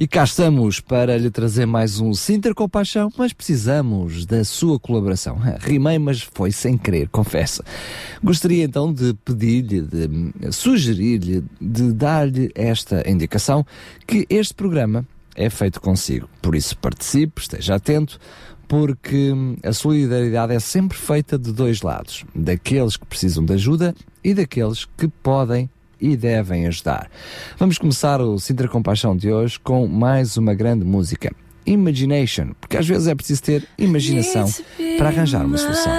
E cá estamos para lhe trazer mais um Sinter Compaixão, mas precisamos da sua colaboração. Rimei, mas foi sem querer, confesso. Gostaria então de pedir-lhe, de sugerir-lhe, de dar-lhe esta indicação que este programa é feito consigo. Por isso participe, esteja atento, porque a solidariedade é sempre feita de dois lados: daqueles que precisam de ajuda e daqueles que podem e devem ajudar. Vamos começar o Sintra Compaixão de hoje com mais uma grande música. Imagination, porque às vezes é preciso ter imaginação para arranjar uma solução.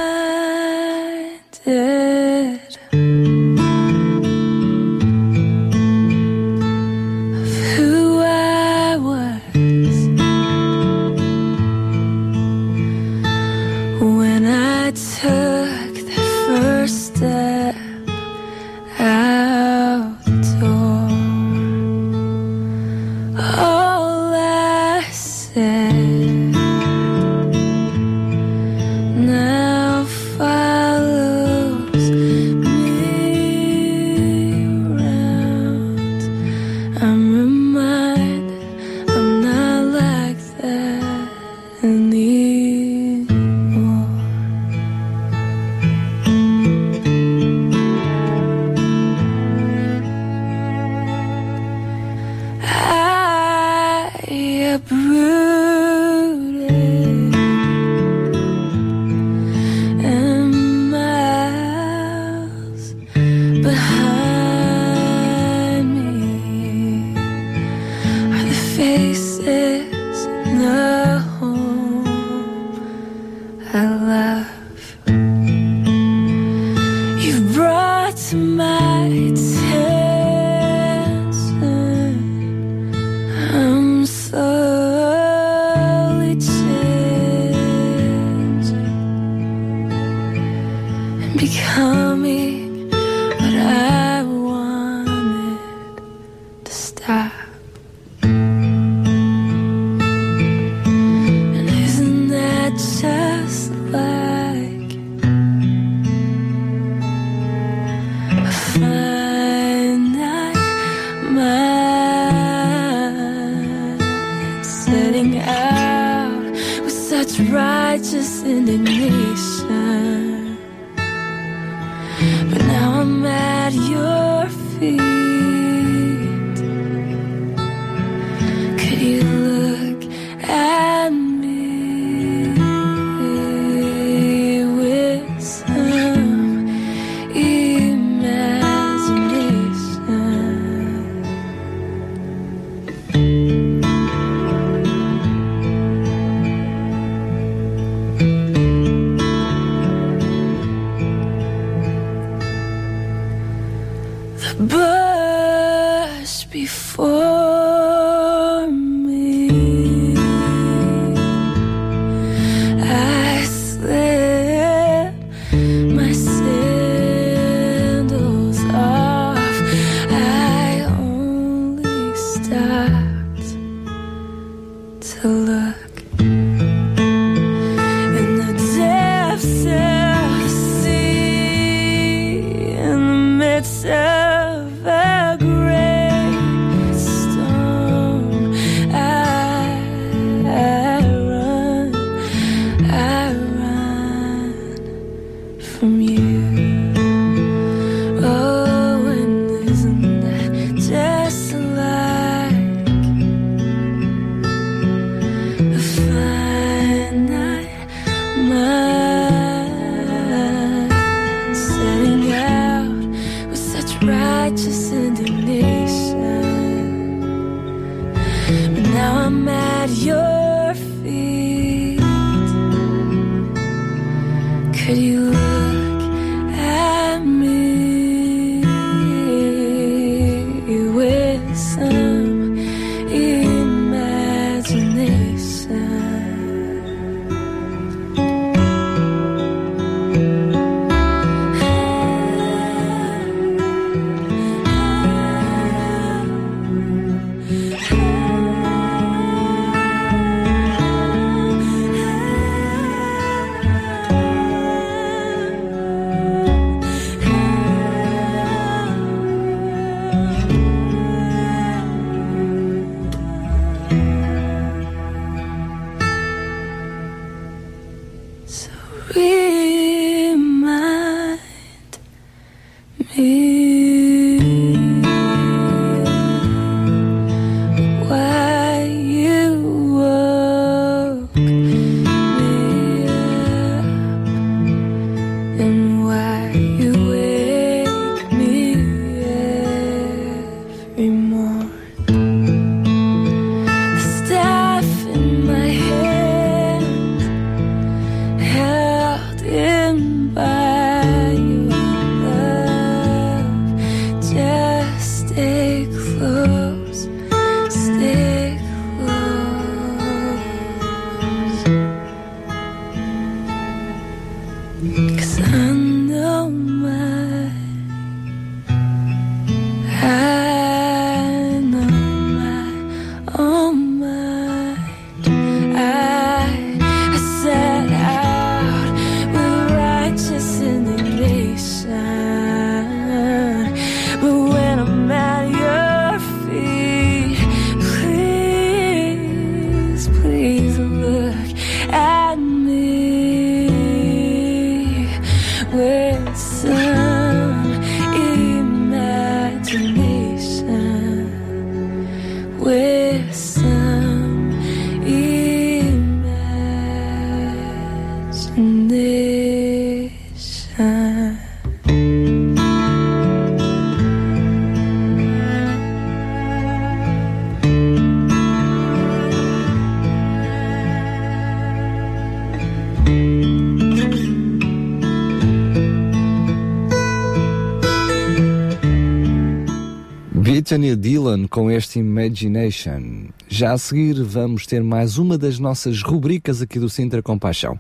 Brittany Dillon com este Imagination. Já a seguir vamos ter mais uma das nossas rubricas aqui do Sintra Compaixão.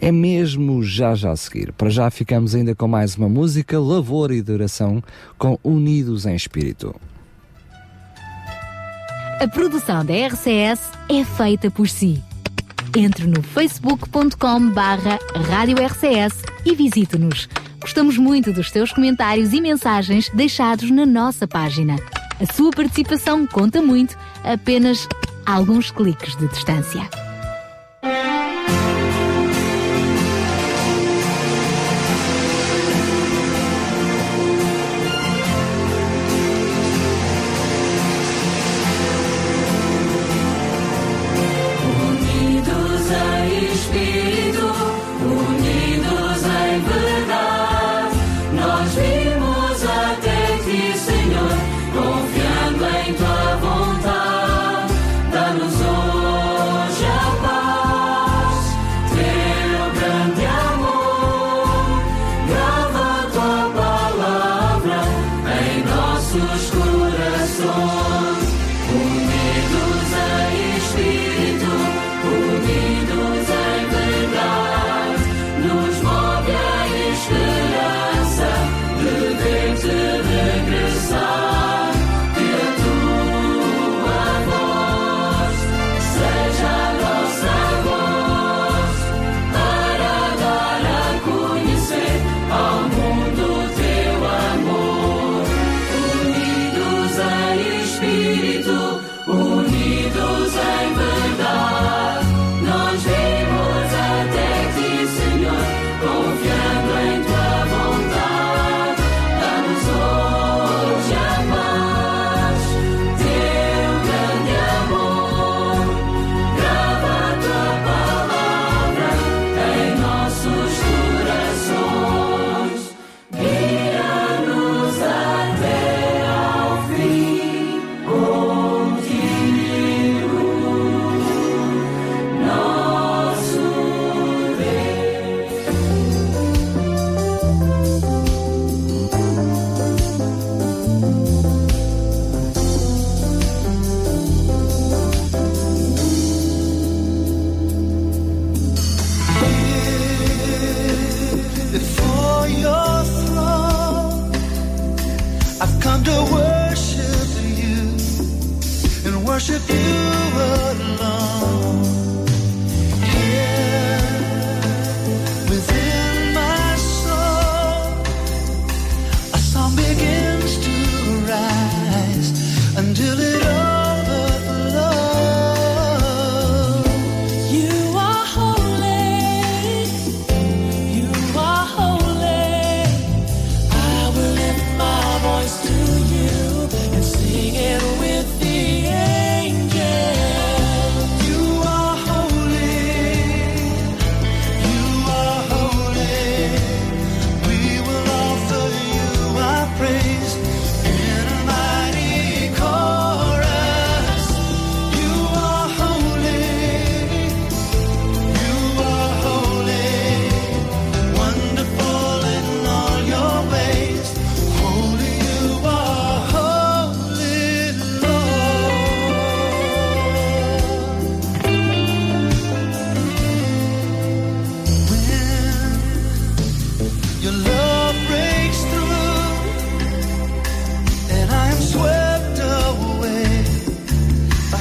É mesmo já já a seguir. Para já ficamos ainda com mais uma música, Lavor e Adoração com Unidos em Espírito. A produção da RCS é feita por si. Entre no facebook.com barra Rádio RCS e visite-nos. Gostamos muito dos seus comentários e mensagens deixados na nossa página. A sua participação conta muito, apenas alguns cliques de distância.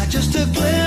just a glimpse.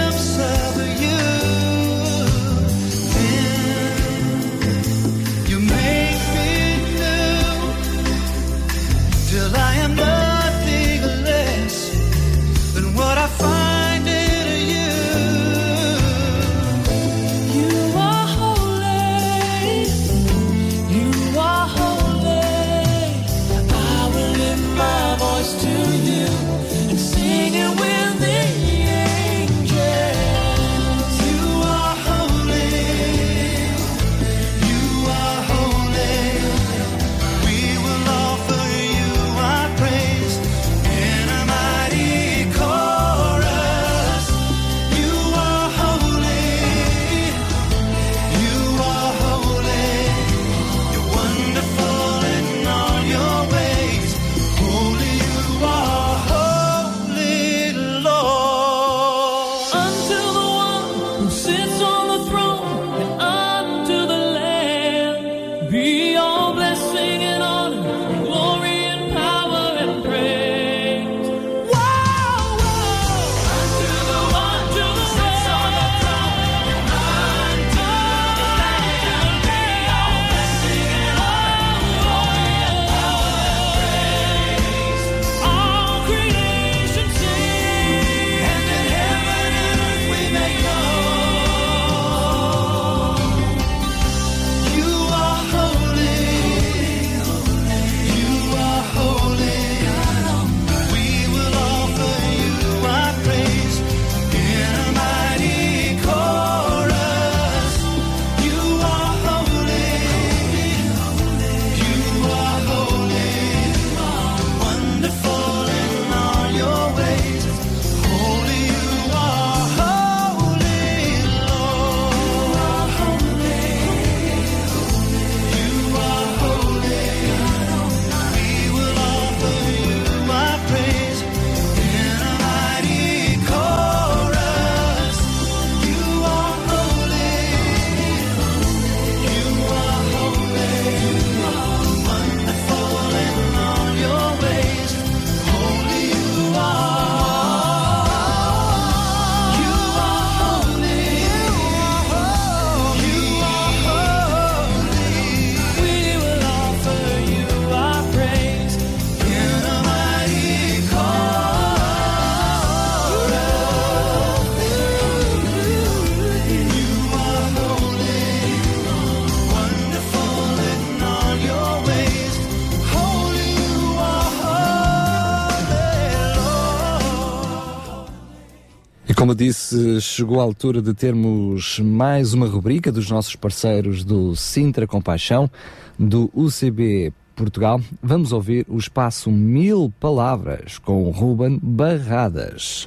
Disse, chegou a altura de termos mais uma rubrica dos nossos parceiros do Sintra Compaixão, do UCB Portugal. Vamos ouvir o espaço Mil Palavras com Ruben Barradas.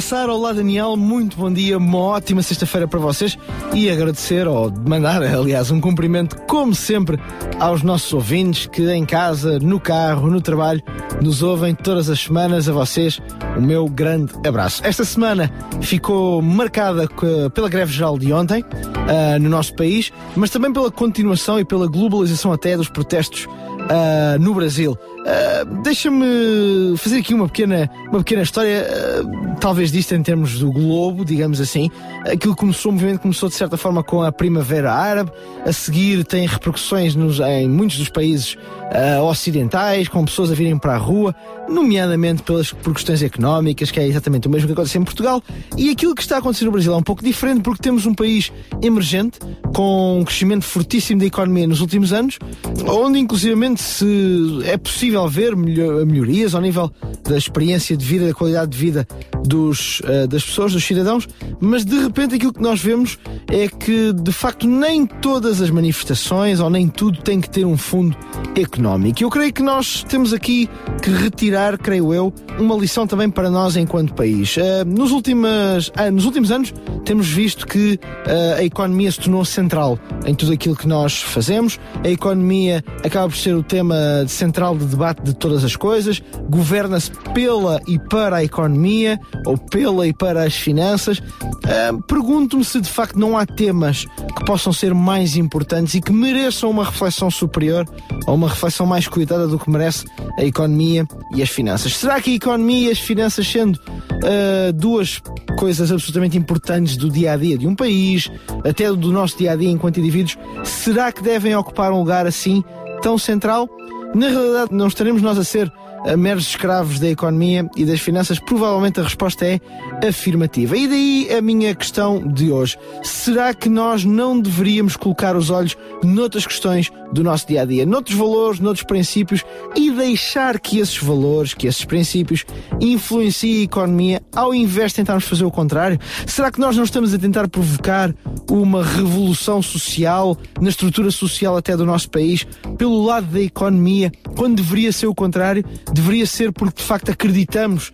Sara, olá Daniel, muito bom dia, uma ótima sexta-feira para vocês e agradecer ou mandar, aliás, um cumprimento, como sempre, aos nossos ouvintes que em casa, no carro, no trabalho, nos ouvem todas as semanas. A vocês, o meu grande abraço. Esta semana ficou marcada pela greve geral de ontem uh, no nosso país, mas também pela continuação e pela globalização até dos protestos uh, no Brasil. Uh, Deixa-me fazer aqui uma pequena, uma pequena história, uh, talvez disto em termos do globo, digamos assim. Aquilo começou, o movimento começou de certa forma com a Primavera Árabe, a seguir tem repercussões nos, em muitos dos países uh, ocidentais, com pessoas a virem para a rua, nomeadamente pelas, por questões económicas, que é exatamente o mesmo que acontece em Portugal. E aquilo que está a acontecer no Brasil é um pouco diferente, porque temos um país emergente, com um crescimento fortíssimo da economia nos últimos anos, onde inclusivamente se é possível ver melhorias ao nível da experiência de vida, da qualidade de vida dos, uh, das pessoas, dos cidadãos, mas de repente aquilo que nós vemos é que de facto nem todas as manifestações ou nem tudo tem que ter um fundo económico. Eu creio que nós temos aqui que retirar, creio eu, uma lição também para nós enquanto país. Uh, nos, últimas, uh, nos últimos anos temos visto que a economia se tornou central em tudo aquilo que nós fazemos. A economia acaba por ser o tema central de debate de todas as coisas, governa-se pela e para a economia ou pela e para as finanças. Uh, Pergunto-me se de facto não há temas que possam ser mais importantes e que mereçam uma reflexão superior ou uma reflexão mais cuidada do que merece a economia e as finanças. Será que a economia e as finanças, sendo uh, duas coisas absolutamente importantes do dia a dia de um país, até do nosso dia a dia enquanto indivíduos, será que devem ocupar um lugar assim tão central? Na realidade, não estaremos nós a ser meros escravos da economia e das finanças? Provavelmente a resposta é afirmativa. E daí a minha questão de hoje. Será que nós não deveríamos colocar os olhos noutras questões do nosso dia a dia, noutros valores, noutros princípios e deixar que esses valores, que esses princípios influenciem a economia ao invés de tentarmos fazer o contrário? Será que nós não estamos a tentar provocar uma revolução social na estrutura social até do nosso país pelo lado da economia, quando deveria ser o contrário? deveria ser porque de facto acreditamos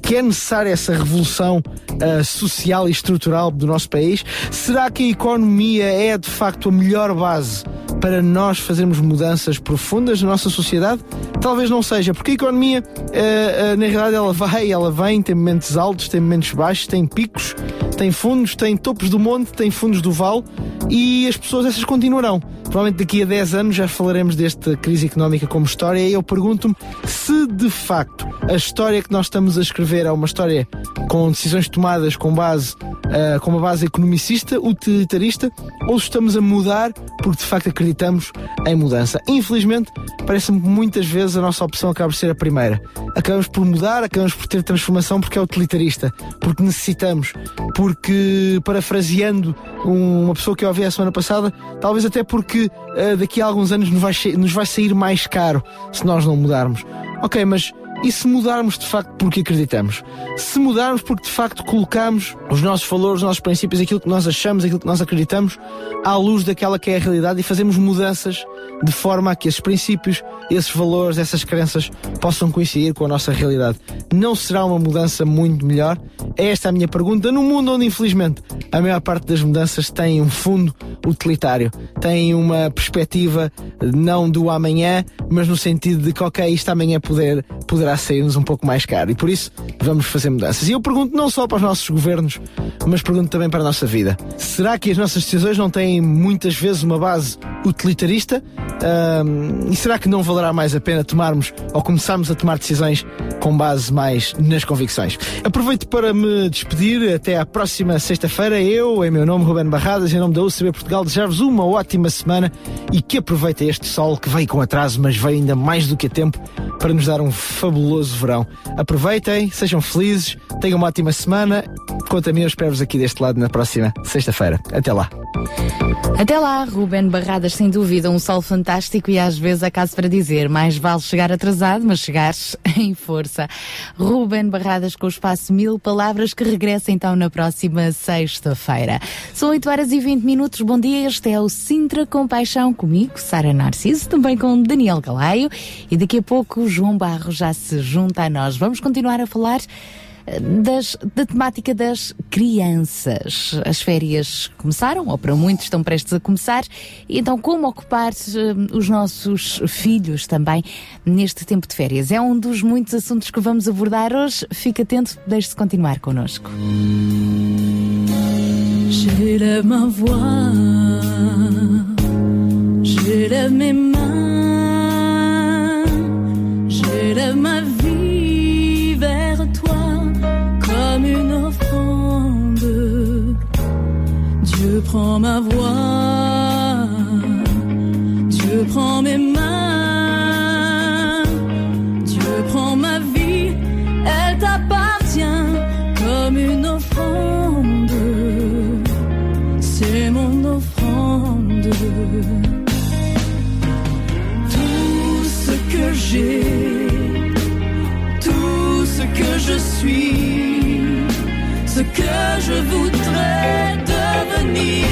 que é necessária essa revolução uh, social e estrutural do nosso país? Será que a economia é de facto a melhor base para nós fazermos mudanças profundas na nossa sociedade? Talvez não seja, porque a economia, uh, uh, na realidade, ela vai, ela vem, tem momentos altos, tem momentos baixos, tem picos, tem fundos, tem topos do monte, tem fundos do vale e as pessoas essas continuarão. Provavelmente daqui a 10 anos já falaremos desta crise económica como história e eu pergunto-me se de facto a história que nós estamos a escrever é uma história com decisões tomadas com base uh, com uma base economicista, utilitarista, ou estamos a mudar porque de facto acreditamos em mudança. Infelizmente, parece-me que muitas vezes a nossa opção acaba por ser a primeira. Acabamos por mudar, acabamos por ter transformação porque é utilitarista, porque necessitamos, porque, parafraseando uma pessoa que eu ouvi a semana passada, talvez até porque uh, daqui a alguns anos nos vai, nos vai sair mais caro se nós não mudarmos. Ok, mas e se mudarmos de facto porque acreditamos? Se mudarmos porque de facto colocamos os nossos valores, os nossos princípios, aquilo que nós achamos, aquilo que nós acreditamos, à luz daquela que é a realidade e fazemos mudanças de forma a que esses princípios, esses valores, essas crenças possam coincidir com a nossa realidade. Não será uma mudança muito melhor? É esta a minha pergunta. Num mundo onde, infelizmente, a maior parte das mudanças tem um fundo utilitário, tem uma perspectiva não do amanhã, mas no sentido de que, ok, isto amanhã poder, poderá sair-nos um pouco mais caro. E por isso vamos fazer mudanças. E eu pergunto não só para os nossos governos, mas pergunto também para a nossa vida. Será que as nossas decisões não têm muitas vezes uma base utilitarista? Um, e será que não valerá mais a pena tomarmos ou começarmos a tomar decisões com base mais nas convicções? Aproveito para me despedir. Até à próxima sexta-feira. Eu, em meu nome, Ruben Barradas, em nome da UCB Portugal, desejar-vos uma ótima semana e que aproveitem este sol que veio com atraso, mas veio ainda mais do que a tempo para nos dar um fabuloso verão. Aproveitem, sejam felizes, tenham uma ótima semana. Quanto a mim, eu espero-vos aqui deste lado na próxima sexta-feira. Até lá. Até lá, Ruben Barradas, sem dúvida, um sol fantástico e às vezes acaso para dizer, mais vale chegar atrasado, mas chegares em força. Ruben Barradas com o espaço Mil Palavras que regressa então na próxima sexta-feira. São 8 horas e 20 minutos, bom dia, este é o Sintra com Paixão comigo, Sara Narciso, também com Daniel Galaio e daqui a pouco João Barro já se junta a nós. Vamos continuar a falar das, da temática das crianças. As férias começaram, ou para muitos estão prestes a começar, então como ocupar uh, os nossos filhos também neste tempo de férias? É um dos muitos assuntos que vamos abordar hoje. Fique atento, deixe-se continuar connosco. Voix, je lève ma vie vers toi comme une offrande. Dieu prend ma voix, Dieu prend mes mains, Dieu prend ma vie, elle t'appartient comme une offrande. C'est mon offrande. Tout ce que j'ai je suis, ce que je voudrais devenir,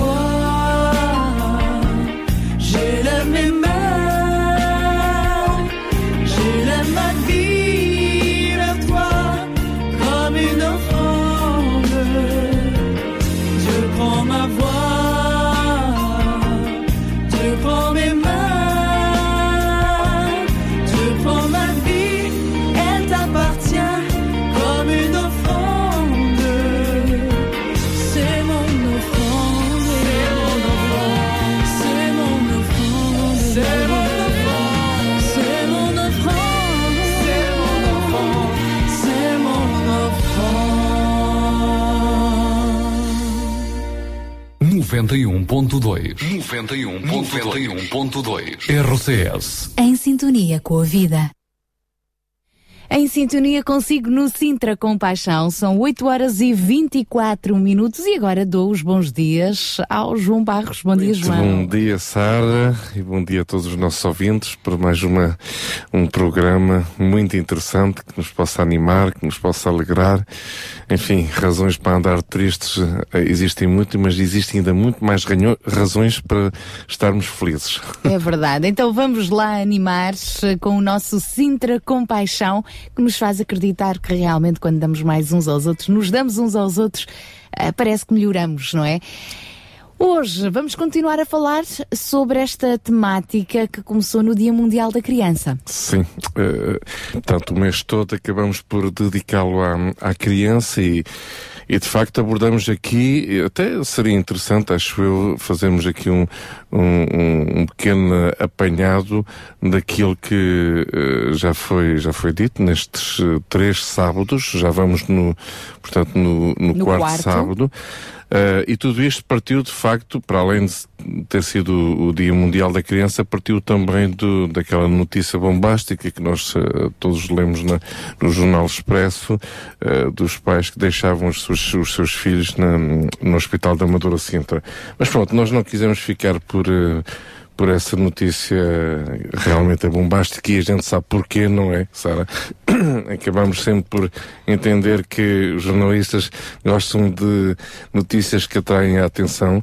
world. 91.2. 91.2. RCS. Em sintonia com a vida. Em sintonia consigo no Sintra Compaixão, são 8 horas e 24 minutos e agora dou os bons dias ao João Barros. Bom dia, João. Bom dia, Sara, e bom dia a todos os nossos ouvintes para mais uma, um programa muito interessante que nos possa animar, que nos possa alegrar. Enfim, razões para andar tristes eh, existem muito, mas existem ainda muito mais razões para estarmos felizes. É verdade. Então vamos lá animar com o nosso Sintra Compaixão que nos faz acreditar que realmente quando damos mais uns aos outros, nos damos uns aos outros, uh, parece que melhoramos, não é? Hoje vamos continuar a falar sobre esta temática que começou no Dia Mundial da Criança. Sim, uh, o mês todo acabamos por dedicá-lo à, à criança e e de facto abordamos aqui, até seria interessante, acho eu, fazermos aqui um, um, um pequeno apanhado daquilo que uh, já, foi, já foi dito nestes uh, três sábados, já vamos no, portanto, no, no, no quarto, quarto, sábado. Uh, e tudo isto partiu, de facto, para além de ter sido o Dia Mundial da Criança, partiu também do, daquela notícia bombástica que nós uh, todos lemos na, no Jornal Expresso, uh, dos pais que deixavam os seus, os seus filhos na, no Hospital da Amadora Sintra. Mas pronto, nós não quisemos ficar por por essa notícia realmente é bombástica e a gente sabe porquê, não é, Sara? Acabamos sempre por entender que os jornalistas gostam de notícias que atraem a atenção.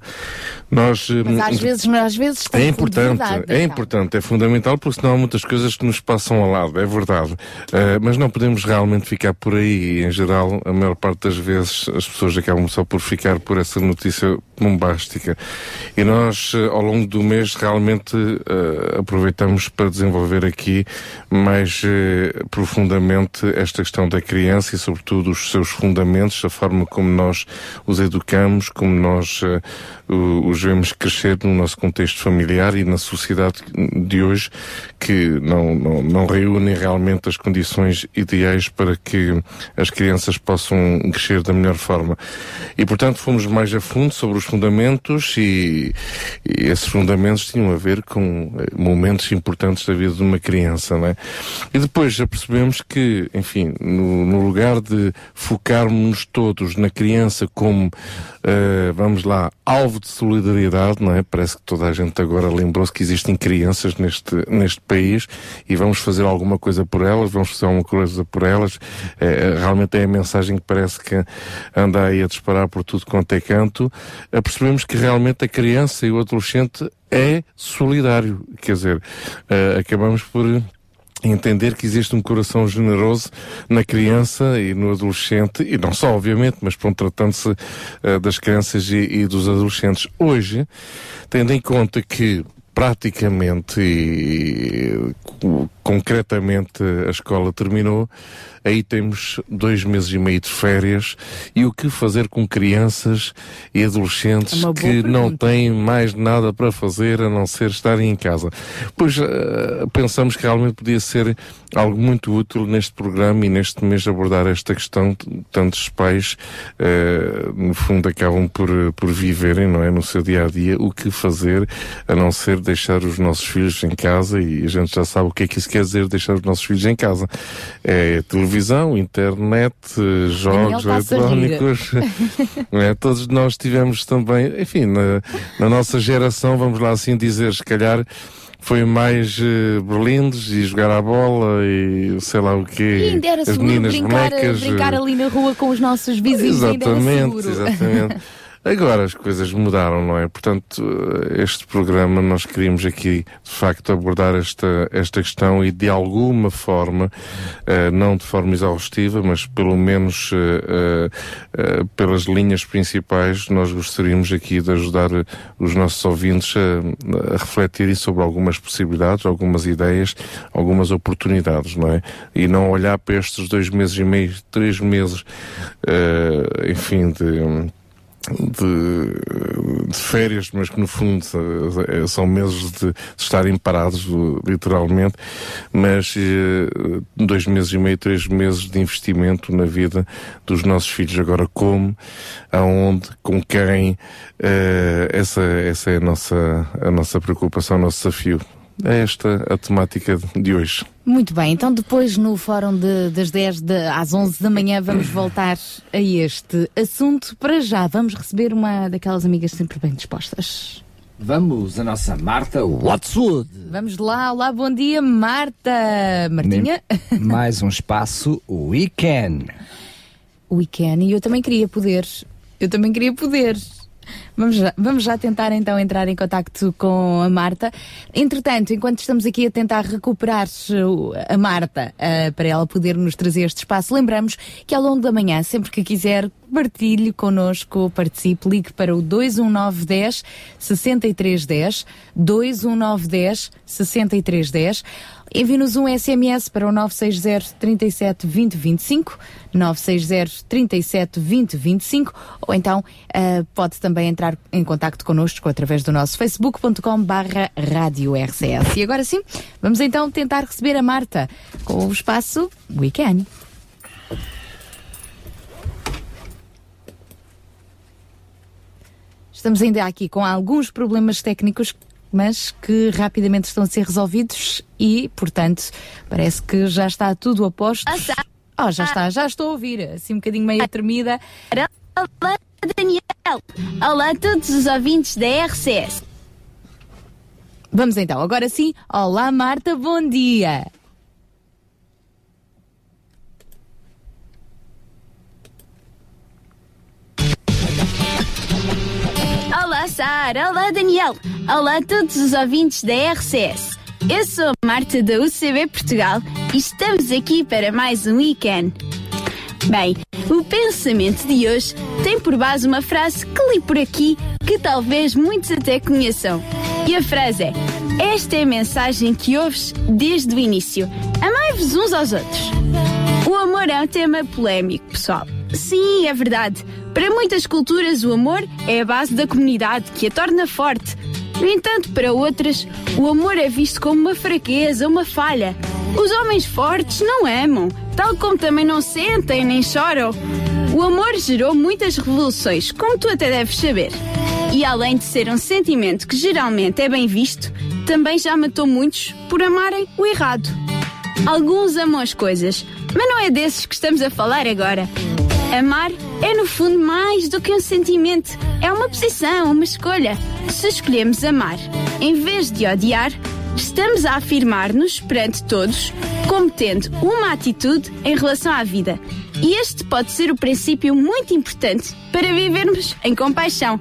Nós, mas às hum, vezes, mas às vezes é importante, é importante, é fundamental, porque senão há muitas coisas que nos passam ao lado, é verdade. Uh, mas não podemos realmente ficar por aí e, em geral, a maior parte das vezes as pessoas acabam só por ficar por essa notícia bombástica. E nós, uh, ao longo do mês, realmente uh, aproveitamos para desenvolver aqui mais profundamente esta questão da criança e, sobretudo, os seus fundamentos, a forma como nós os educamos, como nós os vemos crescer no nosso contexto familiar e na sociedade de hoje que não, não, não reúnem realmente as condições ideais para que as crianças possam crescer da melhor forma. E, portanto, fomos mais a fundo sobre os fundamentos e, e esses fundamentos tinham a ver com eh, momentos importantes da vida de uma criança, não é? E depois já percebemos que, enfim, no, no lugar de focarmos todos na criança como, uh, vamos lá, alvo de solidariedade, não é? Parece que toda a gente agora lembrou-se que existem crianças neste, neste país e vamos fazer alguma coisa por elas, vamos fazer alguma coisa por elas. É realmente é a mensagem que parece que anda aí a disparar por tudo quanto é canto. É, percebemos que realmente a criança e o adolescente é solidário. Quer dizer, é, acabamos por entender que existe um coração generoso na criança e no adolescente, e não só, obviamente, mas pronto, tratando-se uh, das crianças e, e, dos adolescentes. Hoje, tendo em conta que praticamente e concretamente a escola terminou, aí temos dois meses e meio de férias e o que fazer com crianças e adolescentes é que não têm mais nada para fazer a não ser estarem em casa. Pois uh, pensamos que realmente podia ser algo muito útil neste programa e neste mês abordar esta questão. Tantos pais, uh, no fundo, acabam por, por viverem, não é, no seu dia a dia, o que fazer a não ser deixar os nossos filhos em casa e a gente já sabe o que é que isso quer dizer deixar os nossos filhos em casa. É televisão, internet, jogos eletrónicos. é? Todos nós tivemos também, enfim, na, na nossa geração, vamos lá assim dizer, se calhar foi mais uh, berlindes e jogar à bola e sei lá o quê. E era as meninas brincar, bonecas. Brincar ali na rua com os nossos vizinhos. Exatamente, exatamente. Agora as coisas mudaram, não é? Portanto, este programa nós queríamos aqui, de facto, abordar esta, esta questão e de alguma forma, uh, não de forma exaustiva, mas pelo menos uh, uh, pelas linhas principais, nós gostaríamos aqui de ajudar os nossos ouvintes a, a refletirem sobre algumas possibilidades, algumas ideias, algumas oportunidades, não é? E não olhar para estes dois meses e meio, três meses, enfim, de de, de, férias, mas que no fundo eh, são meses de, de estarem parados, literalmente, mas eh, dois meses e meio, três meses de investimento na vida dos nossos filhos. Agora, como, aonde, com quem, uh, essa, essa é a nossa, a nossa preocupação, o nosso desafio. É esta a temática de hoje. Muito bem, então depois no fórum de- das 10 de- às 11 da manhã vamos voltar a este assunto. Para já, vamos receber uma daquelas amigas sempre bem dispostas. Vamos, a nossa Marta Watson. Vamos lá, olá, bom dia, Marta. Martinha? Mais um espaço Weekend. Weekend, e eu também queria poder. Eu também queria poder. Vamos já, vamos já tentar então entrar em contacto com a Marta. Entretanto, enquanto estamos aqui a tentar recuperar uh, a Marta uh, para ela poder nos trazer este espaço, lembramos que ao longo da manhã, sempre que quiser, partilhe connosco, participe, ligue para o 21910 6310, 21910 6310. Envie-nos um SMS para o 960 37 20 25, 960 37 20 25, ou então ah, pode também entrar em contacto connosco através do nosso facebook.com barra rádio RCS. E agora sim, vamos então tentar receber a Marta com o espaço Weekend. Estamos ainda aqui com alguns problemas técnicos, mas que rapidamente estão a ser resolvidos e, portanto, parece que já está tudo a posto. Oh, já está, já estou a ouvir, assim um bocadinho meio tremida. Olá, Daniel. Olá a todos os ouvintes da RCS. Vamos então, agora sim. Olá, Marta, bom dia. Olá, Sara. Olá, Daniel. Olá a todos os ouvintes da RCS. Eu sou a Marta da UCB Portugal e estamos aqui para mais um weekend. Bem, o pensamento de hoje tem por base uma frase que li por aqui que talvez muitos até conheçam. E a frase é: Esta é a mensagem que ouves desde o início. Amai-vos uns aos outros. O amor é um tema polémico, pessoal. Sim, é verdade. Para muitas culturas, o amor é a base da comunidade que a torna forte. No entanto, para outras, o amor é visto como uma fraqueza, uma falha. Os homens fortes não amam, tal como também não sentem nem choram. O amor gerou muitas revoluções, como tu até deves saber. E além de ser um sentimento que geralmente é bem visto, também já matou muitos por amarem o errado. Alguns amam as coisas, mas não é desses que estamos a falar agora. Amar é, no fundo, mais do que um sentimento. É uma posição, uma escolha. Se escolhemos amar, em vez de odiar, estamos a afirmar-nos perante todos como tendo uma atitude em relação à vida. E este pode ser o princípio muito importante para vivermos em compaixão.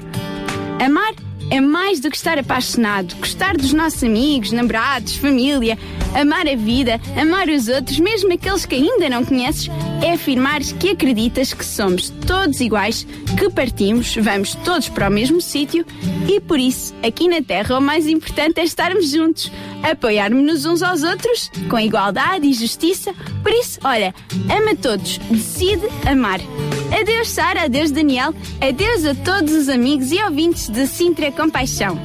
Amar é mais do que estar apaixonado, gostar dos nossos amigos, namorados, família, amar a vida, amar os outros, mesmo aqueles que ainda não conheces, é afirmar que acreditas que somos todos iguais, que partimos, vamos todos para o mesmo sítio e por isso, aqui na Terra, o mais importante é estarmos juntos, apoiarmos-nos uns aos outros, com igualdade e justiça. Por isso, olha, ama todos, decide amar. Adeus, Sara, adeus, Daniel, adeus a todos os amigos e ouvintes de Sintra Compaixão.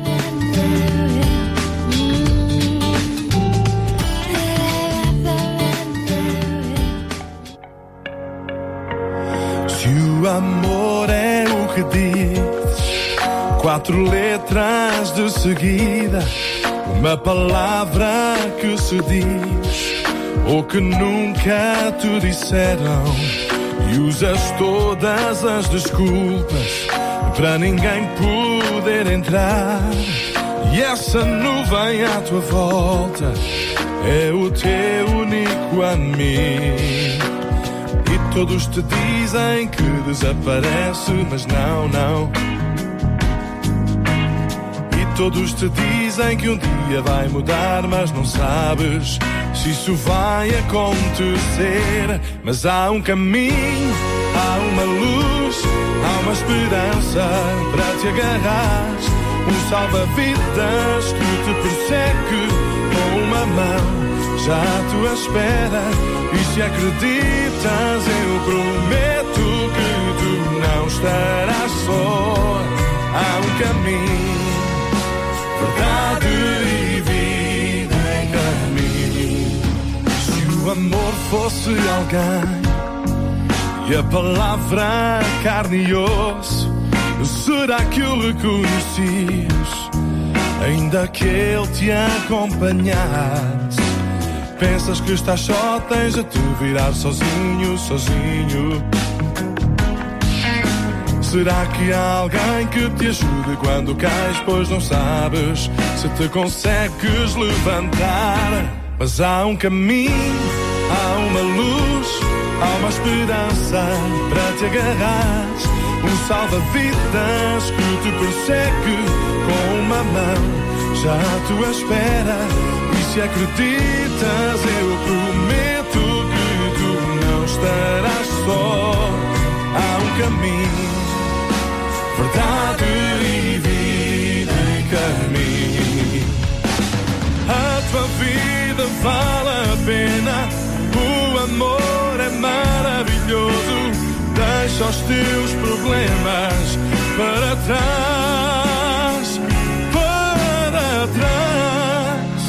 Se o amor é o que diz, quatro letras de seguida, uma palavra que se diz, ou que nunca te disseram, e usas todas as desculpas para ninguém poder entrar. E essa nuvem à tua volta é o teu único amigo. E todos te dizem que desaparece, mas não, não. Todos te dizem que um dia vai mudar, mas não sabes se isso vai acontecer. Mas há um caminho, há uma luz, há uma esperança para te agarrar. Um salva-vidas que te persegue com uma mão já à tua espera. E se acreditas, eu prometo que tu não estarás só. Há um caminho, verdade e vida em caminho. Se o amor fosse alguém e a palavra carne e osso, será que o reconhecias? ainda que ele te acompanhasse. Pensas que estás só, tens a te virar sozinho, sozinho. Será que há alguém que te ajude quando cais, pois não sabes se te consegues levantar? Mas há um caminho, há uma luz, há uma esperança para te agarrar. Um salva-vidas que te persegue com uma mão já à tua espera. E se acreditas, eu prometo que tu não estarás Os teus problemas para trás, para trás.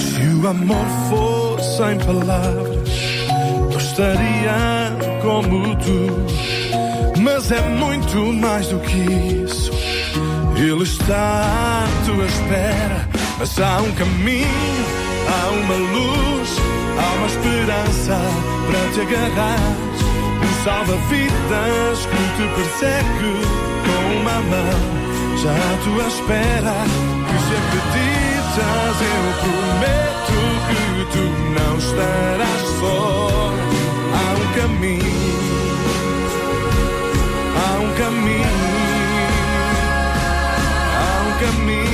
Se o amor fosse sem palavras, eu estaria como tu. Mas é muito mais do que isso. Ele está à tua espera. Mas há um caminho, há uma luz, há uma esperança para te agarrar. Salva-vidas que te persegue com uma mão já à tua espera. Que se acreditas, eu prometo que tu não estarás só. Há um caminho há um caminho, há um caminho.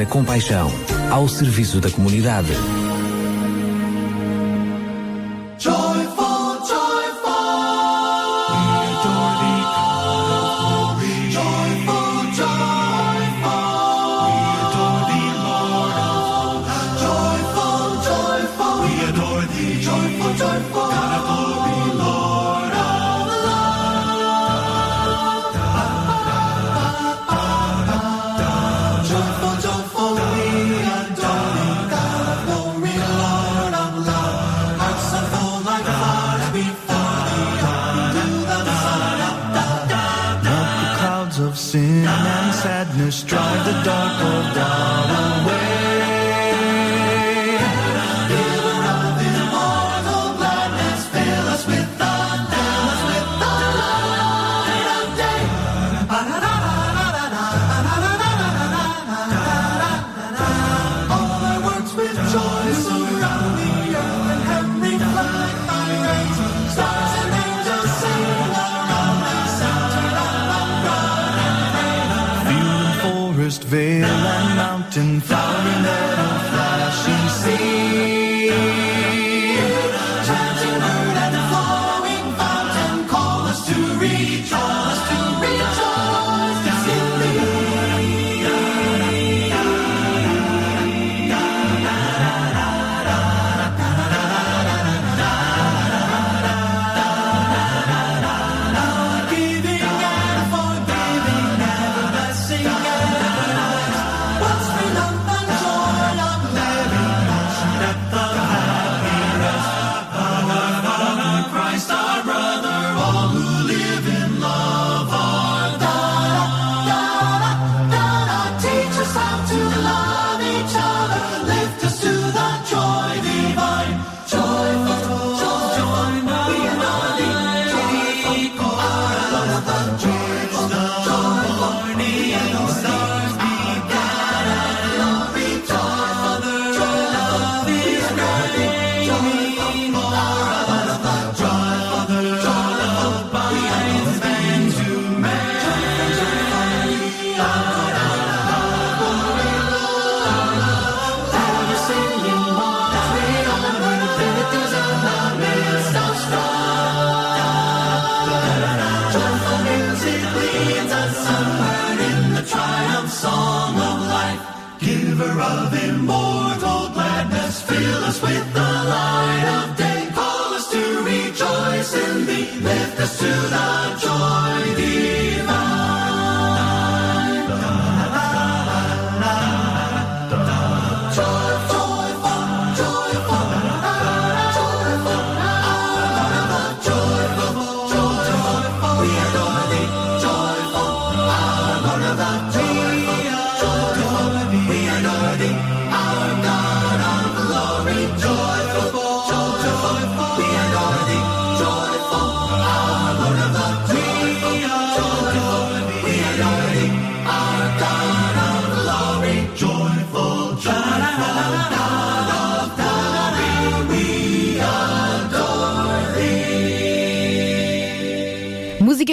Sintra Compaixão, ao serviço da comunidade.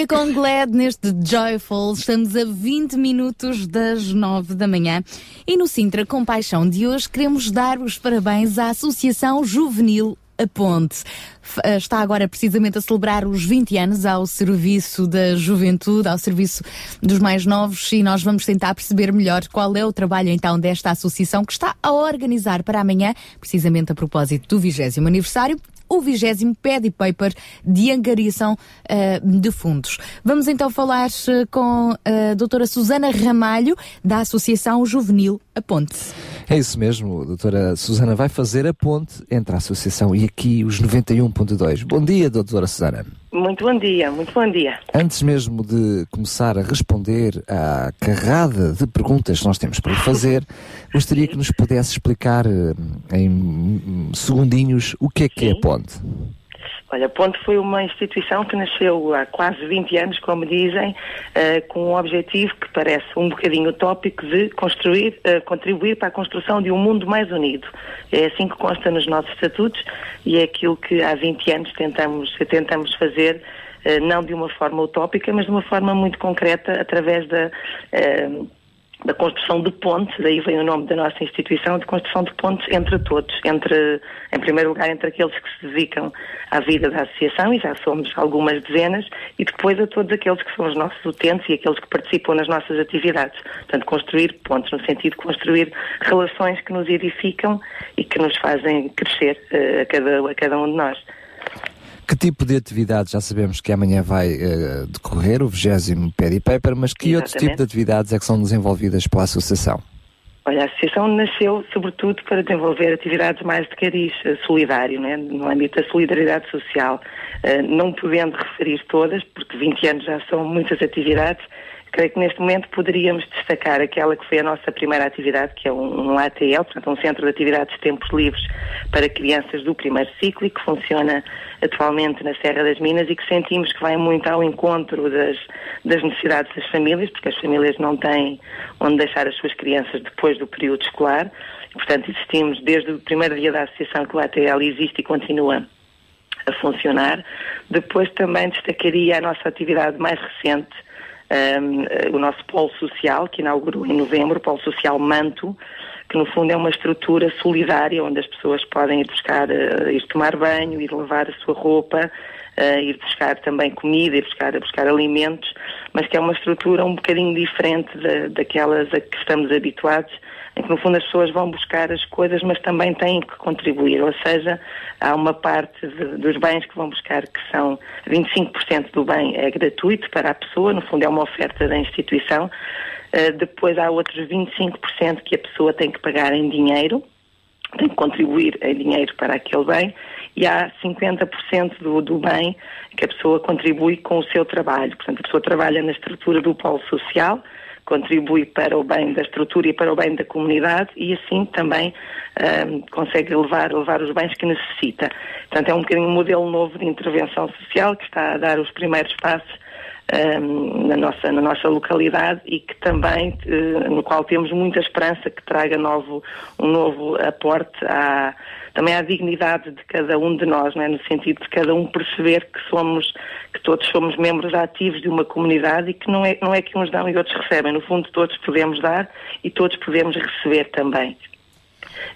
Com Glad neste Joyful. Estamos a 20 minutos das 9 da manhã. E no Sintra Compaixão de hoje queremos dar os parabéns à Associação Juvenil A Ponte. Eh, Está agora precisamente a celebrar os 20 anos ao serviço da juventude, ao serviço dos mais novos, e nós vamos tentar perceber melhor qual é o trabalho então desta associação que está a organizar para amanhã, precisamente a propósito do 20 aniversário, o 20 Paddy Paper de angariação eh, de fundos. Vamos então falar eh, com a doutora Susana Ramalho, da Associação Juvenil A Ponte. É isso mesmo, doutora Susana vai fazer a ponte entre a associação e aqui os 91.2. Bom dia, doutora Susana. Muito bom dia, muito bom dia. Antes mesmo de começar a responder à carrada de perguntas que nós temos para lhe fazer, gostaria que nos pudesse explicar eh, em segundinhos o que é que é a ponte. Olha, Ponte foi uma instituição que nasceu há quase 20 anos, como dizem, eh, com um objetivo que parece um bocadinho utópico de construir, eh, contribuir para a construção de um mundo mais unido. É assim que consta nos nossos estatutos e é aquilo que há 20 anos tentamos, tentamos fazer, eh, não de uma forma utópica, mas de uma forma muito concreta, através da. Da construção de pontes, daí vem o nome da nossa instituição, de construção de pontes entre todos, entre, em primeiro lugar, entre aqueles que se dedicam à vida da associação, e já somos algumas dezenas, e depois a todos aqueles que são os nossos utentes e aqueles que participam nas nossas atividades. Portanto, construir pontes, no sentido de construir relações que nos edificam e que nos fazem crescer eh, a, cada, a cada um de nós. Que tipo de atividades, já sabemos que amanhã vai eh, decorrer, o 20 Paddy Paper, mas que outro tipo de atividades é que são desenvolvidas pela associação? Olha, a associação nasceu sobretudo para desenvolver atividades mais de cariz eh, solidário, né? no âmbito da solidariedade social. Eh, não podendo referir todas, porque 20 anos já são muitas atividades, creio que neste momento poderíamos destacar aquela que foi a nossa primeira atividade, que é um, um ATL, portanto um Centro de Atividades de Tempos Livres para crianças do primeiro ciclo e que funciona atualmente na Serra das Minas e que sentimos que vai muito ao encontro das, das necessidades das famílias, porque as famílias não têm onde deixar as suas crianças depois do período escolar. Portanto, existimos desde o primeiro dia da associação que o ATL existe e continua a funcionar. Depois também destacaria a nossa atividade mais recente, um, o nosso Polo Social, que inaugurou em novembro, o Polo Social Manto, que no fundo é uma estrutura solidária onde as pessoas podem ir buscar, eh, ir tomar banho, ir lavar a sua roupa, eh, ir buscar também comida, ir buscar, buscar alimentos, mas que é uma estrutura um bocadinho diferente da, daquelas a que estamos habituados, em que no fundo as pessoas vão buscar as coisas, mas também têm que contribuir, ou seja, há uma parte de- dos bens que vão buscar que são 25% do bem é gratuito para a pessoa, no fundo é uma oferta da instituição, depois há outros 25% que a pessoa tem que pagar em dinheiro, tem que contribuir em dinheiro para aquele bem, e há 50% do, do bem que a pessoa contribui com o seu trabalho. Portanto, a pessoa trabalha na estrutura do polo social, contribui para o bem da estrutura e para o bem da comunidade e assim também ahm, consegue levar, levar os bens que necessita. Portanto, é um bocadinho um modelo novo de intervenção social que está a dar os primeiros passos na, nossa, na nossa localidade e que também, eh, no qual temos muita esperança que traga novo, um novo aporte à, também à dignidade de cada um de nós, é? no sentido de cada um perceber que somos, que todos somos membros ativos de uma comunidade e que não é, não é que uns dão e outros recebem. No fundo, todos podemos dar e todos podemos receber também.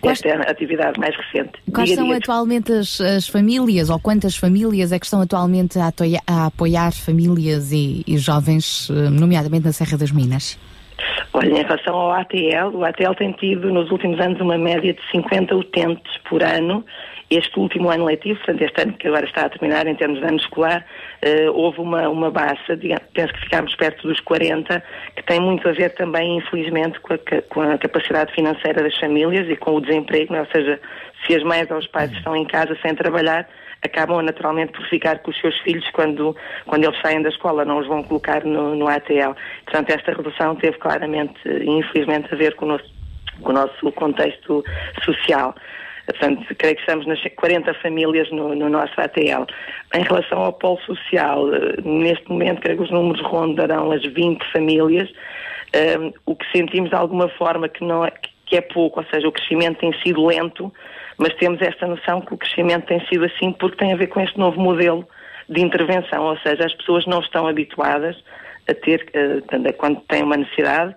Quais- Esta é a atividade mais recente. Quais Diga, são diga. atualmente as, as famílias, ou quantas famílias é que estão atualmente a, atoia- a apoiar famílias e, e jovens, eh, nomeadamente na Serra das Minas? Olha, em relação ao ATL, o ATL tem tido nos últimos anos uma média de 50 utentes por ano. Este último ano letivo, portanto, este ano que agora está a terminar em termos de ano escolar, eh, houve uma, uma baixa, digamos, penso que ficámos perto dos 40, que tem muito a ver também, infelizmente, com a, com a capacidade financeira das famílias e com o desemprego, é? ou seja, se as mães ou os pais estão em casa sem trabalhar, acabam naturalmente por ficar com os seus filhos quando, quando eles saem da escola, não os vão colocar no, no ATL. Portanto, esta redução teve claramente infelizmente a ver com o nosso, com o nosso contexto social. Portanto, creio que estamos nas 40 famílias no, no nosso ATL. Em relação ao polo social, eh, neste momento, creio que os números rondarão as 20 famílias. Um, o que sentimos de alguma forma que, não é, que é pouco, ou seja, o crescimento tem sido lento, mas temos esta noção que o crescimento tem sido assim porque tem a ver com este novo modelo de intervenção, ou seja, as pessoas não estão habituadas a ter, a quando têm uma necessidade,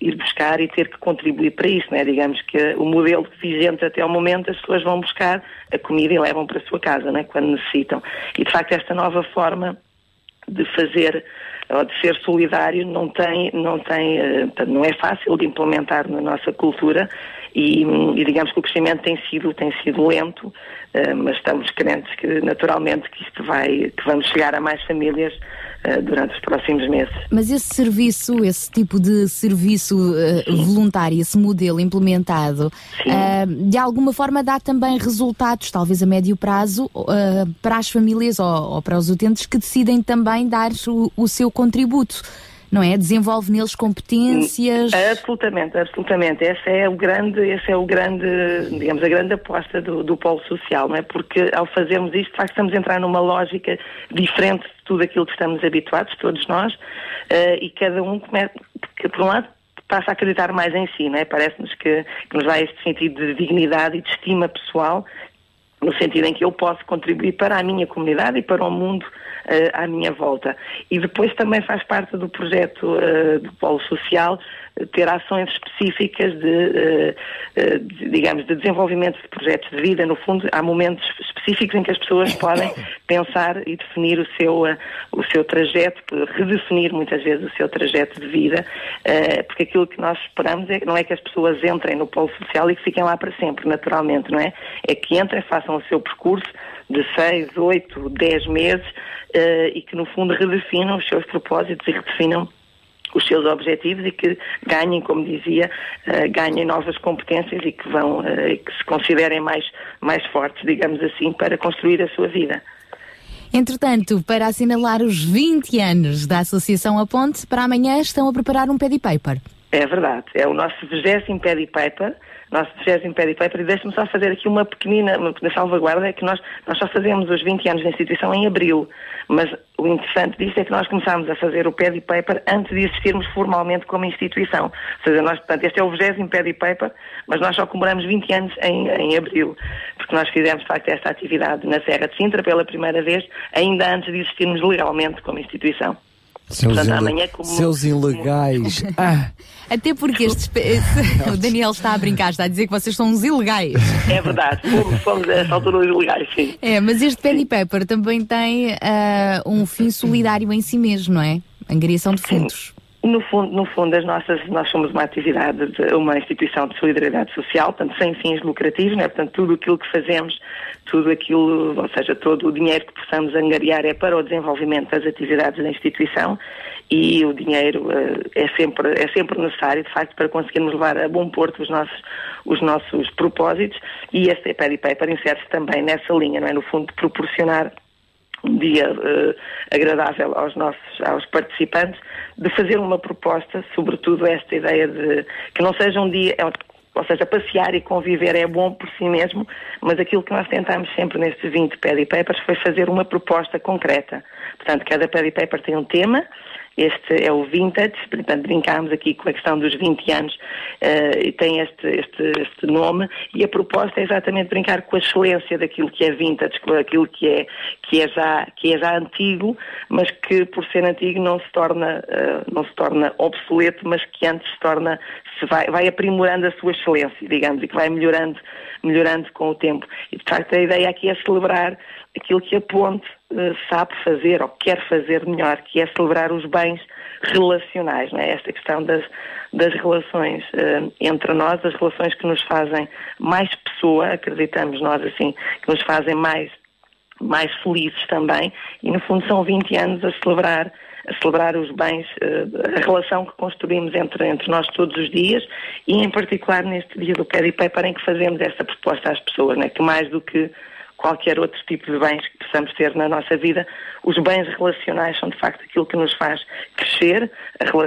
ir buscar e ter que contribuir para isso, não é? Digamos que o modelo vigente até ao momento, as pessoas vão buscar a comida e levam para a sua casa, não é? Quando necessitam. E, de facto, esta nova forma de fazer ou de ser solidário não tem, não tem, eh, não é fácil de implementar na nossa cultura e, e digamos que o crescimento tem sido, tem sido lento, eh, mas estamos crentes que naturalmente que isto vai, que vamos chegar a mais famílias eh, durante os próximos meses. Mas esse serviço, esse tipo de serviço eh, voluntário, esse modelo implementado, eh, de alguma forma dá também resultados, talvez a médio prazo, para as famílias ou, ou para os utentes que decidem também dar o, o seu contributo, não é? Desenvolve neles competências. Absolutamente, absolutamente. Esse é o grande, esse é o grande, digamos, a grande aposta do, do polo social, não é? Porque ao fazermos isto, de facto, estamos a entrar numa lógica diferente de tudo aquilo que estamos habituados, todos nós, eh, e cada um começa, por um lado passa a acreditar mais em si, não é? Parece-nos que, que nos dá este sentido de dignidade e de estima pessoal no sentido em que eu posso contribuir para a minha comunidade e para o mundo à minha volta. E depois também faz parte do projeto eh, do Polo Social eh, ter ações específicas de, eh, eh, de, digamos, de desenvolvimento de projetos de vida. No fundo, há momentos específicos em que as pessoas podem pensar e definir o seu, eh, o seu trajeto, redefinir muitas vezes o seu trajeto de vida, eh, porque aquilo que nós esperamos é, não é que as pessoas entrem no Polo Social e que fiquem lá para sempre, naturalmente, não é? É que entrem, façam o seu percurso de seis, oito, dez meses eh, e que, no fundo, redefinam os seus propósitos e redefinam os seus objetivos e que ganhem, como dizia, eh, ganhem novas competências e que vão, eh, que se considerem mais, mais fortes, digamos assim, para construir a sua vida. Entretanto, para assinalar os 20 anos da Associação A Ponte, para amanhã estão a preparar um paddy paper. É verdade, é o nosso 20 Paddy Paper, nosso 20 Paddy Paper, e deixe-me só fazer aqui uma pequenina, uma pequena salvaguarda, é que nós, nós só fazemos os 20 anos da instituição em abril, mas o interessante disso é que nós começámos a fazer o Paddy Paper antes de existirmos formalmente como instituição. Ou seja, nós, portanto, este é o 20 Paddy Paper, mas nós só comemoramos 20 anos em, em abril, porque nós fizemos, de facto, esta atividade na Serra de Sintra pela primeira vez, ainda antes de existirmos legalmente como instituição. Seus, Portanto, amanhã como- seus ilegais. Ah, Até porque estes, o Daniel está a brincar, está a dizer que vocês são uns ilegais. É verdade, fomos nessa altura ilegais, sim. É, mas este paddy paper também tem ah, um fim solidário em si mesmo, não é? Angariação de fundos. No fundo, no fundo, as nossas, nós somos uma atividade, de, uma instituição de solidariedade social, portanto, sem fins lucrativos, não é? portanto, tudo aquilo que fazemos, tudo aquilo, ou seja, todo o dinheiro que possamos angariar é para o desenvolvimento das atividades da instituição e o dinheiro eh, é, sempre, é sempre necessário, de facto, para conseguirmos levar a bom porto os nossos, os nossos propósitos e este Paddy Paper insere-se também nessa linha, não é? No fundo, de proporcionar um dia eh, agradável aos nossos aos participantes de fazer uma proposta, sobretudo esta ideia de que não seja um dia, é ou seja, passear e conviver é bom por si mesmo, mas aquilo que nós tentamos sempre nestes 20 Paddy Papers foi fazer uma proposta concreta. Portanto, cada Paddy Paper tem um tema, este é o vintage, portanto brincámos aqui com a questão dos 20 anos eh, e tem este, este, este nome e a proposta é exatamente brincar com a excelência daquilo que é vintage, com aquilo que é, que é, já, que é já antigo, mas que por ser antigo não se torna, eh, não se torna obsoleto, mas que antes se torna, se vai, vai aprimorando a sua excelência, digamos, e que vai melhorando, melhorando com o tempo. E de facto a ideia aqui é celebrar aquilo que a ponte eh, sabe fazer ou quer fazer melhor, que é celebrar os bens relacionais, não é? Esta questão das, das relações eh, entre nós, as relações que nos fazem mais pessoa, acreditamos nós assim, que nos fazem mais, mais felizes também, e no fundo são 20 anos a celebrar a celebrar os bens, eh, a relação que construímos entre, entre nós todos os dias e em particular neste dia do Paddy Paper em que fazemos essa proposta às pessoas, né? que mais do que qualquer outro tipo de bens que possamos ter na nossa vida, os bens relacionais são de facto aquilo que nos faz crescer,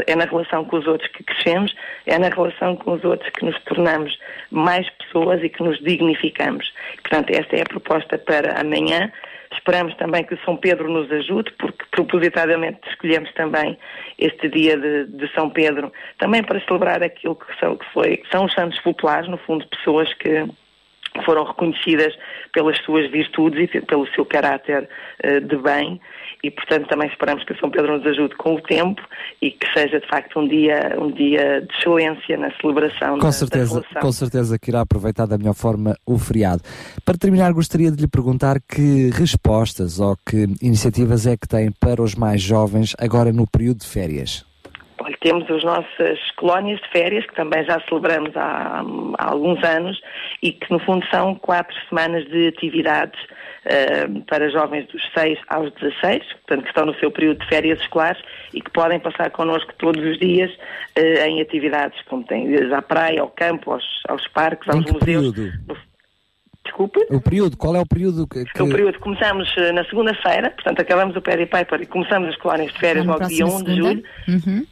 é na relação com os outros que crescemos, é na relação com os outros que nos tornamos mais pessoas e que nos dignificamos. Portanto, esta é a proposta para amanhã. Esperamos também que São Pedro nos ajude, porque propositadamente escolhemos também este dia de, de São Pedro, também para celebrar aquilo que são, que foi, que são os santos populares, no fundo, pessoas que foram reconhecidas pelas suas virtudes e pe- pelo seu caráter eh, de bem e portanto também esperamos que São Pedro nos ajude com o tempo e que seja de facto um dia um dia de excelência na celebração da, Com da certeza, relação. com certeza que irá aproveitar da melhor forma o feriado. Para terminar, gostaria de lhe perguntar que respostas ou que iniciativas é que tem para os mais jovens agora no período de férias? Olha, temos as nossas colónias de férias, que também já celebramos há, há alguns anos, e que no fundo são quatro semanas de atividades eh, para jovens dos 6 aos 16, portanto que estão no seu período de férias escolares e que podem passar connosco todos os dias eh, em atividades, como tem à praia, ao campo, aos, aos parques, aos museus. período? Desculpe? O período, qual é o período que... que- O período começamos eh, na segunda-feira, portanto acabamos o Paddy Paper e começamos as colónias de férias logo dia próxima 1 de julho. Uhum.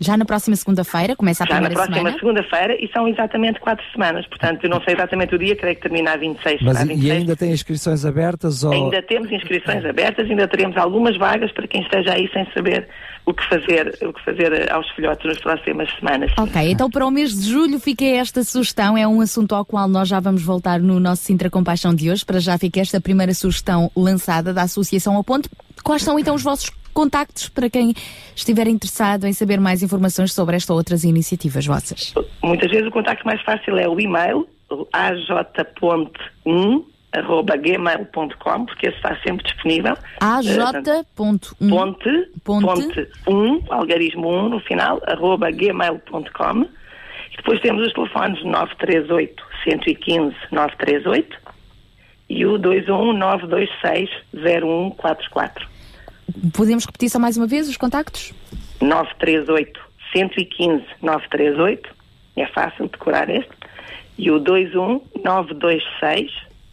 Já na próxima segunda-feira, começa a Já na primeira próxima semana. segunda-feira e são exatamente quatro semanas. Portanto, eu não sei exatamente o dia, creio que termina a 26. Mas a e 26. ainda tem inscrições abertas ou... Ainda temos inscrições abertas, ainda teremos algumas vagas para quem esteja aí sem saber o que fazer, o que fazer eh, aos filhotes nas próximas semanas. Ok, então para o mês de julho fica esta sugestão, é um assunto ao qual nós já vamos voltar no nosso Sintra Compaixão de hoje, para já fica esta primeira sugestão lançada da Associação ao Ponto. Quais são então os vossos contactos para quem estiver interessado em saber mais informações sobre esta ou outras iniciativas vossas? Muitas vezes o contacto mais fácil é o e-mail, o aj.1 arroba gmail.com, porque esse está sempre disponível. Eh, portanto, aj.1 ponte, Ponte. ponte 1, algarismo 1 no final, arroba gmail.com. E depois temos os telefones 938 115 938 e o 21 926 0144. Podemos repetir só mais uma vez os contactos? 938 115 938, é fácil decorar este, e o 21 926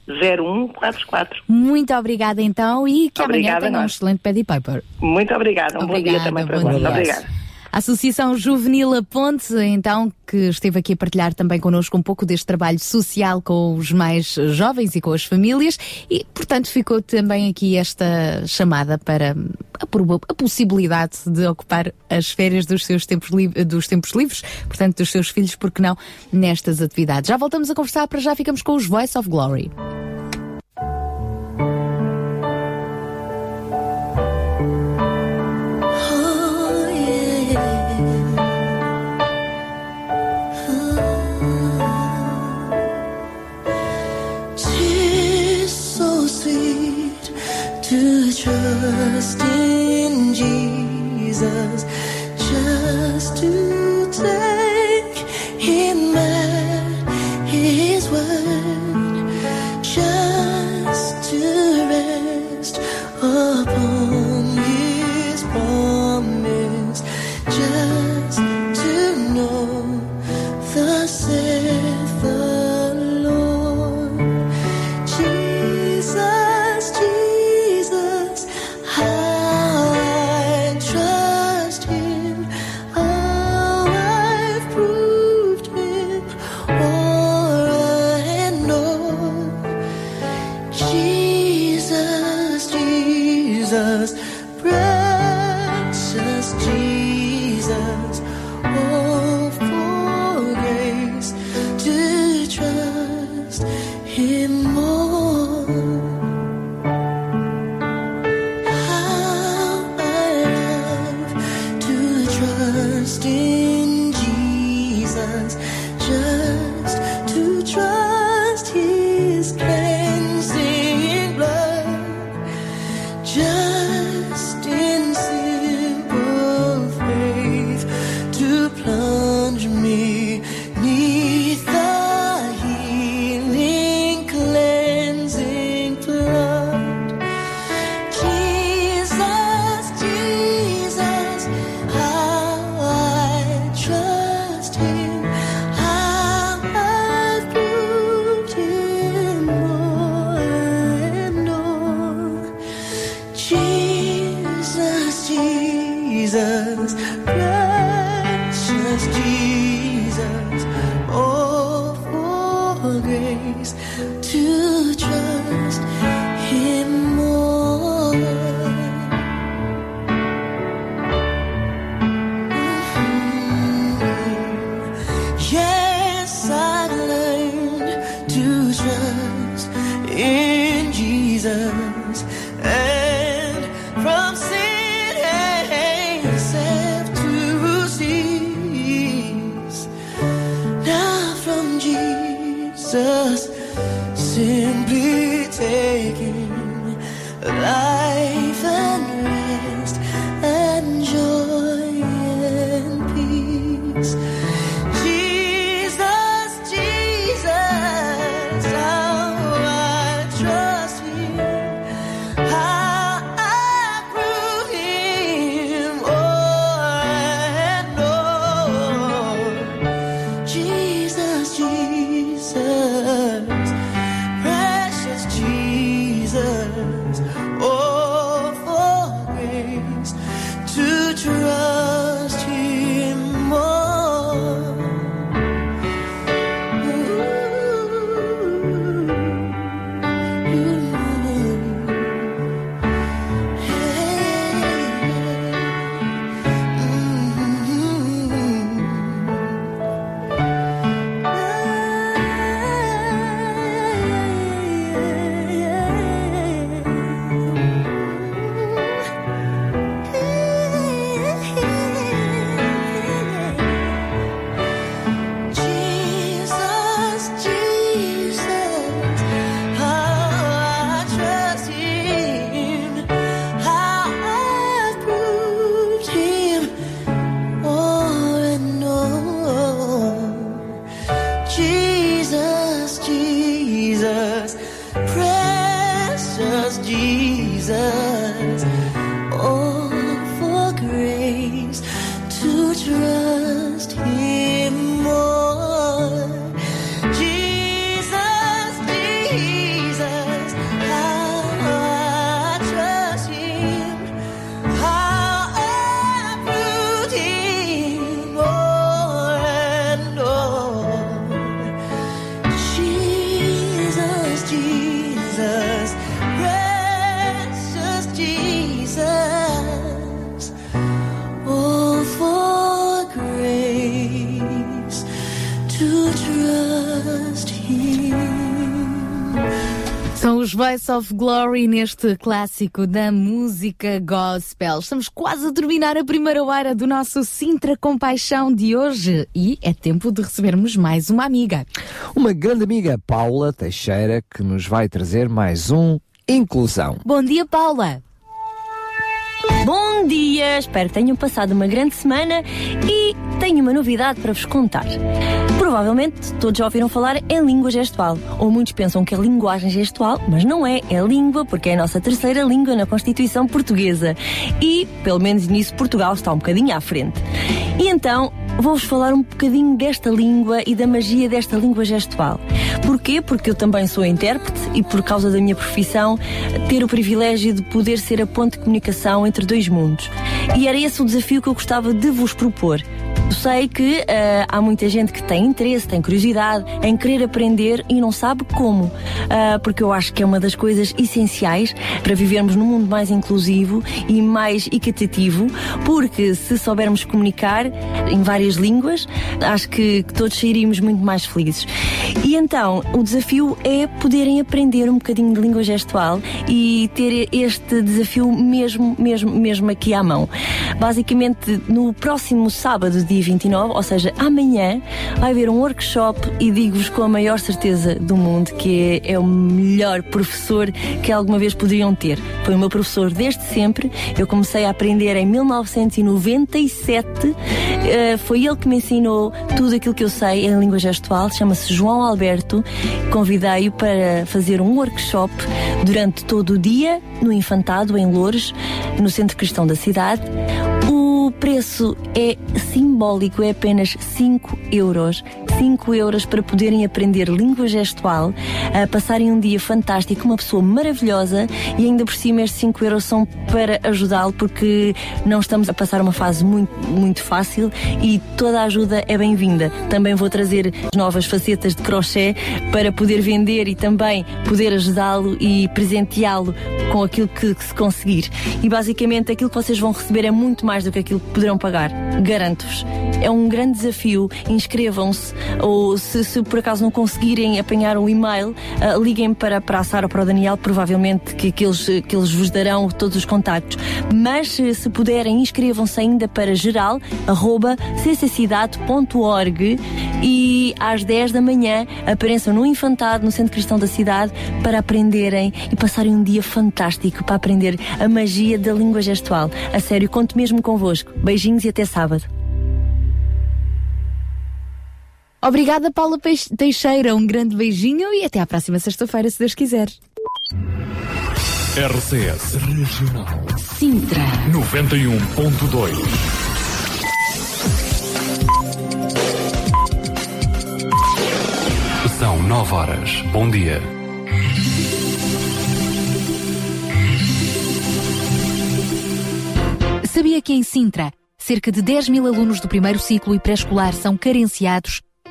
0144. Muito obrigada então e que amanhã Obrigada, tenham um nós. excelente Paddy Paper. Muito obrigada, um bom dia também para bom dia. Obrigada. A Associação Juvenil A Ponte, então, que esteve aqui a partilhar também connosco um pouco deste trabalho social com os mais jovens e com as famílias e, portanto, ficou também aqui esta chamada para a, possibilidade de ocupar as férias dos seus tempos, dos tempos livres, portanto, dos seus filhos, porque não, nestas atividades. Já voltamos a conversar, para já ficamos com os Voice of Glory. Trust in Jesus, just to take Him at His word, just to rest upon His promise, just Of Glory neste clássico da música gospel. Estamos quase a terminar a primeira hora do nosso Sintra Compaixão de hoje e é tempo de recebermos mais uma amiga. Uma grande amiga, Paula Teixeira, que nos vai trazer mais um Inclusão. Bom dia, Paula. Bom dia! Espero que tenham passado uma grande semana e tenho uma novidade para vos contar. Provavelmente todos já ouviram falar em língua gestual, ou muitos pensam que é linguagem gestual, mas não é, é língua porque é a nossa terceira língua na Constituição Portuguesa. E, pelo menos nisso, Portugal está um bocadinho à frente. E então, vou-vos falar um bocadinho desta língua e da magia desta língua gestual. Porquê? Porque eu também sou intérprete e por causa da minha profissão ter o privilégio de poder ser a ponte de comunicação entre dois mundos. E era esse o desafio que eu gostava de vos propor. Sei que ah, há muita gente que tem interesse, tem curiosidade em querer aprender e não sabe como. Ah, porque eu acho que é uma das coisas essenciais para vivermos num mundo mais inclusivo e mais equitativo, porque se soubermos comunicar em várias línguas, acho que, que todos sairíamos muito mais felizes. E então, o desafio é poderem aprender um bocadinho de língua gestual e ter este desafio mesmo, mesmo, mesmo aqui à mão. Basicamente, no próximo sábado, dia 29, ou seja, amanhã, vai haver um workshop e digo-vos com a maior certeza do mundo que é, é o melhor professor que alguma vez poderiam ter. Foi o meu professor desde sempre. Eu comecei a aprender em 1997. Eh, foi ele que me ensinou tudo aquilo que eu sei em língua gestual. Chama-se João Alberto. Convidei-o para fazer um workshop durante todo o dia no Infantado, em Loures, no Centro Cristão da cidade. O preço é simbólico, é apenas 5 euros. 5 euros para poderem aprender língua gestual, a passarem um dia fantástico, uma pessoa maravilhosa e ainda por cima estes 5 euros são para ajudá-lo porque não estamos a passar uma fase muito, muito fácil e toda a ajuda é bem-vinda. Também vou trazer novas facetas de crochê para poder vender e também poder ajudá-lo e presenteá-lo com aquilo que, que se conseguir. E basicamente aquilo que vocês vão receber é muito mais do que aquilo que poderão pagar. Garanto-vos. É um grande desafio. Inscrevam-se ou se, se por acaso não conseguirem apanhar o e-mail, ah, liguem para, para a Sara ou para o Daniel, provavelmente que, que, eles, que eles vos darão todos os contactos. Mas se, se puderem, inscrevam-se ainda para geral, arroba e às 10 da manhã apareçam no Infantado, no Centro Cristão da cidade, para aprenderem e passarem um dia fantástico para aprender a magia da língua gestual. A sério, conto mesmo convosco. Beijinhos e até sábado. Obrigada, Paula Teixeira. Um grande beijinho e até à próxima sexta-feira, se Deus quiser. RCS Regional Sintra. 91.2 São 9 horas. Bom dia. Sabia que em Sintra, cerca de 10 mil alunos do primeiro ciclo e pré-escolar são carenciados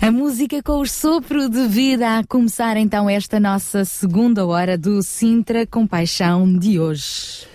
A música com o sopro de vida a começar então esta nossa segunda hora do Sintra Compaixão de hoje.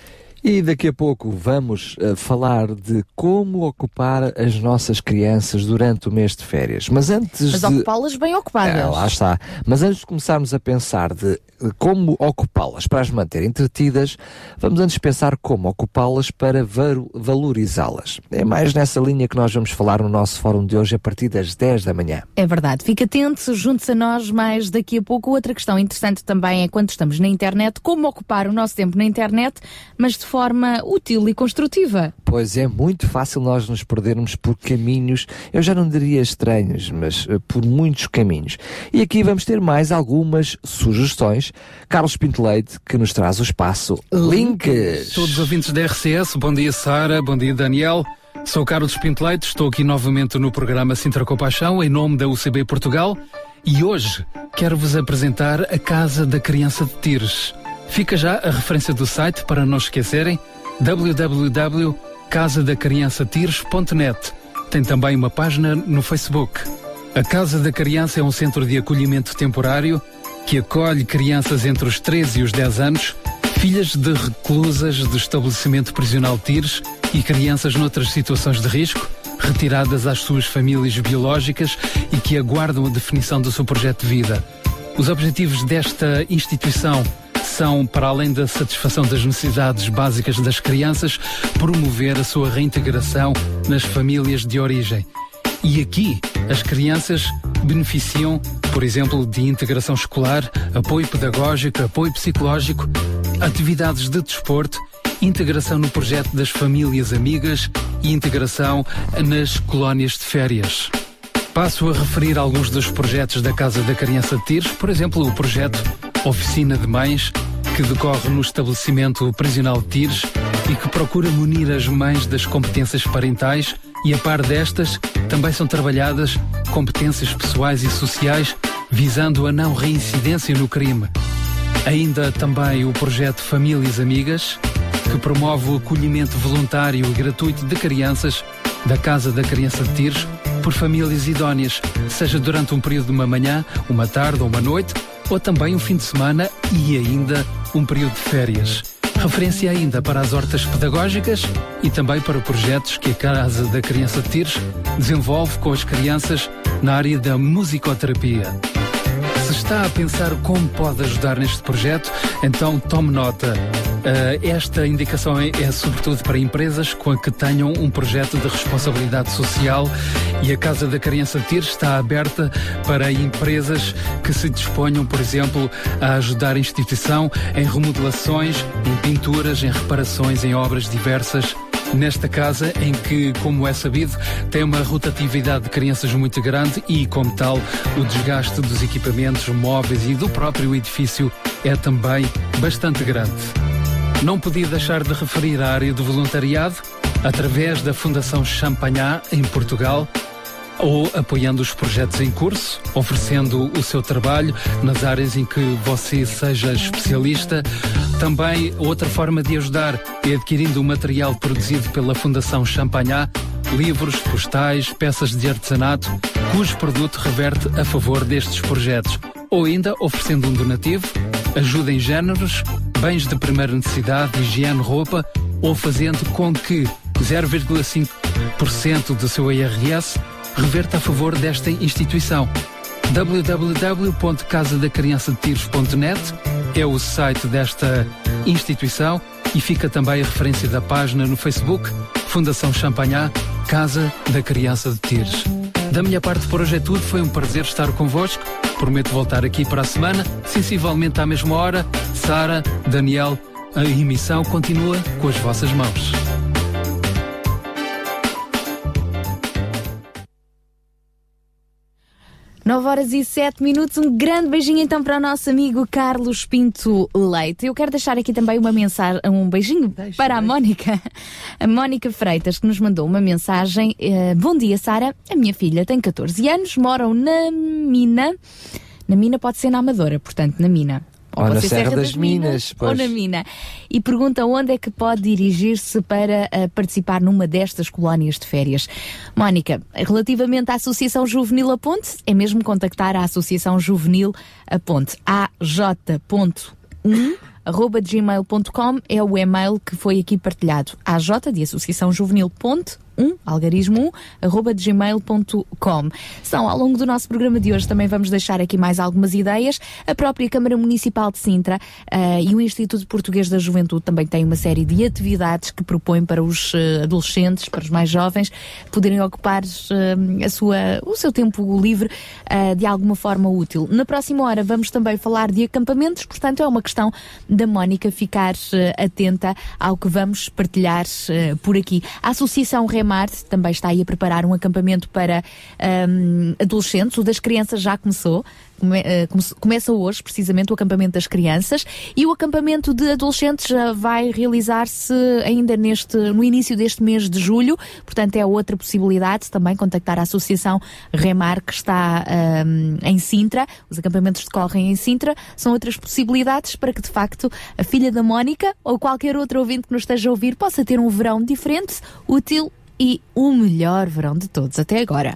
E daqui a pouco vamos eh, falar de como ocupar as nossas crianças durante o mês de férias. Mas antes Mas de. ocupá-las bem ocupadas. É, lá está. Mas antes de começarmos a pensar de eh, como ocupá-las para as manter entretidas, vamos antes pensar como ocupá-las para va- valorizá-las. É mais nessa linha que nós vamos falar no nosso fórum de hoje a partir das 10 da manhã. É verdade. Fica atento, junte-se a nós mais daqui a pouco. Outra questão interessante também é quando estamos na internet, como ocupar o nosso tempo na internet, mas de forma útil e construtiva. Pois é muito fácil nós nos perdermos por caminhos, eu já não diria estranhos, mas eh, por muitos caminhos. E aqui vamos ter mais algumas sugestões. Carlos Pinto Leite, que nos traz o espaço Links. Todos os ouvintes da RCS, bom dia Sara, bom dia Daniel. Sou Carlos Pinto Leite, estou aqui novamente no programa Sintra Compaixão, em nome da UCB Portugal, e hoje quero-vos apresentar a Casa da Criança de Tires. Fica já a referência do site para não esquecerem, www.casadacriançatires.net. Tem também uma página no Facebook. A Casa da Criança é um centro de acolhimento temporário que acolhe crianças entre os 13 e os 10 anos, filhas de reclusas do estabelecimento prisional Tires e crianças noutras situações de risco, retiradas às suas famílias biológicas e que aguardam a definição do seu projeto de vida. Os objetivos desta instituição são, para além da satisfação das necessidades básicas das crianças, promover a sua reintegração nas famílias de origem. E aqui, as crianças beneficiam, por exemplo, de integração escolar, apoio pedagógico, apoio psicológico, atividades de desporto, integração no projeto das famílias amigas e integração nas colónias de férias. Passo a referir alguns dos projetos da Casa da Criança de Tires, por exemplo, o projeto Oficina de Mães, que decorre no estabelecimento prisional de Tires e que procura munir as mães das competências parentais e, a par destas, também são trabalhadas competências pessoais e sociais visando a não reincidência no crime. Ainda também o projeto Famílias Amigas, que promove o acolhimento voluntário e gratuito de crianças da Casa da Criança de Tires por famílias idóneas, seja durante um período de uma manhã, uma tarde ou uma noite, ou também um fim de semana e ainda um período de férias. Referência ainda para as hortas pedagógicas e também para projetos que a Casa da Criança de Tires desenvolve com as crianças na área da musicoterapia. Se está a pensar como pode ajudar neste projeto, então tome nota. Uh, esta indicação é, é, sobretudo para empresas com a que tenham um projeto de responsabilidade social e a Casa da Criança Tires está aberta para empresas que se disponham, por exemplo, a ajudar a instituição em remodelações, em pinturas, em reparações, em obras diversas nesta casa em que, como é sabido, tem uma rotatividade de crianças muito grande e, como tal, o desgaste dos equipamentos móveis e do próprio edifício é também bastante grande. Não podia deixar de referir a área do voluntariado através da Fundação Champagnat em Portugal ou apoiando os projetos em curso, oferecendo o seu trabalho nas áreas em que você seja especialista. Também outra forma de ajudar é adquirindo o material produzido pela Fundação Champagnat, livros, postais, peças de artesanato, cujo produto reverte a favor destes projetos. Ou ainda oferecendo um donativo, ajuda em géneros, bens de primeira necessidade, higiene, roupa, ou fazendo com que 0,5% do seu IRS reverta a favor desta instituição. www.casadacriançadetiros.net é o site desta instituição e fica também a referência da página no Facebook Fundação Champagnat Casa da Criança de Tires. Da minha parte por hoje é tudo, foi um prazer estar convosco. Prometo voltar aqui para a semana, sensivelmente à mesma hora. Sara, Daniel, a emissão continua com as vossas mãos. 9 horas e 7 minutos. Um grande beijinho então para o nosso amigo Carlos Pinto Leite. Eu quero deixar aqui também uma mensagem, um beijinho Deixa, para a Mónica, a Mónica Freitas, que nos mandou uma mensagem. Uh, Bom dia, Sara. A minha filha tem 14 anos, moram na mina. Na mina pode ser na Amadora, portanto, na mina ou, na Serra, Serra das, das, Minas, Minas ou na Mina. E pergunta onde é que pode dirigir-se para uh, participar numa destas colónias de férias. Mónica, relativamente à Associação Juvenil A Ponte, é mesmo contactar a Associação Juvenil A Ponte, AJ.1 arroba gmail.com é o e-mail que foi aqui partilhado. AJ de Associação Juvenil Ponte 1, algarismo 1, arroba gmail.com. São, ao longo do nosso programa de hoje, também vamos deixar aqui mais algumas ideias. A própria Câmara Municipal de Sintra uh, e o Instituto Português da Juventude também têm uma série de atividades que propõem para os uh, adolescentes, para os mais jovens, poderem ocupar uh, a sua, o seu tempo livre de alguma forma útil. Na próxima hora vamos também falar de acampamentos, portanto é uma questão da Mónica ficar atenta ao que vamos partilhar por aqui. A Associação Remarte também está aí a preparar um acampamento para um, adolescentes. O das crianças já começou. Eh, começa hoje, precisamente, o acampamento das crianças e o acampamento de adolescentes vai realizar-se ainda neste, no início deste mês de julho. Portanto, é outra possibilidade também contactar a Associação Remar, que está um, em Sintra. Os acampamentos decorrem em Sintra. São outras possibilidades para que, de facto, a filha da Mónica ou qualquer outro ouvinte que nos esteja a ouvir possa ter um verão diferente, útil e o melhor verão de todos até agora.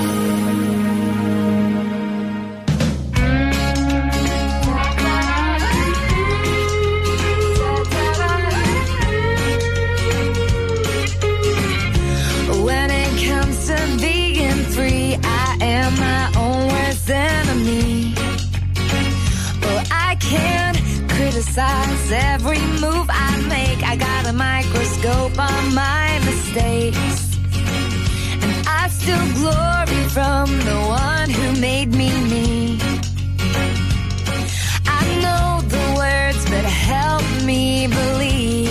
criticize every move I make. I got a microscope on my mistakes. And I still glory from the one who made me me. I know the words that help me believe.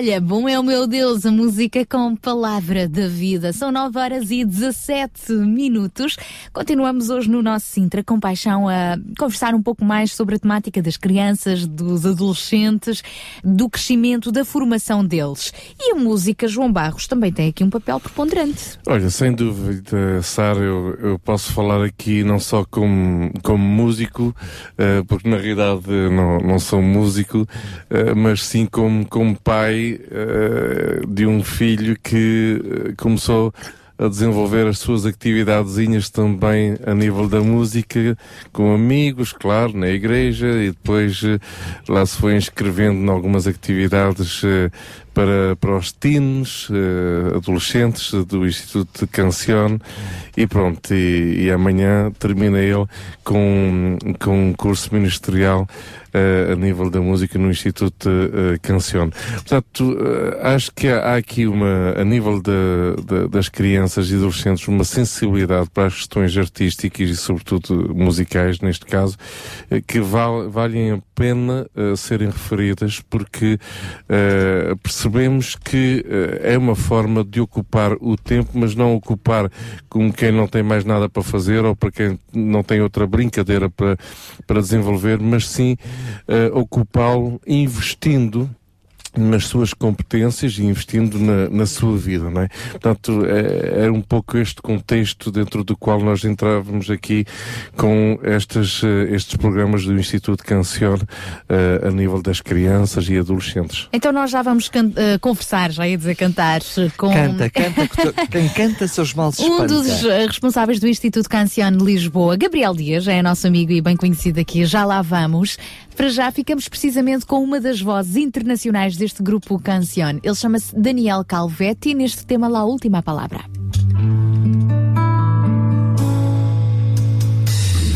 Falha, bom é o meu Deus, a música com palavra da vida. São 9 horas e 17 minutos. Continuamos hoje no nosso Sintra com paixão a conversar um pouco mais sobre a temática das crianças, dos adolescentes, do crescimento, da formação deles. E a música, João Barros, também tem aqui um papel preponderante. Olha, sem dúvida, Sara, eu, eu posso falar aqui não só como, como músico, eh, porque na realidade não, não sou músico, eh, mas sim como, como pai eh, de um filho que começou a desenvolver as suas atividadezinhas também a nível da música, com amigos, claro, na igreja, e depois eh, lá se foi inscrevendo em algumas atividades eh, para, para os teens, eh, adolescentes do Instituto de Cancione, e pronto, e, e amanhã termina ele com, com um curso ministerial eh, a nível da música no Instituto uh, Cancione. Portanto, eh, acho que há, há aqui uma, a nível da- da- das crianças e adolescentes, uma sensibilidade para as questões artísticas e sobretudo musicais, neste caso, que val, valem a pena serem referidas porque eh, percebemos que eh, é uma forma de ocupar o tempo, mas não ocupar com quem não tem mais nada para fazer ou para quem não tem outra brincadeira para, para desenvolver, mas sim eh, ocupá-lo investindo nas suas competências e investindo na, na sua vida, não é? Portanto, é, é um pouco este contexto dentro do qual nós entrávamos aqui com estas, eh, estes programas do Instituto Cancione eh, a nível das crianças e adolescentes. Então nós já vamos can- eh, conversar, já ia dizer cantar, com Canta, canta, que tu- quem canta seus males um espanta. dos eh, responsáveis do Instituto Cancione de Lisboa, Gabriel Dias, é nosso amigo e bem conhecido aqui, já lá vamos. Para já ficamos precisamente com uma das vozes internacionais deste grupo Cancione. Ele chama-se Daniel Calvetti, neste tema lá a última palavra.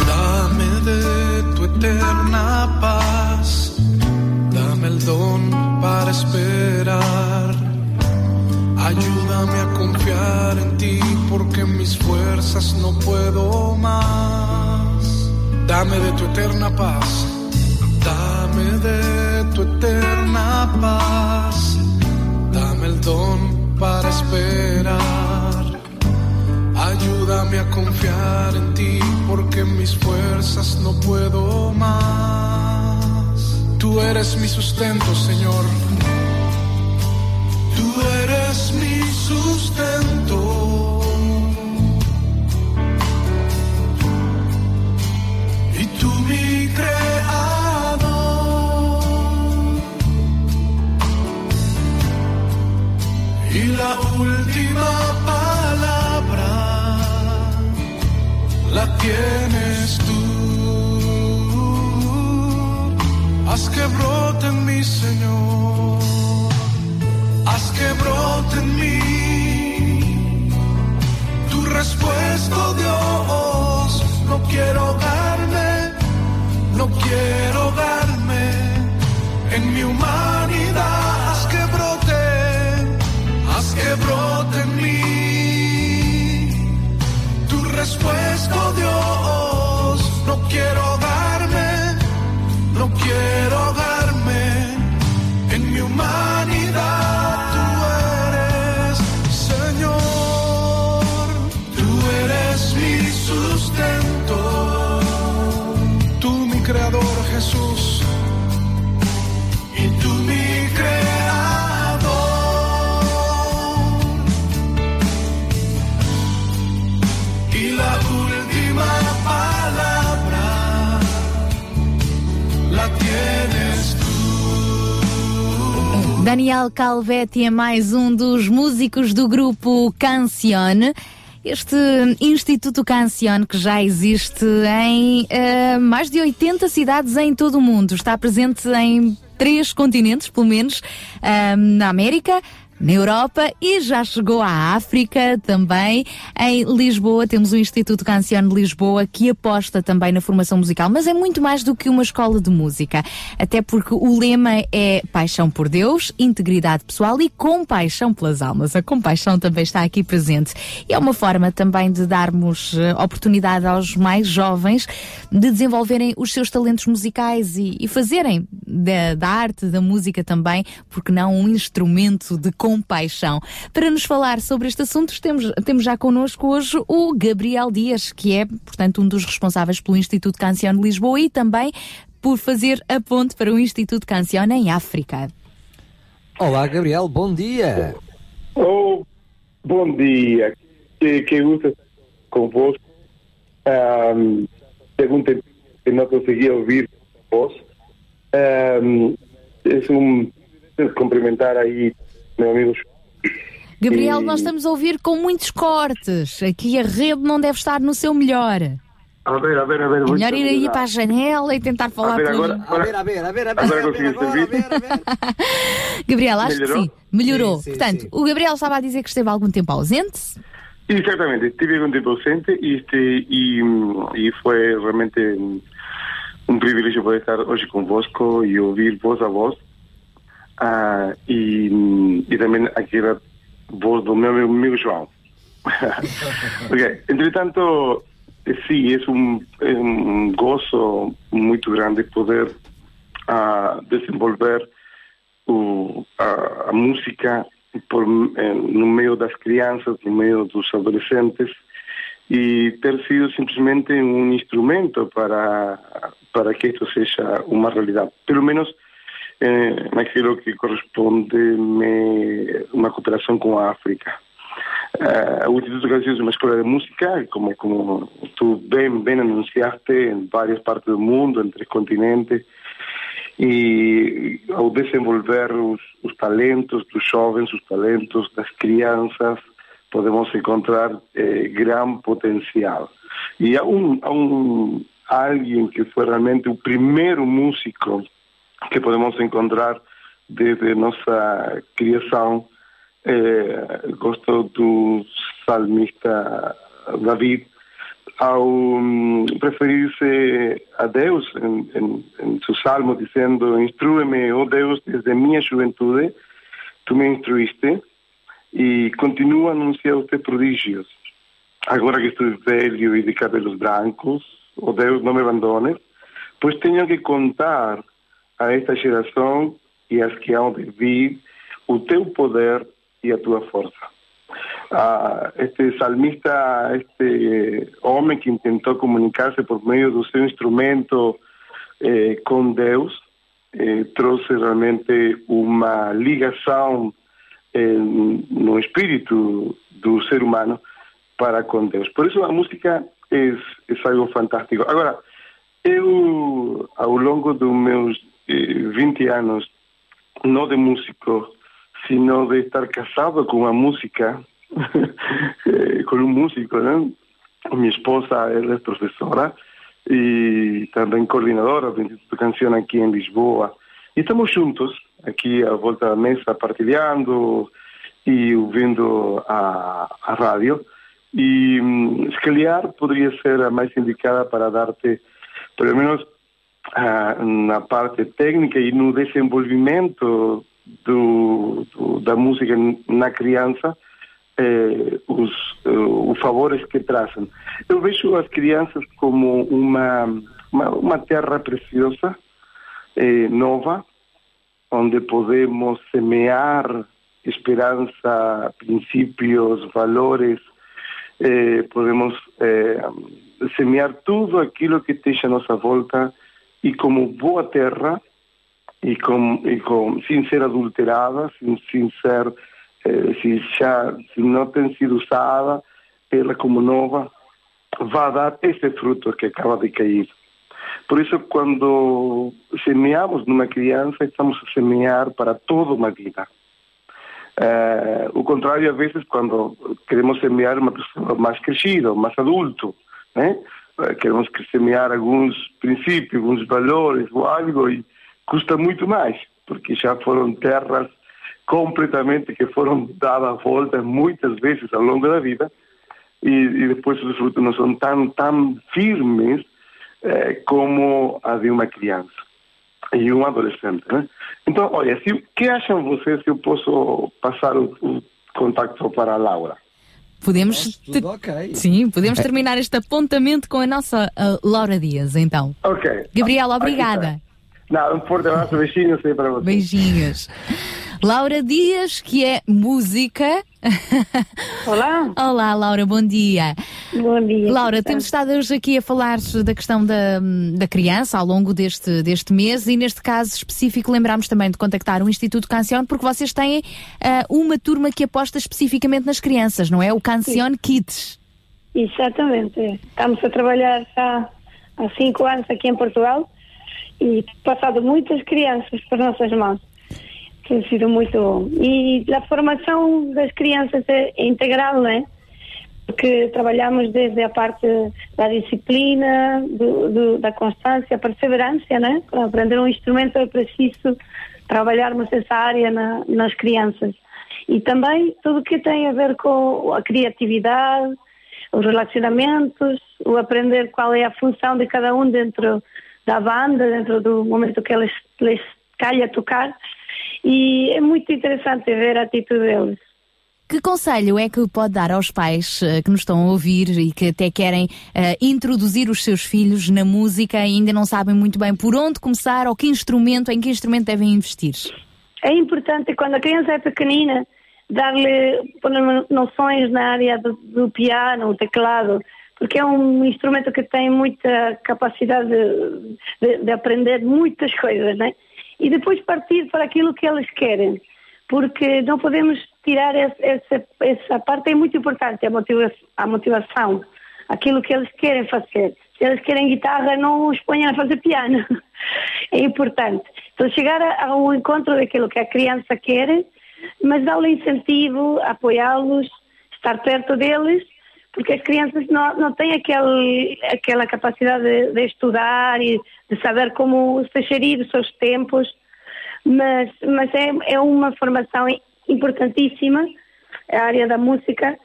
Dame de tu eterna paz, dame el don para esperar. Ayúdame a confiar en ti porque mis fuerzas no puedo más. Dame de tu eterna paz, dame de tu eterna paz, dame el don para esperar. Ayúdame a confiar en ti porque mis fuerzas no puedo más. Tú eres mi sustento, Señor. Tú eres mi sustento. Y tú mi creador. y la última palabra la tienes tú. Haz que brote en mí, Señor. Haz que brote en mí tu respuesta, oh Dios. No quiero darme, no quiero darme en mi humano respuesta, oh Dios. No quiero darme, no quiero darme Daniel Calvetti é mais um dos músicos do grupo Cancione. Este Instituto Cancione que já existe em eh, mais de 80 cidades em todo o mundo. Está presente em três continentes, pelo menos, ah, na América, na Europa e já chegou à África também. Em Lisboa temos o Instituto Cancione de Lisboa que aposta também na formação musical, mas é muito mais do que uma escola de música. Até porque o lema é paixão por Deus, integridade pessoal e compaixão pelas almas. A compaixão também está aqui presente. E é uma forma também de darmos eh, oportunidade aos mais jovens de desenvolverem os seus talentos musicais e, e fazerem da, da arte, da música também, porque não um instrumento de compaixão. Para nos falar sobre este assunto, temos, temos já connosco hoje o Gabriel Dias, que é, portanto, um dos responsáveis pelo Instituto Cancione de Lisboa e também por fazer a ponte para o Instituto Cancione em África. Olá, Gabriel, bom dia. Oh, bom dia. Que, que gusto estar convosco. Um, según te, que no conseguía oír voz. Um, es un cumprimentar aí meu amigo. Gabriel, E- nós estamos a ouvir com muitos cortes. Aqui a rede não deve estar no seu melhor. É A ver, a ver, a ver. vou melhor ir aí para a janela e tentar falar ver, pelo- agora- A ver, a ver, a ver, a Agora consegui servir. Gabriel, acho Melhorou? que sim. Melhorou. Sim, sim, Portanto, sim. o Gabriel estava a dizer que esteve algum tempo ausente. Exactamente, estive con tiempo ausente y, este, y, mm, y fue realmente un privilegio poder estar hoy con Bosco y oír voz a voz. Ah, mm, y también aquí la voz de mi amigo João. ok, entre tanto, eh, sí, es un, es un gozo muy grande poder ah, desenvolver o, a, a música por, eh, no meio das crianças, no meio dos adolescentes e ter sido simplesmente um instrumento para para que isto seja uma realidade. Pelo menos eh, naquilo que corresponde me, uma cooperação com a África. Eh, o Instituto Canciones é uma escola de música, como, como tu bem, bem anunciaste, em várias partes do mundo, em três continentes, e ao desenvolver os, os talentos dos jovens, os talentos das crianças, podemos encontrar eh, gran potencial. E há um, há um alguém que foi realmente o primeiro músico que podemos encontrar desde nossa criação. Eh, gosto do salmista David, ao hum, preferir-se a Deus em, em, em seu salmo, dizendo: Instrue-me, ó Deus, desde minha juventude, tu me instruíste e continua a anunciar os teus prodígios. Agora que estou velho e de cabelos brancos, ó Deus, não me abandones, pois tenho que contar a esta geração e às que hão de vir o teu poder e a tua força. Ah, este salmista, este homem que tentou comunicar-se por meio do seu instrumento eh, com Deus, eh, trouxe realmente uma ligação eh, no espírito do ser humano para com Deus. Por isso a música é, é algo fantástico. Agora, eu, ao longo dos meus eh, 20 anos, não de músico, sino de estar casado com a música, eh, com um músico, né? Minha esposa ela é professora e também coordenadora do Instituto Canção aqui em Lisboa. E estamos juntos, aqui à volta da mesa, partilhando e ouvindo a, a rádio. E hum, se calhar poderia ser a mais indicada para dar-te, pelo menos, na parte técnica e no desenvolvimento do, do- da música na criança eh, os, eh, os favores que trazem. Eu vejo as crianças como uma, uma, uma terra preciosa, eh, nova, onde podemos semear esperança, princípios, valores, eh, podemos eh, semear tudo aquilo que esteja à nossa volta e como boa terra e com, e com sem ser adulterada, sem, sem ser eh, se já se não tem sido usada ela como nova vai dar esse fruto que acaba de cair. Por isso, quando semeamos numa criança, estamos a semear para toda uma vida. Eh, o contrário, às vezes, quando queremos semear uma pessoa mais crescida, mais adulto, né? Eh, queremos que semear alguns princípios, alguns valores ou algo, e custa muito mais, porque já foram terras completamente que foram dadas voltas muitas vezes ao longo da vida, e, e depois os frutos não são tão, tão firmes eh, como a de uma criança e um adolescente. Né? Então, olha, o que acham vocês se eu posso passar o, o contato para a Laura? Podemos. te- Sim, podemos terminar este apontamento com a nossa ah, Laura Dias, então. Ok. Gabriela, obrigada. Não, um forte abraço, beijinhos aí para vocês. Beijinhos. Laura Dias, que é música. Olá. Olá, Laura, bom dia. Bom dia. Laura, temos estado hoje aqui a falar da questão da, da criança ao longo deste, deste mês e, neste caso específico, lembramos também de contactar o Instituto Cancion porque vocês têm ah, uma turma que aposta especificamente nas crianças, não é? O Cancion Kids. Exatamente. Estamos a trabalhar já há cinco anos aqui em Portugal e passado muitas crianças por nossas mãos. Tem sido muito bom. E a formação das crianças é integral, não é? Porque trabalhamos desde a parte da disciplina, do- do- da constância, perseverança, né? Para aprender um instrumento é preciso trabalharmos essa área na- nas crianças. E também tudo que tem a ver com a criatividade, os relacionamentos, o aprender qual é a função de cada um dentro da banda, dentro do momento que eles, lhes calha tocar. E é muito interessante ver a atitude deles. Que conselho é que pode dar aos pais eh, que nos estão a ouvir e que até querem eh, introduzir os seus filhos na música e ainda não sabem muito bem por onde começar ou que instrumento, em que instrumento devem investir? É importante quando a criança é pequenina dar-lhe noções na área do, do piano, o teclado, porque é um instrumento que tem muita capacidade de, de- de aprender muitas coisas, né? E depois partir para aquilo que eles querem, porque não podemos tirar essa, essa parte é muito importante, a, motiva a motivação, aquilo que eles querem fazer. Se eles querem guitarra, não os ponham a fazer piano. é importante. Então, chegar ao encontro daquilo que a criança quer, mas dar-lhe incentivo, apoiá-los, estar perto deles, porque as crianças não, não têm aquele, aquela capacidade de, de estudar e de saber como se gerir os seus tempos, mas, mas é, é uma formação importantíssima, a área da música,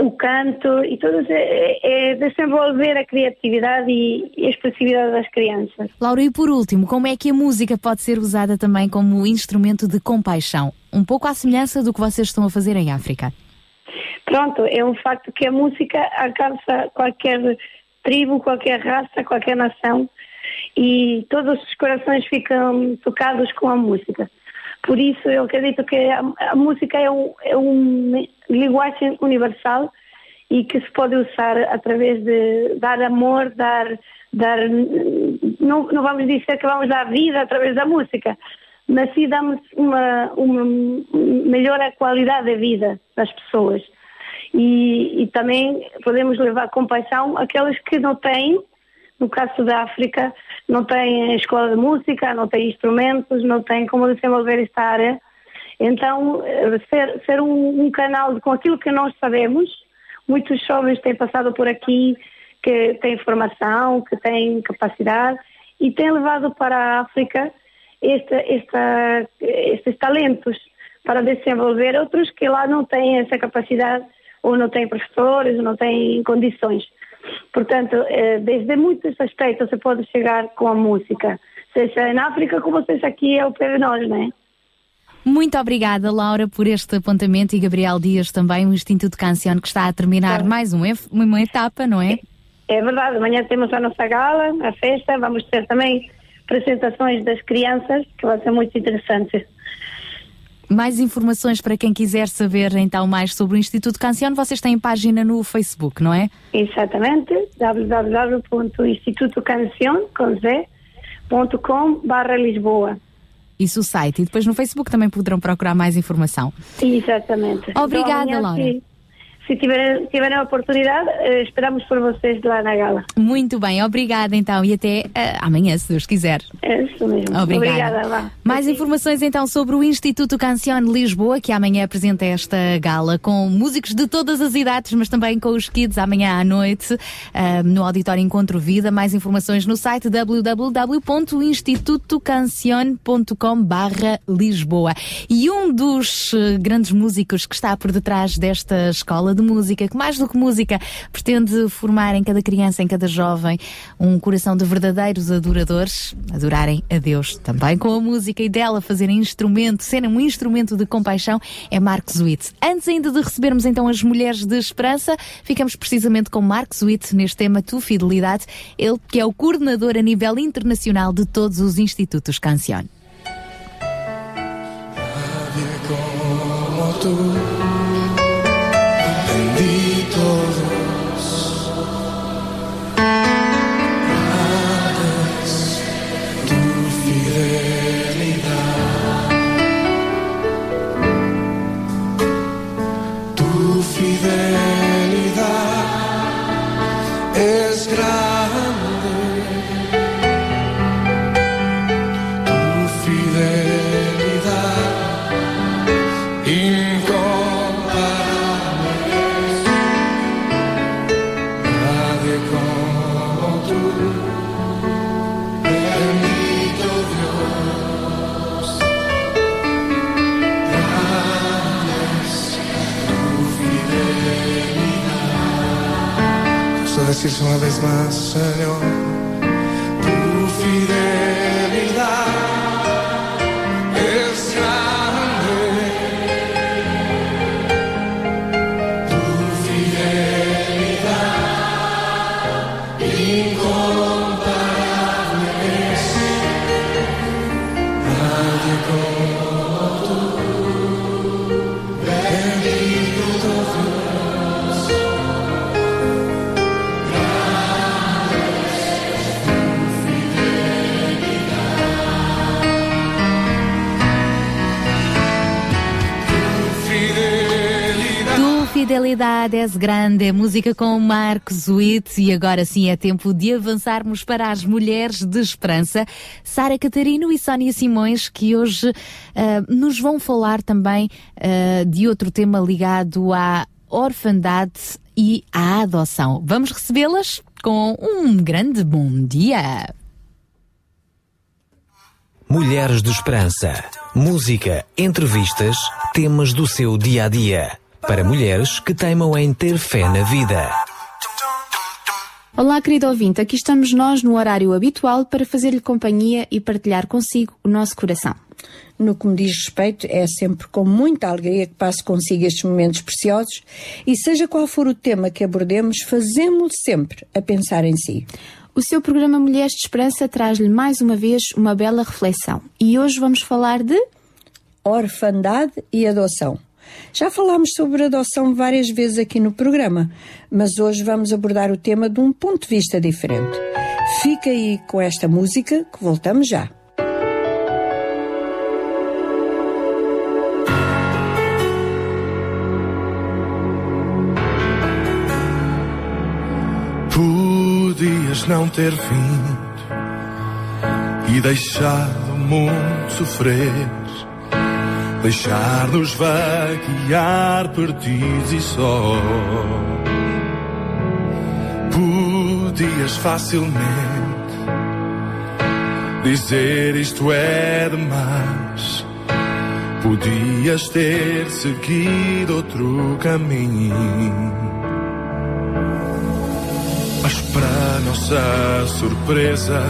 o canto e tudo é, é desenvolver a criatividade e a expressividade das crianças. Laura, e por último, como é que a música pode ser usada também como instrumento de compaixão? Um pouco à semelhança do que vocês estão a fazer em África. Pronto, é um facto que a música alcança qualquer tribo, qualquer raça, qualquer nação e todos os corações ficam tocados com a música. Por isso, eu acredito que a, a música é um, é um linguagem universal e que se pode usar através de dar amor, dar, dar não, não vamos dizer que vamos dar vida através da música, mas sim damos uma, uma melhora a qualidade de vida das pessoas. E, e também podemos levar compaixão àqueles que não têm, no caso da África, não têm escola de música, não têm instrumentos, não têm como desenvolver esta área. Então, eh, ser, ser um, um canal com aquilo que nós sabemos, muitos jovens têm passado por aqui, que têm formação, que têm capacidade e têm levado para a África esta, esta, estes talentos para desenvolver outros que lá não têm essa capacidade ou não têm professores, ou não têm condições. Portanto, eh, desde muitos aspectos se pode chegar com a música, seja na África como seja aqui ao pé de nós, não é? Muito obrigada, Laura, por este apontamento e Gabriel Dias também, o Instituto Cancione, que está a terminar mais um, uma etapa, não é? É verdade, amanhã temos a nossa gala, a festa, vamos ter também apresentações das crianças, que vai ser muito interessante. Mais informações para quem quiser saber então mais sobre o Instituto Cancione, vocês têm página no Facebook, não é? Exatamente, www.institutocancion.com barra Lisboa. Isso o site. E depois no Facebook também poderão procurar mais informação. Exatamente. Obrigada, Então, Laura. Se, se tiverem, tiverem a oportunidade, eh, esperamos por vocês lá na gala. Muito bem, obrigada então e até eh, amanhã, se Deus quiser. É isso mesmo. Obrigada. Obrigada. Mais informações então sobre o Instituto Cancione Lisboa, que amanhã apresenta esta gala com músicos de todas as idades, mas também com os kids amanhã à noite ah, no Auditório Encontro Vida. Mais informações no site www.institutocancione.com barra Lisboa. E um dos grandes músicos que está por detrás desta escola de música, que mais do que música pretende formar em cada criança, em cada jovem, um coração de verdadeiros adoradores, adorarem a Deus também com a música e dela fazerem instrumento, serem um instrumento de compaixão, é Marcos Witt. Antes ainda de recebermos então as mulheres de esperança, ficamos precisamente com Marcos Witt neste tema Tu Fidelidade, ele que é o coordenador a nível internacional de todos os institutos Cancione. Decirse una vez más, Señor, Tu fidelidade és grande, é música com Marcos Witt e agora sim é tempo de avançarmos para as mulheres de esperança, Sara Catarino e Sónia Simões, que hoje ah, nos vão falar também ah, de outro tema ligado à orfandade e à adoção. Vamos recebê-las com um grande bom dia. Mulheres de Esperança. Música, entrevistas, temas do seu dia a dia. Para mulheres que teimam em ter fé na vida. Olá, querido ouvinte, aqui estamos nós no horário habitual para fazer-lhe companhia e partilhar consigo o nosso coração. No que me diz respeito, é sempre com muita alegria que passo consigo estes momentos preciosos e, seja qual for o tema que abordemos, fazemos-lo sempre a pensar em si. O seu programa Mulheres de Esperança traz-lhe mais uma vez uma bela reflexão. E hoje vamos falar de orfandade e adoção. Já falámos sobre adoção várias vezes aqui no programa, mas hoje vamos abordar o tema de um ponto de vista diferente. Fica aí com esta música que voltamos já. Podias não ter vindo e deixado o mundo sofrer, deixar-nos vaguear perdidos e só. Podias facilmente dizer isto é demais. Podias ter seguido outro caminho. Mas para nossa surpresa,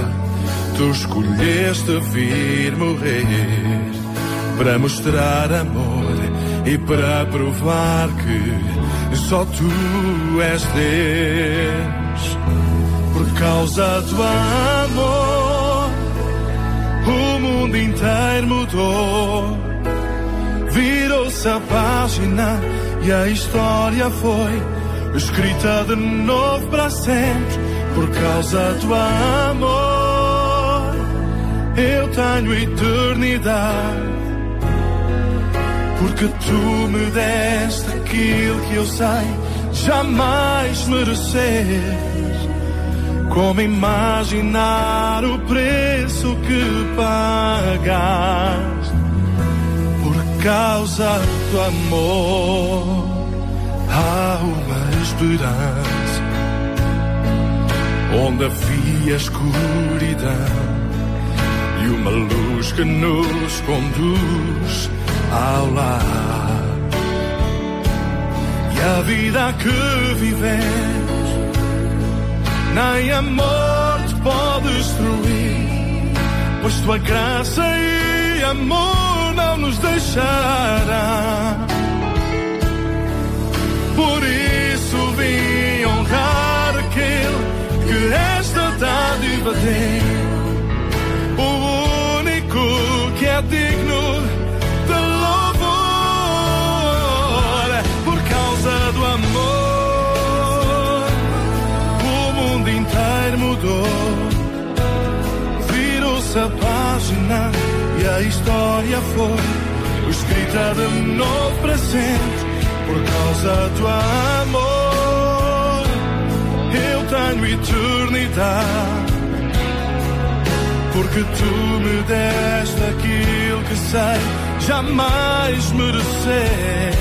tu escolheste vir morrer para mostrar amor e para provar que só tu és Deus. Por causa do amor, o mundo inteiro mudou. Virou-se a página e a história foi escrita de novo para sempre. Por causa do amor, eu tenho eternidade. Porque tu me deste aquilo que eu sei jamais merecer. Como imaginar o preço que pagaste por causa do amor? Há uma esperança onde havia escuridão e uma luz que nos conduz ao lar. E a vida que vivemos, nem a morte pode destruir, pois tua graça e amor não nos deixará. Por isso vim honrar aquele que esta dádiva deu, o único que é digno virou-se a página e a história foi escrita de novo para sempre. Por causa do amor, eu tenho eternidade. Porque tu me deste aquilo que sei jamais merecer.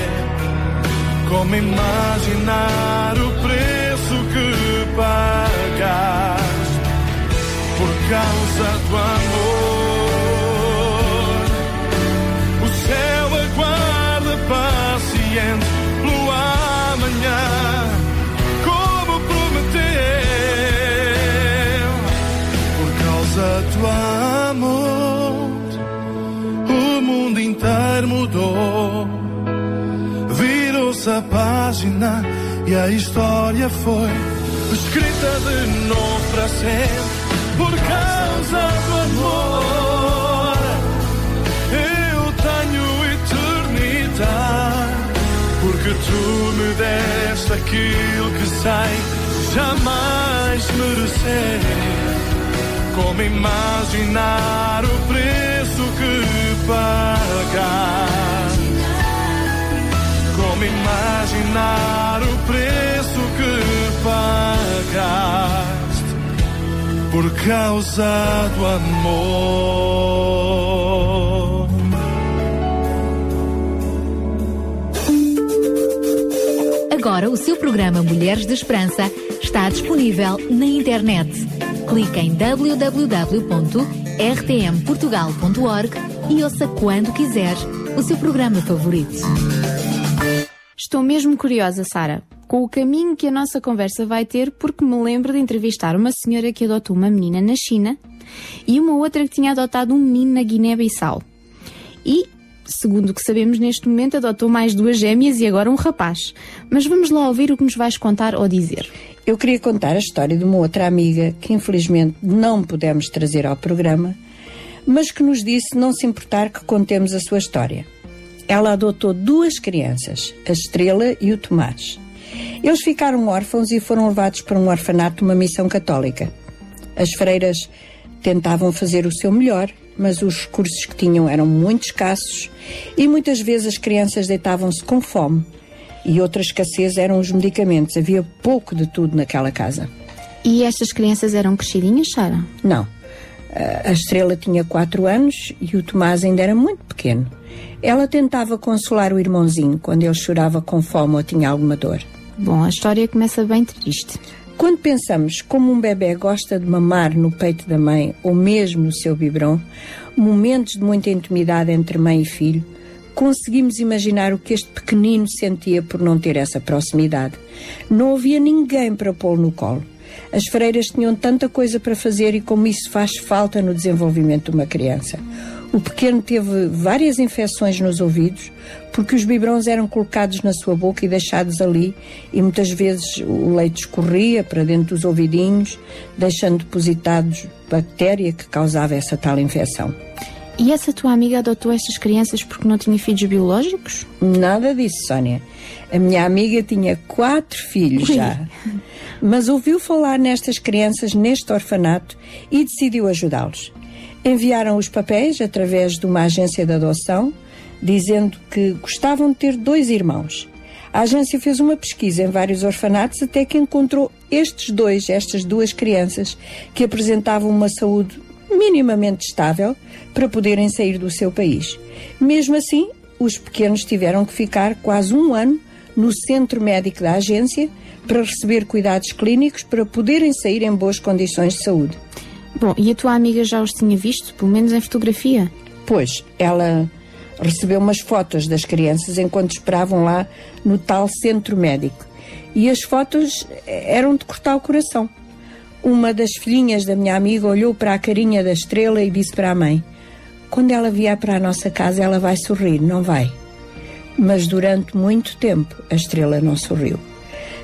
Como imaginar o preço que pagaste por causa do amor. O céu aguarda paciente pelo amanhã, como prometeu. Por causa do amor, o mundo inteiro mudou. Virou-se a página e a história foi escrita de novo para sempre. Por causa do amor, eu tenho eternidade. Porque tu me deste aquilo que sei jamais merecer. Como imaginar o preço que pagaste? Como imaginar o preço que pagaste? Por causa do amor. Agora o seu programa Mulheres de Esperança está disponível na internet. Clique em www.rtmportugal.org e ouça quando quiser o seu programa favorito. Estou mesmo curiosa, Sara, com o caminho que a nossa conversa vai ter, porque me lembro de entrevistar uma senhora que adotou uma menina na China e uma outra que tinha adotado um menino na Guiné-Bissau. E, segundo o que sabemos neste momento, adotou mais duas gêmeas e agora um rapaz. Mas vamos lá ouvir o que nos vais contar ou dizer. Eu queria contar a história de uma outra amiga que infelizmente não pudemos trazer ao programa, mas que nos disse não se importar que contemos a sua história. Ela adotou duas crianças, a Estrela e o Tomás. Eles ficaram órfãos e foram levados para um orfanato de uma missão católica. As freiras tentavam fazer o seu melhor, mas os recursos que tinham eram muito escassos e muitas vezes as crianças deitavam-se com fome. E outra escassez eram os medicamentos. Havia pouco de tudo naquela casa. E estas crianças eram crescidinhas, Sara? Não. A a Estrela tinha quatro anos e o Tomás ainda era muito pequeno. Ela tentava consolar o irmãozinho quando ele chorava com fome ou tinha alguma dor. Bom, a história começa bem triste. Quando pensamos como um bebê gosta de mamar no peito da mãe ou mesmo no seu biberon, momentos de muita intimidade entre mãe e filho, conseguimos imaginar o que este pequenino sentia por não ter essa proximidade. Não havia ninguém para pô-lo no colo. As freiras tinham tanta coisa para fazer e como isso faz falta no desenvolvimento de uma criança. O pequeno teve várias infecções nos ouvidos porque os biberons eram colocados na sua boca e deixados ali e muitas vezes o leite escorria para dentro dos ouvidinhos, deixando depositados bactéria que causava essa tal infecção. E essa tua amiga adotou estas crianças porque não tinha filhos biológicos? Nada disso, Sónia. A minha amiga tinha quatro filhos Ui. já. Mas ouviu falar nestas crianças neste orfanato e decidiu ajudá-los. Enviaram os papéis através de uma agência de adoção, dizendo que gostavam de ter dois irmãos. A agência fez uma pesquisa em vários orfanatos até que encontrou estes dois, estas duas crianças, que apresentavam uma saúde minimamente estável para poderem sair do seu país. Mesmo assim, os pequenos tiveram que ficar quase um ano no centro médico da agência para receber cuidados clínicos para poderem sair em boas condições de saúde. Bom, e a tua amiga já os tinha visto, pelo menos em fotografia? Pois, ela recebeu umas fotos das crianças enquanto esperavam lá no tal centro médico. E as fotos eram de cortar o coração. Uma das filhinhas da minha amiga olhou para a carinha da estrela e disse para a mãe: Quando ela vier para a nossa casa, ela vai sorrir, não vai? Mas durante muito tempo a estrela não sorriu.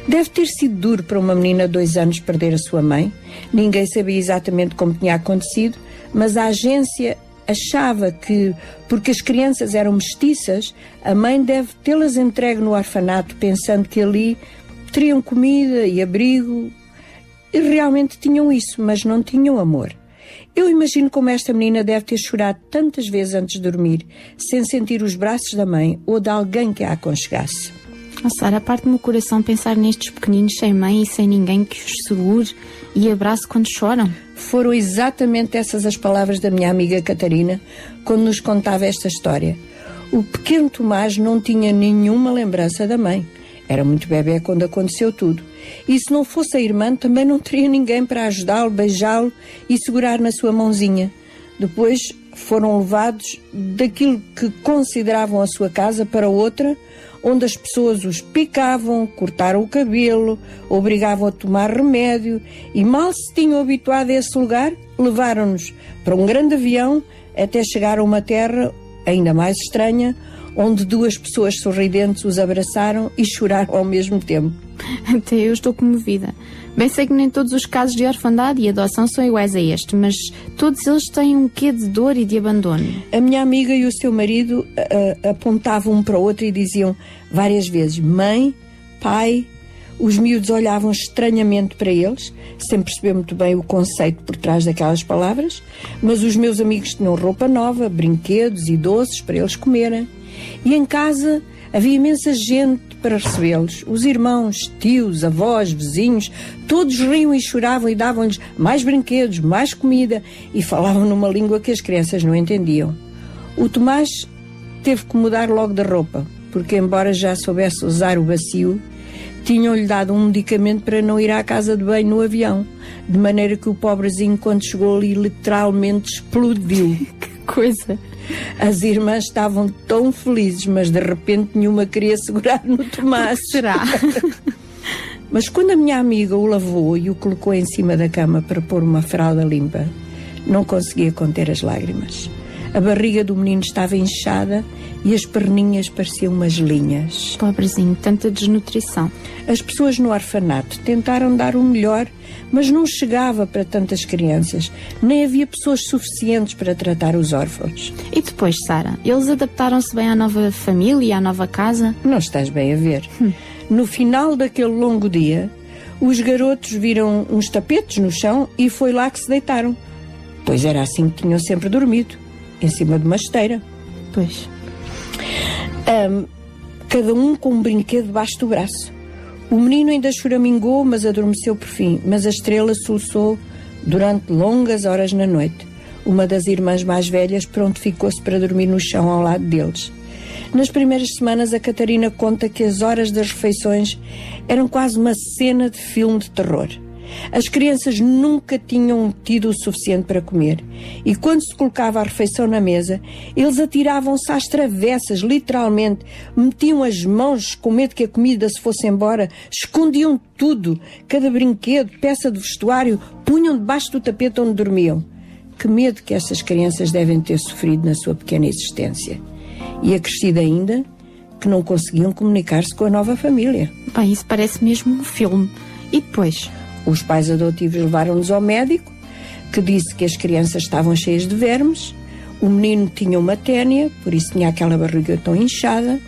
Deve ter sido duro para uma menina de dois anos perder a sua mãe. Ninguém sabia exatamente como tinha acontecido, mas a agência achava que, porque as crianças eram mestiças, a mãe deve tê-las entregue no orfanato, pensando que ali teriam comida e abrigo. E realmente tinham isso, mas não tinham amor. Eu imagino como esta menina deve ter chorado tantas vezes antes de dormir, sem sentir os braços da mãe ou de alguém que a aconchegasse. Oh, Sara, parte-me o coração pensar nestes pequeninos sem mãe e sem ninguém que os segure e abrace quando choram. Foram exatamente essas as palavras da minha amiga Catarina quando nos contava esta história. O pequeno Tomás não tinha nenhuma lembrança da mãe. Era muito bebê quando aconteceu tudo. E se não fosse a irmã, também não teria ninguém para ajudá-lo, beijá-lo e segurar na sua mãozinha. Depois foram levados daquilo que consideravam a sua casa para outra, onde as pessoas os picavam, cortaram o cabelo, obrigavam a tomar remédio e mal se tinham habituado a esse lugar, levaram-nos para um grande avião até chegar a uma terra ainda mais estranha, onde duas pessoas sorridentes os abraçaram e choraram ao mesmo tempo. Até eu estou comovida. Bem sei que nem todos os casos de orfandade e adoção são iguais a este, mas todos eles têm um quê de dor e de abandono. A minha amiga e o seu marido ah, apontavam um para o outro e diziam várias vezes: mãe, pai. Os miúdos olhavam estranhamente para eles, sem perceber muito bem o conceito por trás daquelas palavras, mas os meus amigos tinham roupa nova, brinquedos e doces para eles comerem. E em casa havia imensa gente para recebê-los. Os irmãos, tios, avós, vizinhos, todos riam e choravam e davam-lhes mais brinquedos, mais comida e falavam numa língua que as crianças não entendiam. O Tomás teve que mudar logo de roupa, porque, embora já soubesse usar o bacio, tinham-lhe dado um medicamento para não ir à casa de banho no avião, de maneira que o pobrezinho, quando chegou ali, literalmente explodiu. que coisa! As irmãs estavam tão felizes, mas de repente nenhuma queria segurar no Tomás. Será? mas quando a minha amiga o lavou e o colocou em cima da cama para pôr uma fralda limpa, não conseguia conter as lágrimas. A barriga do menino estava inchada e as perninhas pareciam umas linhas. Pobrezinho, tanta desnutrição. As pessoas no orfanato tentaram dar o melhor, mas não chegava para tantas crianças, nem havia pessoas suficientes para tratar os órfãos. E depois, Sara, eles adaptaram-se bem à nova família e à nova casa? Não estás bem a ver. No final daquele longo dia, os garotos viram uns tapetes no chão e foi lá que se deitaram. Pois era assim que tinham sempre dormido, em cima de uma esteira. Pois. Ahm, cada um com um brinquedo debaixo do braço. O menino ainda choramingou, mas adormeceu por fim. Mas a estrela soluçou durante longas horas na noite. Uma das irmãs mais velhas prontificou-se para dormir no chão ao lado deles. Nas primeiras semanas, a Catarina conta que as horas das refeições eram quase uma cena de filme de terror. As crianças nunca tinham tido o suficiente para comer. E quando se colocava a refeição na mesa, eles atiravam-se às travessas, literalmente. Metiam as mãos com medo que a comida se fosse embora, escondiam tudo, cada brinquedo, peça de vestuário, punham debaixo do tapete onde dormiam. Que medo que estas crianças devem ter sofrido na sua pequena existência. E acrescido ainda que não conseguiam comunicar-se com a nova família. Bem, isso parece mesmo um filme. E depois? Os pais adotivos levaram-nos ao médico, que disse que as crianças estavam cheias de vermes, o menino tinha uma ténia, por isso tinha aquela barriga tão inchada.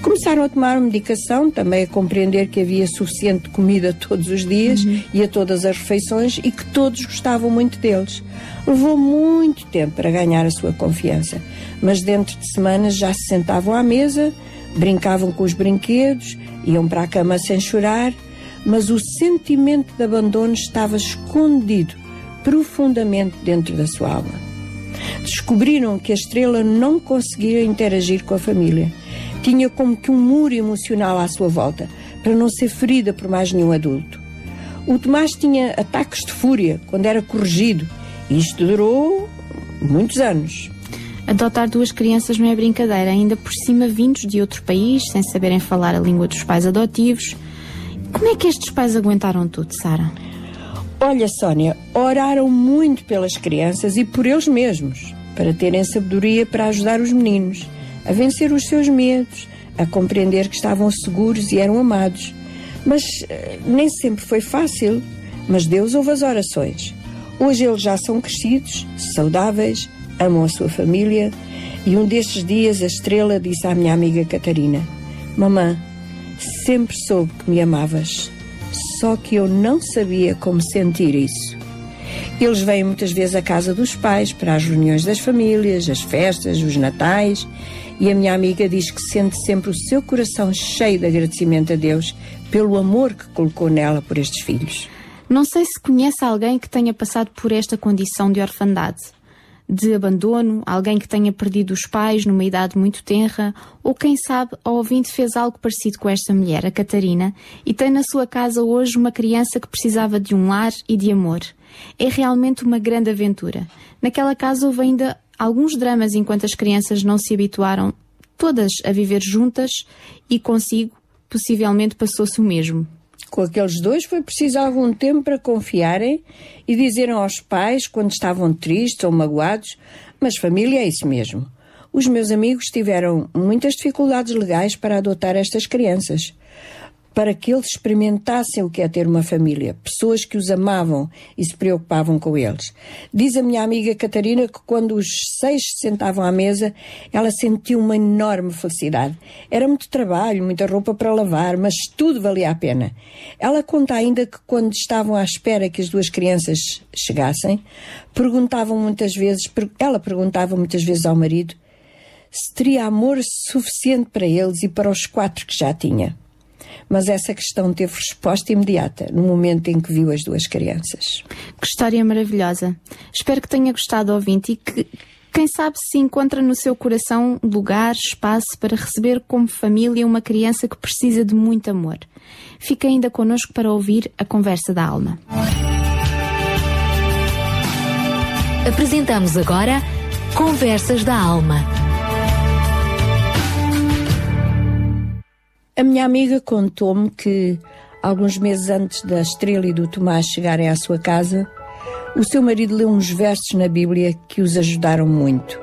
Começaram a tomar medicação, também a compreender que havia suficiente comida todos os dias e a todas as refeições e que todos gostavam muito deles. Levou muito tempo para ganhar a sua confiança, mas dentro de semanas já se sentavam à mesa, brincavam com os brinquedos, iam para a cama sem chorar, mas o sentimento de abandono estava escondido profundamente dentro da sua alma. Descobriram que a estrela não conseguia interagir com a família. Tinha como que um muro emocional à sua volta, para não ser ferida por mais nenhum adulto. O Tomás tinha ataques de fúria quando era corrigido, e isto durou muitos anos. Adotar duas crianças não é brincadeira, ainda por cima vindos de outro país, sem saberem falar a língua dos pais adotivos. Como é que estes pais aguentaram tudo, Sara? Olha, Sónia, oraram muito pelas crianças e por eles mesmos, para terem sabedoria para ajudar os meninos a vencer os seus medos, a compreender que estavam seguros e eram amados. Mas eh, nem sempre foi fácil. Mas Deus ouve as orações. Hoje eles já são crescidos, saudáveis, amam a sua família. E um destes dias a estrela disse à minha amiga Catarina: Mamã, sempre soube que me amavas, só que eu não sabia como sentir isso. Eles vêm muitas vezes à casa dos pais para as reuniões das famílias, as festas, os natais, e a minha amiga diz que sente sempre o seu coração cheio de agradecimento a Deus pelo amor que colocou nela por estes filhos. Não sei se conhece alguém que tenha passado por esta condição de orfandade, de abandono, alguém que tenha perdido os pais numa idade muito tenra, ou quem sabe a ouvinte fez algo parecido com esta mulher, a Catarina, e tem na sua casa hoje uma criança que precisava de um lar e de amor. É realmente uma grande aventura. Naquela casa houve ainda alguns dramas enquanto as crianças não se habituaram todas a viver juntas e consigo possivelmente passou-se o mesmo. Com aqueles dois foi preciso algum tempo para confiarem e dizerem aos pais quando estavam tristes ou magoados, mas família é isso mesmo. Os meus amigos tiveram muitas dificuldades legais para adotar estas crianças, para que eles experimentassem o que é ter uma família, pessoas que os amavam e se preocupavam com eles. Diz a minha amiga Catarina que quando os seis se sentavam à mesa, ela sentiu uma enorme felicidade. Era muito trabalho, muita roupa para lavar, mas tudo valia a pena. Ela conta ainda que quando estavam à espera que as duas crianças chegassem, perguntavam muitas vezes, ela perguntava muitas vezes ao marido se teria amor suficiente para eles e para os quatro que já tinha. Mas essa questão teve resposta imediata no momento em que viu as duas crianças. Que história maravilhosa. Espero que tenha gostado, ouvinte, e que, quem sabe, se encontra no seu coração lugar, espaço para receber como família uma criança que precisa de muito amor. Fica ainda connosco para ouvir a conversa da alma. Apresentamos agora Conversas da Alma. A minha amiga contou-me que, alguns meses antes da Estrela e do Tomás chegarem à sua casa, o seu marido leu uns versos na Bíblia que os ajudaram muito.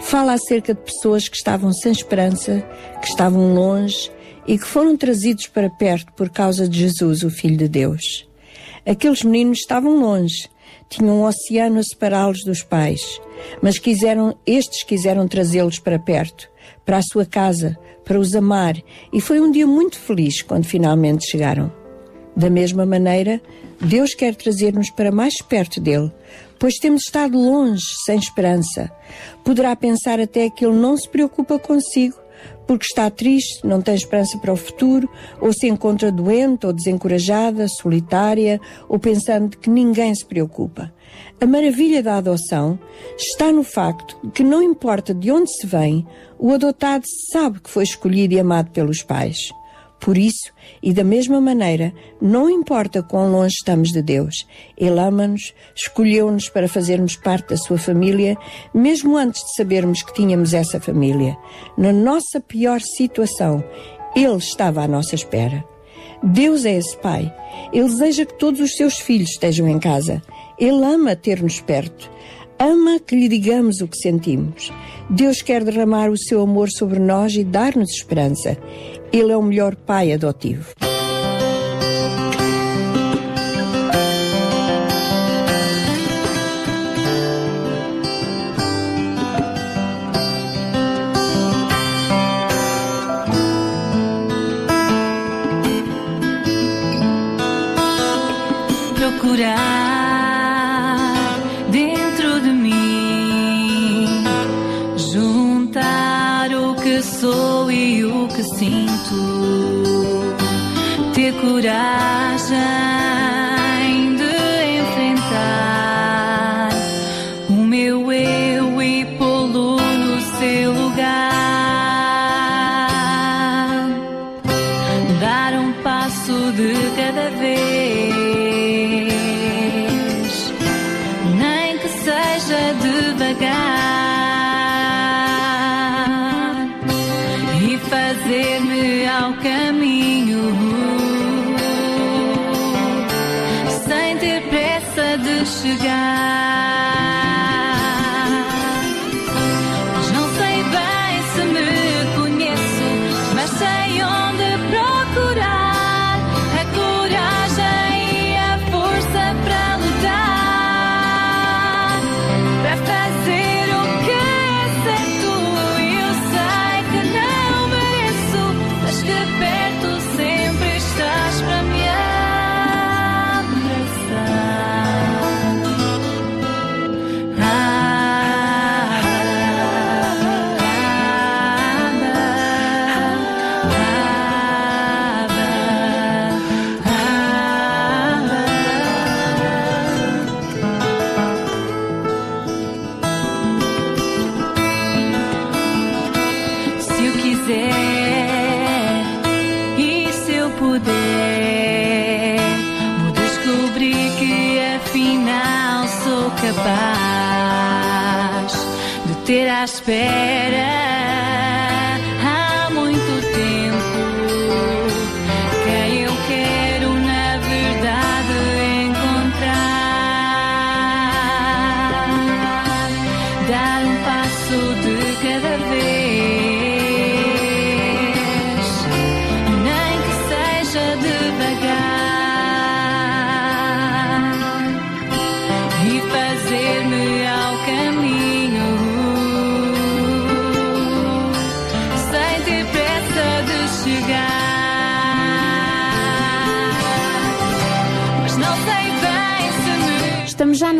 Fala acerca de pessoas que estavam sem esperança, que estavam longe e que foram trazidos para perto por causa de Jesus, o Filho de Deus. Aqueles meninos estavam longe, tinham um oceano a separá-los dos pais, mas quiseram, estes quiseram trazê-los para perto, para a sua casa, para os amar, e foi um dia muito feliz quando finalmente chegaram. Da mesma maneira, Deus quer trazer-nos para mais perto dele, pois temos estado longe, sem esperança. Poderá pensar até que ele não se preocupa consigo, porque está triste, não tem esperança para o futuro, ou se encontra doente ou desencorajada, solitária, ou pensando que ninguém se preocupa. A maravilha da adoção está no facto que não importa de onde se vem, o adotado sabe que foi escolhido e amado pelos pais. Por isso, e da mesma maneira, não importa quão longe estamos de Deus, Ele ama-nos, escolheu-nos para fazermos parte da sua família, mesmo antes de sabermos que tínhamos essa família. Na nossa pior situação, Ele estava à nossa espera. Deus é esse Pai. Ele deseja que todos os seus filhos estejam em casa. Ele ama ter-nos perto. Ama que lhe digamos o que sentimos. Deus quer derramar o seu amor sobre nós e dar-nos esperança. Ele é o melhor pai adotivo. procurar ter coragem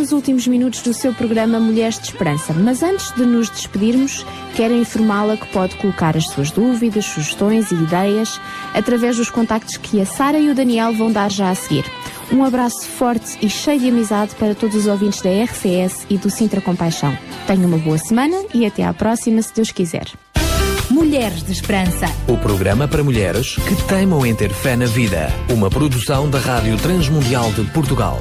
nos últimos minutos do seu programa Mulheres de Esperança, mas antes de nos despedirmos, quero informá-la que pode colocar as suas dúvidas, sugestões e ideias através dos contactos que a Sara e o Daniel vão dar já a seguir. Um abraço forte e cheio de amizade para todos os ouvintes da RCS e do Sintra Compaixão. Tenha uma boa semana e até à próxima, se Deus quiser. Mulheres de Esperança. O programa para mulheres que teimam em ter fé na vida. Uma produção da Rádio Transmundial de Portugal.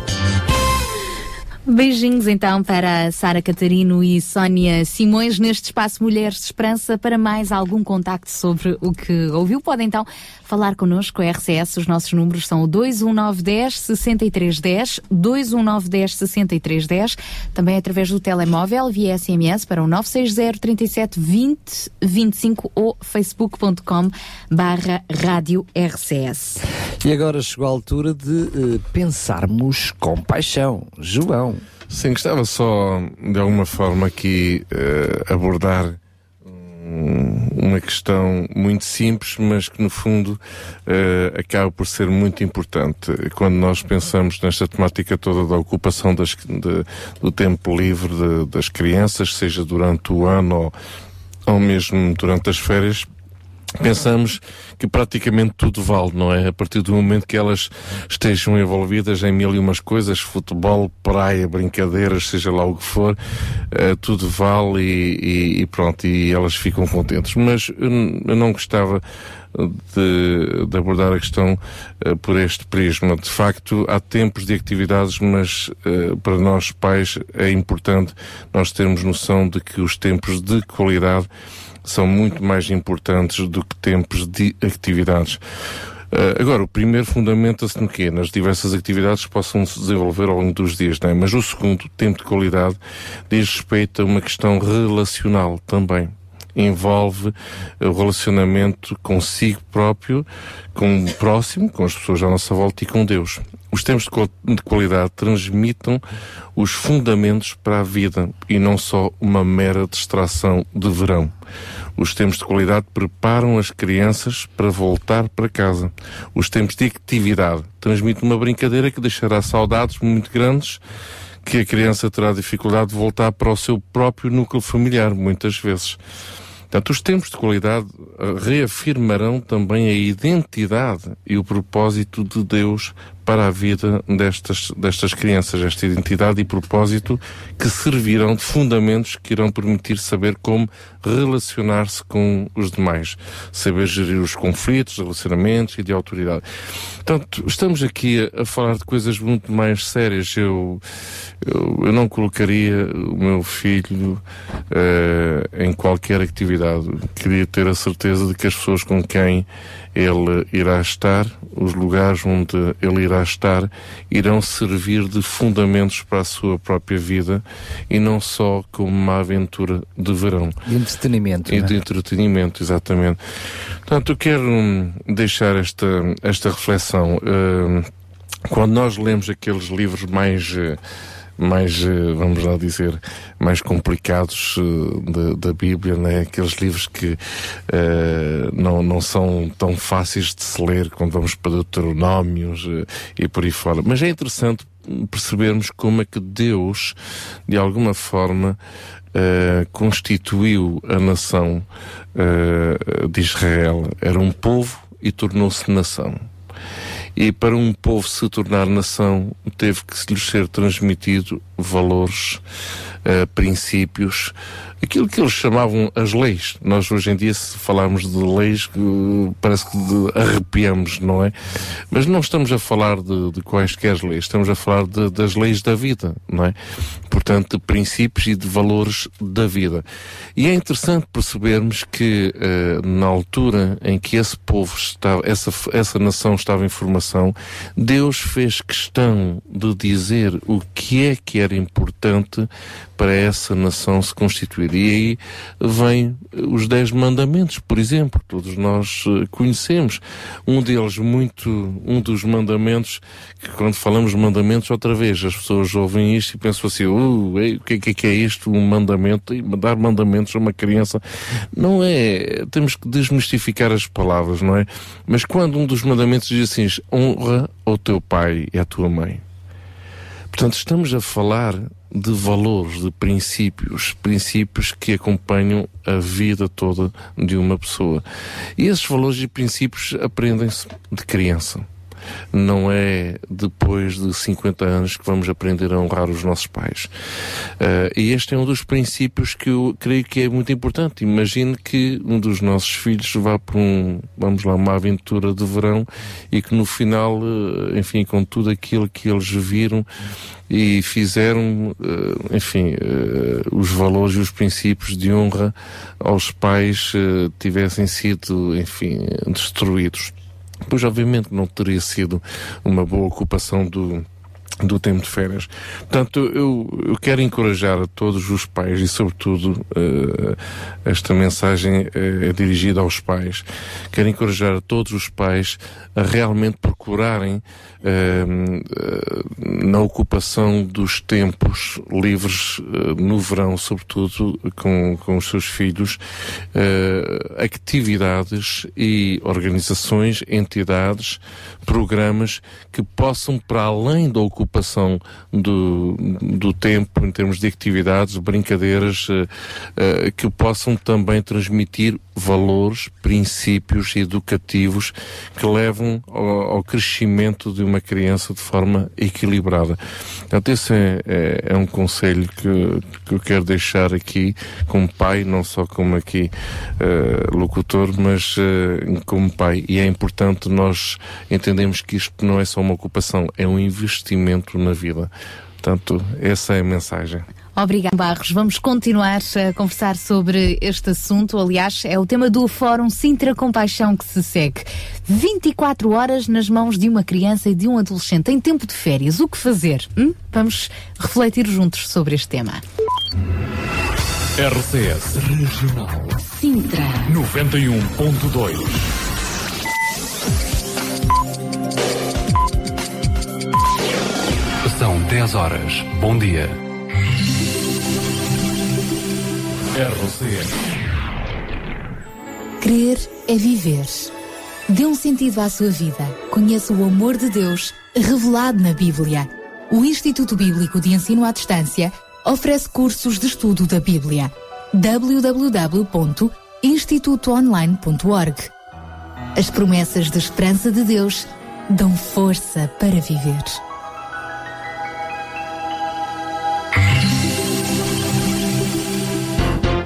Beijinhos então para Sara Catarino e Sónia Simões neste espaço Mulheres de Esperança. Para mais algum contacto sobre o que ouviu, pode então falar connosco. A RCS, os nossos números são o 21910 6310, 21910 6310, também através do telemóvel via SMS para o 960 37 20 25 ou facebook.com barra rádio RCS. E agora chegou a altura de eh, pensarmos com paixão. João. Sim, gostava só de alguma forma aqui eh, abordar uma questão muito simples, mas que no fundo eh, acaba por ser muito importante. Quando nós pensamos nesta temática toda da ocupação das- de- do tempo livre de- das crianças, seja durante o ano ou, ou mesmo durante as férias, pensamos que praticamente tudo vale, não é? A partir do momento que elas estejam envolvidas em mil e umas coisas, futebol, praia, brincadeiras, seja lá o que for, eh, tudo vale e, e- e pronto, e elas ficam contentes. Mas eu, não gostava de, de abordar a questão eh, por este prisma. De facto, há tempos de atividades, mas eh, para nós pais é importante nós termos noção de que os tempos de qualidade são muito mais importantes do que tempos de atividades. Eh, agora, o primeiro fundamenta-se no quê? Nas diversas atividades que possam se desenvolver ao longo dos dias, não é? Mas o segundo, tempo de qualidade, diz respeito a uma questão relacional também. Envolve o relacionamento consigo próprio, com o próximo, com as pessoas à nossa volta e com Deus. Os tempos de qualidade transmitam os fundamentos para a vida e não só uma mera distração de verão. Os tempos de qualidade preparam as crianças para voltar para casa. Os tempos de atividade transmitem uma brincadeira que deixará saudades muito grandes que a criança terá dificuldade de voltar para o seu próprio núcleo familiar, muitas vezes. Portanto, os tempos de qualidade eh, reafirmarão também a identidade e o propósito de Deus para a vida destas, destas crianças, esta identidade e propósito que servirão de fundamentos que irão permitir saber como relacionar-se com os demais, saber gerir os conflitos, relacionamentos e de autoridade. Portanto, estamos aqui a, a falar de coisas muito mais sérias. Eu, eu, eu não colocaria o meu filho eh, em qualquer atividade. Queria ter a certeza de que as pessoas com quem ele irá estar, os lugares onde ele irá estar, irão servir de fundamentos para a sua própria vida e não só como uma aventura de verão. De entretenimento. E é? de entretenimento, exatamente. Portanto, eu quero hum, deixar esta, esta reflexão. Hum, quando nós lemos aqueles livros mais, eh, mais, eh, vamos lá dizer, mais complicados eh, da, Bíblia, né? aqueles livros que eh, não, não são tão fáceis de se ler quando vamos para Deuteronómios eh, e por aí fora. Mas é interessante percebermos como é que Deus, de alguma forma, eh, constituiu a nação de Israel. Era um povo e tornou-se nação. E para um povo se tornar nação, teve que lhes ser transmitido valores, eh, princípios, aquilo que eles chamavam as leis. Nós hoje em dia, se falarmos de leis, eh, parece que arrepiamos, não é? Mas não estamos a falar de, de quaisquer leis, estamos a falar de- das leis da vida, não é? Portanto, de princípios e de valores da vida. E é interessante percebermos que eh, na altura em que esse povo estava, essa, essa nação estava em formação, Deus fez questão de dizer o que é que era importante para essa nação se constituir. E aí vem os Dez Mandamentos, por exemplo, todos nós eh, conhecemos. Um deles, muito, um dos mandamentos, que quando falamos mandamentos, outra vez, as pessoas ouvem isto e pensam assim, uh, o que, é que que é isto, um mandamento, e dar mandamentos a uma criança. Não é, temos que desmistificar as palavras, não é? Mas quando um dos mandamentos diz assim, honra ao teu pai e à tua mãe. Portanto, estamos a falar de valores, de princípios, princípios que acompanham a vida toda de uma pessoa. E esses valores e princípios aprendem-se de criança. Não é depois de 50 anos que vamos aprender a honrar os nossos pais. Uh, e este é um dos princípios que eu creio que é muito importante. Imagine que um dos nossos filhos vá para um, vamos lá, uma aventura de verão e que no final, uh, enfim, com tudo aquilo que eles viram e fizeram, uh, enfim, os valores e os princípios de honra aos pais tivessem sido, enfim, destruídos. Pois, obviamente, não teria sido uma boa ocupação do, do tempo de férias. Portanto, eu, eu quero encorajar a todos os pais e, sobretudo, uh, esta mensagem é dirigida aos pais. Quero encorajar a todos os pais a realmente procurarem uh, na ocupação dos tempos livres uh, no verão, sobretudo com, com os seus filhos, atividades e organizações, entidades, programas que possam, para além da ocupação ocupação do, do tempo, em termos de atividades, brincadeiras, eh, eh, que possam também transmitir valores, princípios educativos que levam ao, ao crescimento de uma criança de forma equilibrada. Portanto, esse é, é, é um conselho que, que eu quero deixar aqui como pai, não só como aqui eh, locutor, mas eh, como pai. E é importante nós entendemos que isto não é só uma ocupação, é um investimento na vida. Portanto, essa é a mensagem. Obrigada, Barros. Vamos continuar a conversar sobre este assunto. Aliás, é o tema do Fórum Sintra Compaixão que se segue. 24 horas nas mãos de uma criança e de um adolescente em tempo de férias. O que fazer? Hum? Vamos refletir juntos sobre este tema. RCS Regional Sintra. 91.2 10 horas. Bom dia. RCS Crer é viver. Dê um sentido à sua vida. Conheça o amor de Deus revelado na Bíblia. O Instituto Bíblico de Ensino à Distância oferece cursos de estudo da Bíblia. www.institutoonline.org As promessas de esperança de Deus dão força para viver.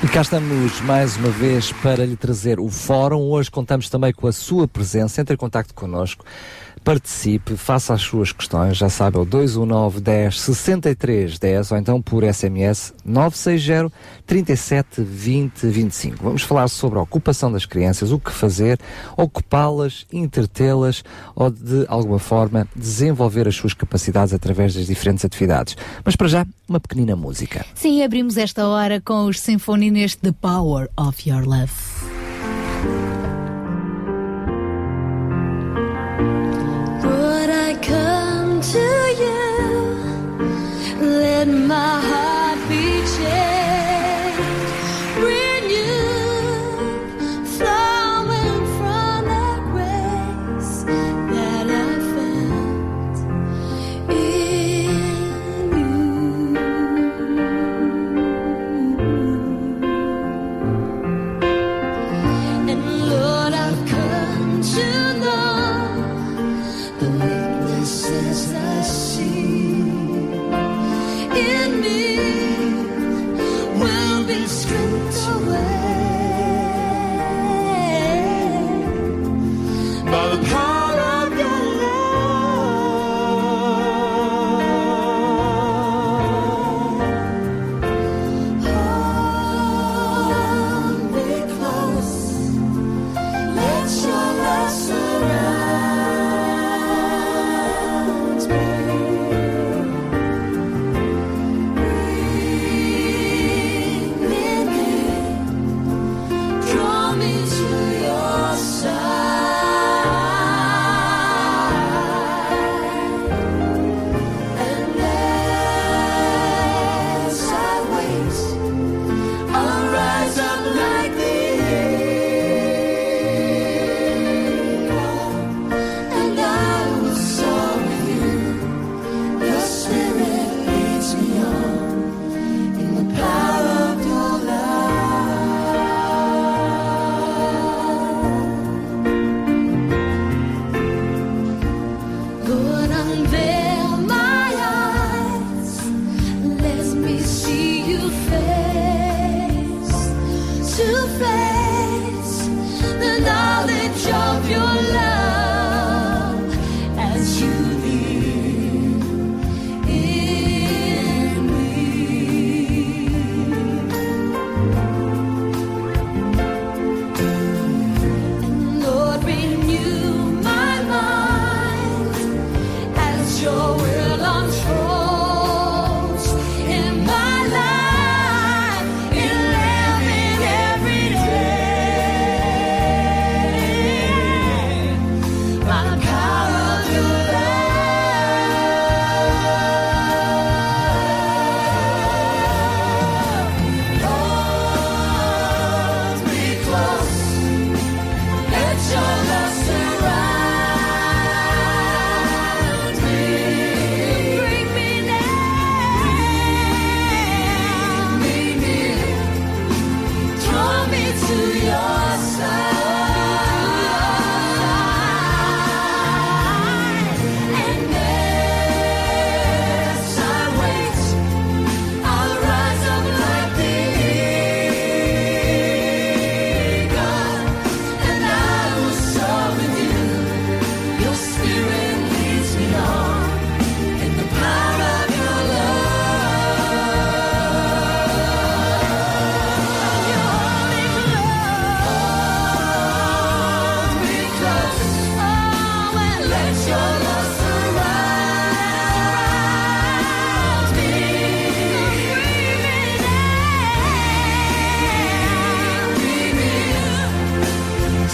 E cá estamos mais uma vez para lhe trazer o fórum. Hoje contamos também com a sua presença. Entre em contato connosco, participe, faça as suas questões. Já sabe, é o 219 10 63 10 ou então por SMS 960 37 20 25. Vamos falar sobre a ocupação das crianças, o que fazer, ocupá-las, entretê-las ou de alguma forma desenvolver as suas capacidades através das diferentes atividades. Mas para já, uma pequenina música. Sim, abrimos esta hora com os Sinfonia neste The Power of Your Love. You? Let my heart be changed,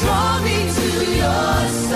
draw me to your side.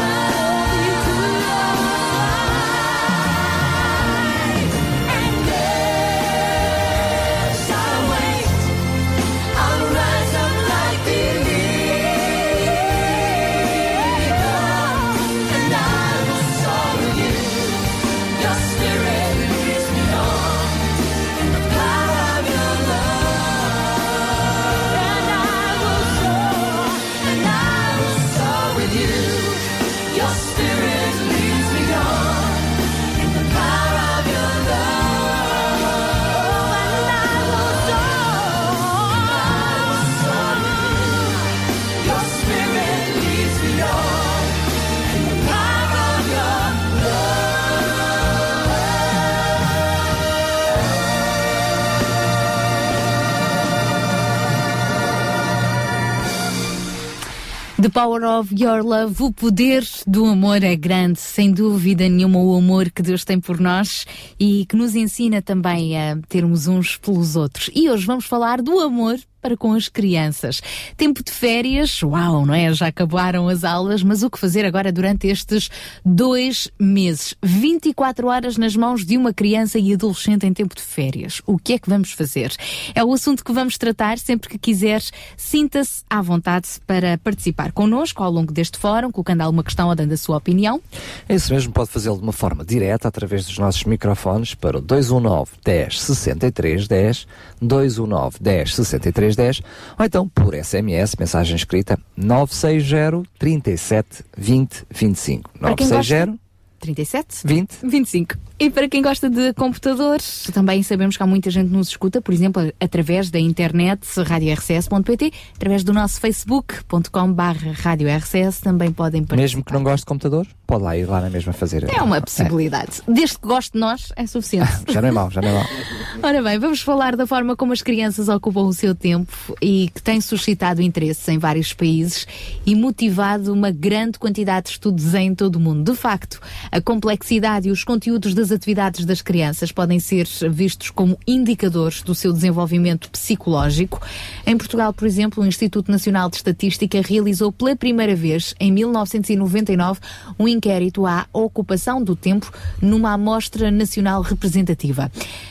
The Power of Your Love, o poder do amor é grande, sem dúvida nenhuma, o amor que Deus tem por nós e que nos ensina também a termos uns pelos outros. E hoje vamos falar do amor para com as crianças. Tempo de férias, uau, não é? Já acabaram as aulas, mas o que fazer agora durante estes dois meses? 24 horas nas mãos de uma criança e adolescente em tempo de férias. O que é que vamos fazer? É o assunto que vamos tratar sempre que quiseres. Sinta-se à vontade para participar connosco ao longo deste fórum, colocando alguma questão ou dando a sua opinião. É isso mesmo, pode fazê-lo de uma forma direta através dos nossos microfones para o 219 10 63 10, 219 10 63 10, ou então por SMS, mensagem escrita 960 37 20 25. Para quem 960 37? 20 25. E para quem gosta de computadores, também sabemos que há muita gente que nos escuta, por exemplo, através da internet, radiorcs.pt, através do nosso facebook.com barra radiorcs, também podem participar. Mesmo que não goste de computador, pode lá ir lá na mesma fazer. É uma possibilidade. Desde que goste de nós, é suficiente. É, já não é mau, já não é mau. Ora bem, vamos falar da forma como as crianças ocupam o seu tempo e que tem suscitado interesse em vários países e motivado uma grande quantidade de estudos em todo o mundo. De facto, a complexidade e os conteúdos das atividades das crianças podem ser vistos como indicadores do seu desenvolvimento psicológico. Em Portugal, por exemplo, o Instituto Nacional de Estatística realizou pela primeira vez, em 1999, um inquérito à ocupação do tempo numa amostra nacional representativa.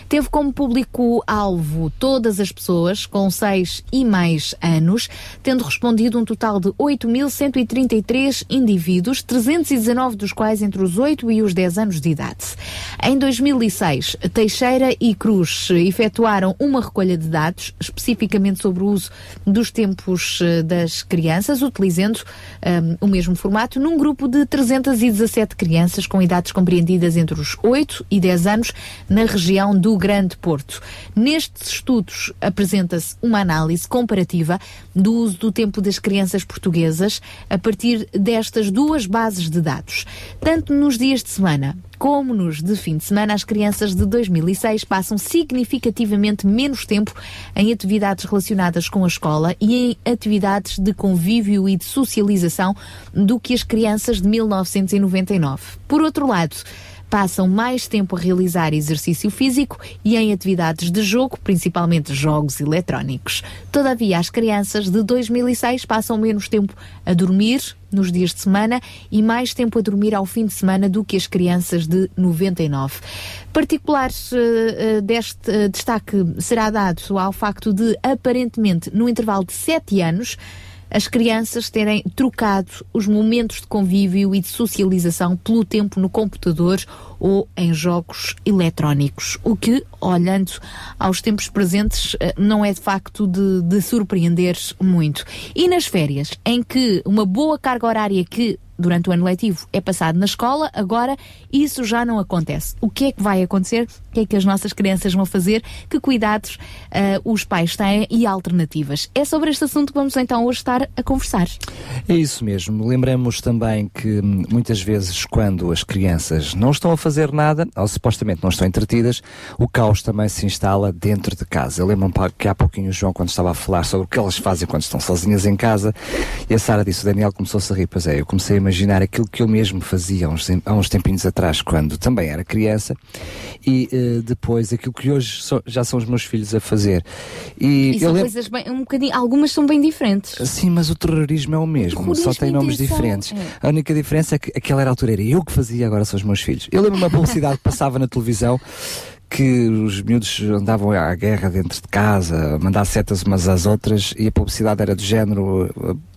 Teve como público-alvo todas as pessoas com 6 e mais anos, tendo respondido um total de 8.133 indivíduos, 319 dos quais entre os 8 e os 10 anos de idade. Em 2006, Teixeira e Cruz efetuaram uma recolha de dados, especificamente sobre o uso dos tempos eh, das crianças, utilizando um, o mesmo formato, num grupo de 317 crianças com idades compreendidas entre os 8 e 10 anos na região do Grande Porto. Nestes estudos apresenta-se uma análise comparativa do uso do tempo das crianças portuguesas a partir destas duas bases de dados. Tanto nos dias de semana como nos de fim de semana, as crianças de 2006 passam significativamente menos tempo em atividades relacionadas com a escola e em atividades de convívio e de socialização do que as crianças de 1999. Por outro lado, passam mais tempo a realizar exercício físico e em atividades de jogo, principalmente jogos eletrónicos. Todavia, as crianças de 2006 passam menos tempo a dormir nos dias de semana e mais tempo a dormir ao fim de semana do que as crianças de 99. Particular eh, deste eh, destaque será dado ao facto de, aparentemente, no intervalo de 7 anos, as crianças terem trocado os momentos de convívio e de socialização pelo tempo no computador ou em jogos eletrónicos. O que, olhando aos tempos presentes, eh, não é de facto de, de surpreender muito. E nas férias, em que uma boa carga horária que durante o ano letivo é passado na escola, agora isso já não acontece. O que é que vai acontecer? O que é que as nossas crianças vão fazer? Que cuidados ah, os pais têm e alternativas? É sobre este assunto que vamos então hoje estar a conversar. É isso mesmo. Lembramos também que hum, muitas vezes, quando as crianças não estão a fazer nada, ou supostamente não estão entretidas, o caos também se instala dentro de casa. Eu lembro-me que há pouquinho o João, quando estava a falar sobre o que elas fazem quando estão sozinhas em casa, e a Sara disse: o Daniel começou-se a rir. Pois é, eu comecei a imaginar aquilo que eu mesmo fazia há uns, há uns tempinhos atrás, quando também era criança, e eh, depois aquilo que hoje so- já são os meus filhos a fazer. E, E são lembro. coisas bem, um bocadinho, algumas são bem diferentes. Sim, mas o terrorismo é o mesmo, Terrorismo só tem nomes intenção, diferentes. é. A única diferença é que aquela era a altura era eu que fazia, agora são os meus filhos. Eu lembro uma publicidade que passava na televisão que os miúdos andavam à guerra dentro de casa, a mandar setas umas às outras, e a publicidade era do género.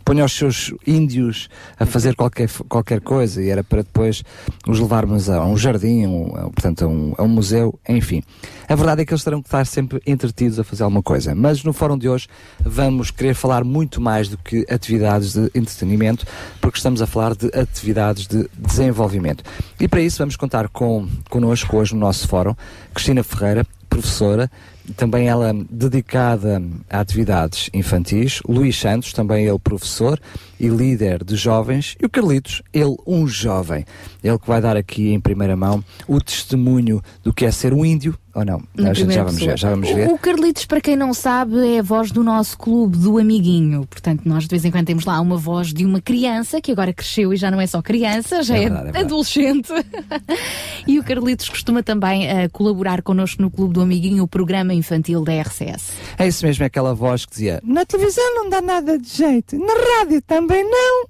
Ponha os seus índios a fazer qualquer, qualquer coisa, e era para depois os levarmos a um jardim, um, a- portanto, a um, a um museu, enfim. A verdade é que eles terão que estar sempre entretidos a fazer alguma coisa. Mas no fórum de hoje vamos querer falar muito mais do que atividades de entretenimento, porque estamos a falar de atividades de desenvolvimento. E para isso vamos contar com connosco hoje no nosso fórum Cristina Ferreira, professora, também ela dedicada a atividades infantis. Luís Santos, também ele professor e líder de jovens. E o Carlitos, ele um jovem. Ele que vai dar aqui em primeira mão o testemunho do que é ser um índio, ou não? Gente já vamos ver. Já vamos O- ver. O Carlitos, para quem não sabe, é a voz do nosso clube do amiguinho. Portanto, nós de vez em quando temos lá uma voz de uma criança que agora cresceu e já não é só criança, já É é, verdade, é adolescente. e o Carlitos costuma também eh, colaborar connosco no clube do amiguinho, o programa infantil da RCS. É isso mesmo, é aquela voz que dizia: Na televisão não dá nada de jeito, na rádio também não.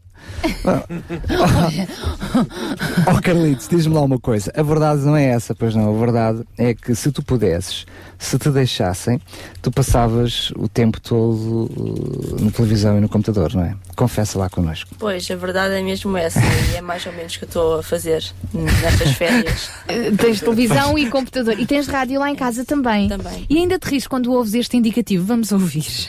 Ó oh, Carlitos, diz-me lá uma coisa. A verdade não é essa, pois não. A verdade é que se tu pudesses, se te deixassem, tu passavas o tempo todo uh, na televisão e no computador, não é? Confessa lá connosco. Pois, a verdade é mesmo essa e é mais ou menos o que eu estou a fazer nestas férias. Eh, Tens televisão e computador. E tens rádio lá em casa também. Também. E ainda te rires quando ouves este indicativo. Vamos ouvir.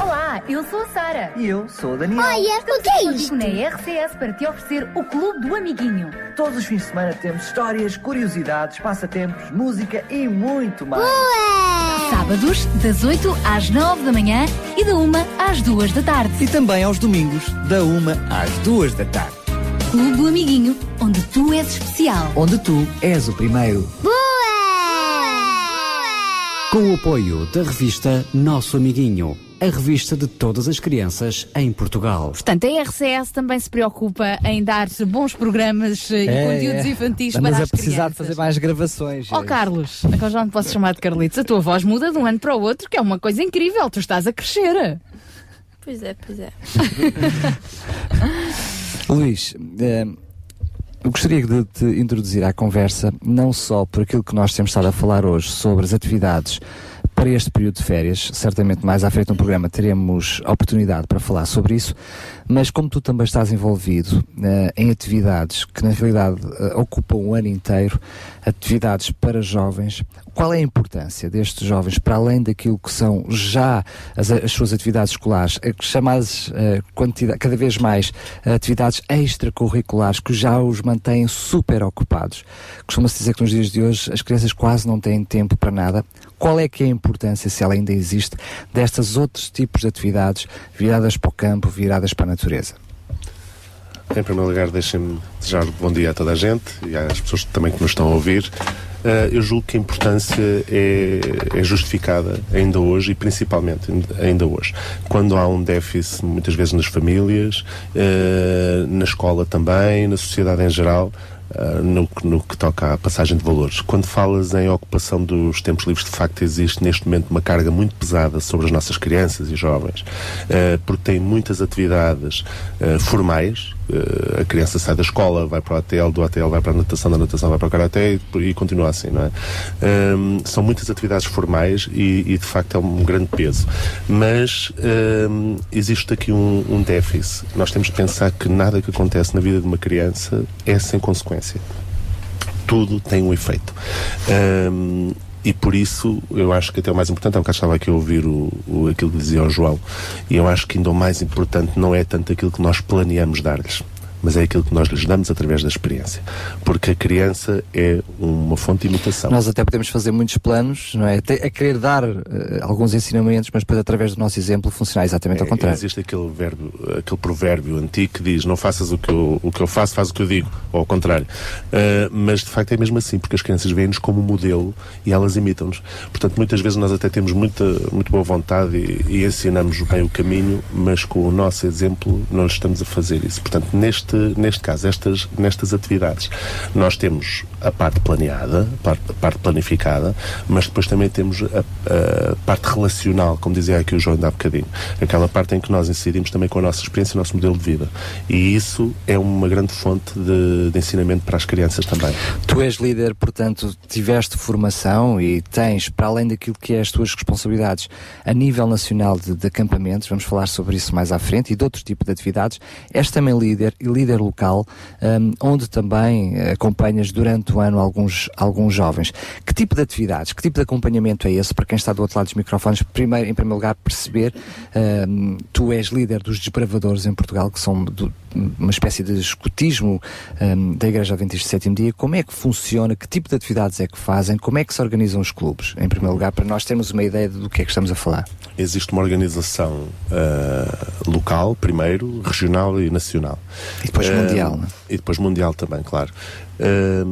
Olá, eu sou a Sara. E eu sou o Daniel. Olha, o que é isto? na RCS para te oferecer o Clube do Amiguinho. Todos os fins de semana temos histórias, curiosidades, passatempos, música e muito mais. Sábados, das 8 às 9 da manhã e da 1 às 2 da tarde. E também aos domingos, da uma às duas da tarde. Clube do Amiguinho, onde tu és especial. Onde tu és o primeiro. Com o apoio da revista Nosso Amiguinho, a revista de todas as crianças em Portugal. Portanto, a RCS também se preocupa em dar bons programas eh, e conteúdos infantis Andas para a as precisar crianças. de fazer mais gravações. Ó Carlos, agora já não posso chamar de Carlitos. A tua voz muda de um ano para o outro, que é uma coisa incrível. Tu estás a crescer. Pois é, pois é. Luís, eh, eu gostaria de te introduzir à conversa, não só por aquilo que nós temos estado a falar hoje sobre as atividades para este período de férias, certamente mais à frente no programa teremos a oportunidade para falar sobre isso, mas como tu também estás envolvido eh, em atividades que na realidade eh, ocupam o ano inteiro, atividades para jovens, qual é a importância destes jovens, para além daquilo que são já as, as suas atividades escolares, eh, chamadas quantidade- cada vez mais atividades extracurriculares que já os mantêm super ocupados? Costuma-se dizer que nos dias de hoje as crianças quase não têm tempo para nada. Qual é que é a importância, se ela ainda existe, destas outros tipos de atividades viradas para o campo, viradas para a natureza? Em primeiro lugar, deixem-me desejar bom dia a toda a gente e às pessoas também que nos estão a ouvir. Eh, eu julgo que a importância é, é justificada ainda hoje e principalmente ainda hoje. Quando há um déficit, muitas vezes nas famílias, eh, na escola também, na sociedade em geral, Uh, no, que- no que toca à passagem de valores. Quando falas em ocupação dos tempos livres, de facto existe neste momento uma carga muito pesada sobre as nossas crianças e jovens, uh, porque têm muitas atividades uh, formais. Uh, a criança sai da escola, vai para o hotel, do hotel vai para a natação, da natação vai para o karaté e, e continua assim, não é? Um, são muitas atividades formais e, e, de facto é um grande peso. Mas um, existe aqui um, um déficit. Nós temos de pensar que nada que acontece na vida de uma criança é sem consequência. Tudo tem um efeito. Um, e por isso eu acho que até o mais importante, há um bocado estava aqui a ouvir o, o- aquilo que dizia o João, e eu acho que ainda o mais importante não é tanto aquilo que nós planeamos dar-lhes, mas é aquilo que nós lhes damos através da experiência. Porque a criança é uma fonte de imitação. Nós até podemos fazer muitos planos, não é? Até a querer dar eh, alguns ensinamentos, mas depois através do nosso exemplo funcionar exatamente ao É, contrário. Existe aquele verbo, aquele provérbio antigo que diz: não faças o que eu, o que eu faço, faz o que eu digo, ou ao contrário. Ah, mas de facto é mesmo assim, porque as crianças veem-nos como modelo e elas imitam-nos. Portanto, muitas vezes nós até temos muita, muito boa vontade e, e ensinamos bem o caminho, mas com o nosso exemplo não estamos a fazer isso. Portanto, neste, neste caso, estas, nestas atividades, nós temos a parte planeada, a parte, planificada, mas depois também temos a, a parte relacional, como dizia aqui o João há bocadinho. Aquela parte em que nós incidimos também com a nossa experiência e o nosso modelo de vida. E isso é uma grande fonte de, de ensinamento para as crianças também. Tu és líder, portanto, tiveste formação e tens, para além daquilo que é as tuas responsabilidades a nível nacional de, de acampamentos, vamos falar sobre isso mais à frente, e de outro tipo de atividades, és também líder e líder local, hum, onde também acompanhas durante o ano alguns, alguns jovens. Que tipo de atividades, que tipo de acompanhamento é esse para quem está do outro lado dos microfones? Primeiro, em primeiro lugar, perceber, hum, tu és líder dos desbravadores em Portugal, que são do- uma espécie de escutismo hum, da Igreja Adventista do Sétimo Dia. Como é que funciona? Que tipo de atividades é que fazem? Como é que se organizam os clubes? Em primeiro lugar, para nós termos uma ideia do que é que estamos a falar. Existe uma organização ah, local, primeiro, regional e nacional. Depois Ah, mundial, é? E depois mundial também, claro. Ah,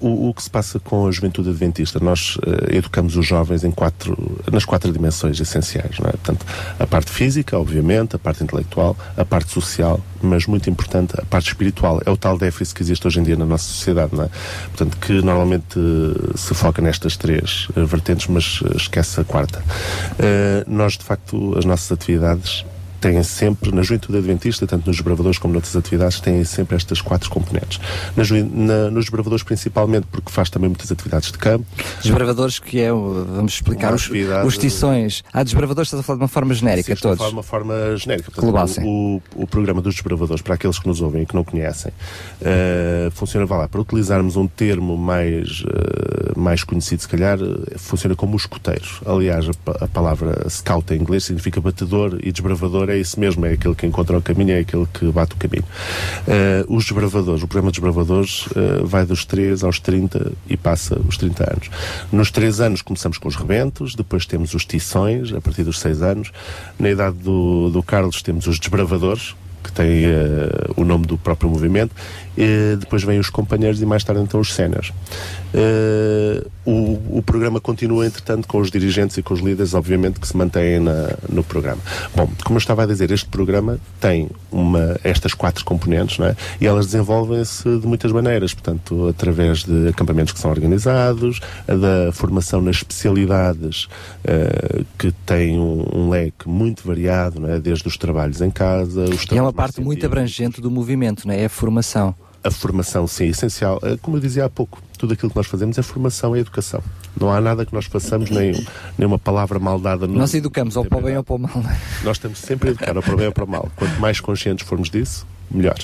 o, o que se passa com a juventude adventista? Nós ah, educamos os jovens em quatro, nas quatro dimensões essenciais, não é? Portanto, a parte física, obviamente, a parte intelectual, a parte social, mas muito importante, a parte espiritual. É o tal déficit que existe hoje em dia na nossa sociedade, não é? Portanto, que normalmente eh, se foca nestas três eh, vertentes, mas esquece a quarta. Nós, de facto, as nossas atividades têm sempre, na juventude adventista, tanto nos bravadores como noutras atividades, têm sempre estas quatro componentes. Na na- nos bravadores, principalmente, porque faz também muitas atividades de campo. Desbravadores, que é, vamos explicar, os, os tições. Há desbravadores, estás a falar de uma forma genérica, Sim, estou a todos. falar de uma forma genérica. Portanto, Global, o- o, o programa dos desbravadores, para aqueles que nos ouvem e que não conhecem, eh, funciona, vá lá, para utilizarmos um termo mais, eh, mais conhecido, se calhar, eh, funciona como os escuteiros. Aliás, a, a palavra scout em inglês significa batedor e desbravador é isso mesmo, é aquele que encontra o caminho, é aquele que bate o caminho. Eh, os desbravadores, o programa de desbravadores eh, vai dos 3 aos 30 e passa os 30 anos. Nos 3 anos começamos com os rebentos, depois temos os tições, a partir dos 6 anos. Na idade do, do Carlos temos os desbravadores, que tem eh, o nome do próprio movimento. E depois vêm os companheiros e mais tarde então os séniores. Eh, o, o programa continua, entretanto, com os dirigentes e com os líderes, obviamente, que se mantêm na- no programa. Bom, como eu estava a dizer, este programa tem uma, estas quatro componentes, não é? E elas desenvolvem-se de muitas maneiras, portanto, através de acampamentos que são organizados, da formação nas especialidades, eh, que tem um, um leque muito variado, não é? Desde os trabalhos em casa, os E é uma trabalhos parte muito abrangente do movimento, não é? É a formação. A formação, sim, é essencial. Eh, Como eu dizia há pouco, tudo aquilo que nós fazemos é formação e educação. Não há nada que nós façamos, nem, nem uma palavra mal dada. No, Nós educamos ou para o bem ou para o mal. não é? Nós temos sempre a educar, ou para o bem ou para o mal. Quanto mais conscientes formos disso, melhor.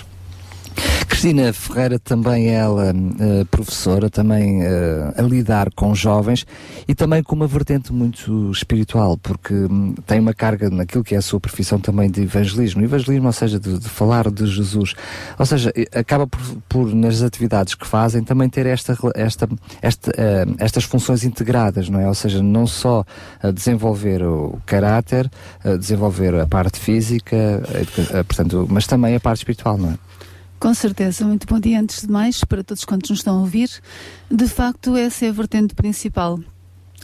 Cristina Ferreira, também ela eh, professora, também eh, a lidar com jovens e também com uma vertente muito espiritual, porque hum, tem uma carga naquilo que é a sua profissão também de evangelismo. Evangelismo, ou seja, de, de falar de Jesus. Ou seja, acaba por, por, nas atividades que fazem, também ter esta, esta, esta, eh, estas funções integradas, não é? Ou seja, não só desenvolver o caráter, desenvolver a parte física, portanto, mas também a parte espiritual, não é? Com certeza, muito bom dia antes de mais para todos quantos nos estão a ouvir. De facto, essa é a vertente principal.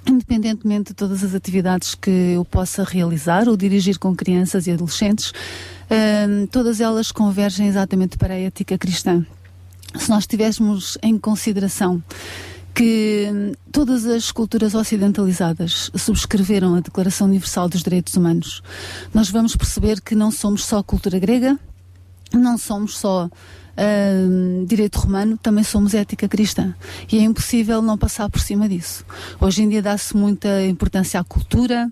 Independentemente de todas as atividades que eu possa realizar ou dirigir com crianças e adolescentes, hum, todas elas convergem exatamente para a ética cristã. Se nós tivéssemos em consideração que hum, todas as culturas ocidentalizadas subscreveram a Declaração Universal dos Direitos Humanos, nós vamos perceber que não somos só cultura grega, não somos só hum, direito romano, também somos ética cristã. E é impossível não passar por cima disso. Hoje em dia dá-se muita importância à cultura,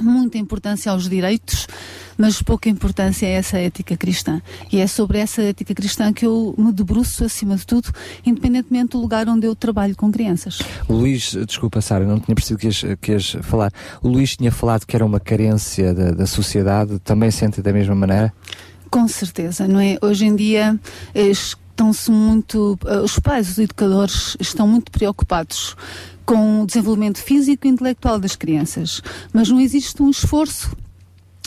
muita importância aos direitos, mas pouca importância a essa ética cristã. E é sobre essa ética cristã que eu me debruço acima de tudo, independentemente do lugar onde eu trabalho com crianças. O Luís, desculpa Sara, não tinha percebido que ias, que ias falar. O Luís tinha falado que era uma carência da, da sociedade, também sente da mesma maneira? Com certeza, não é? Hoje em dia eh, estão-se muito. eh, Os pais, os educadores, estão muito preocupados com o desenvolvimento físico e intelectual das crianças, mas não existe um esforço.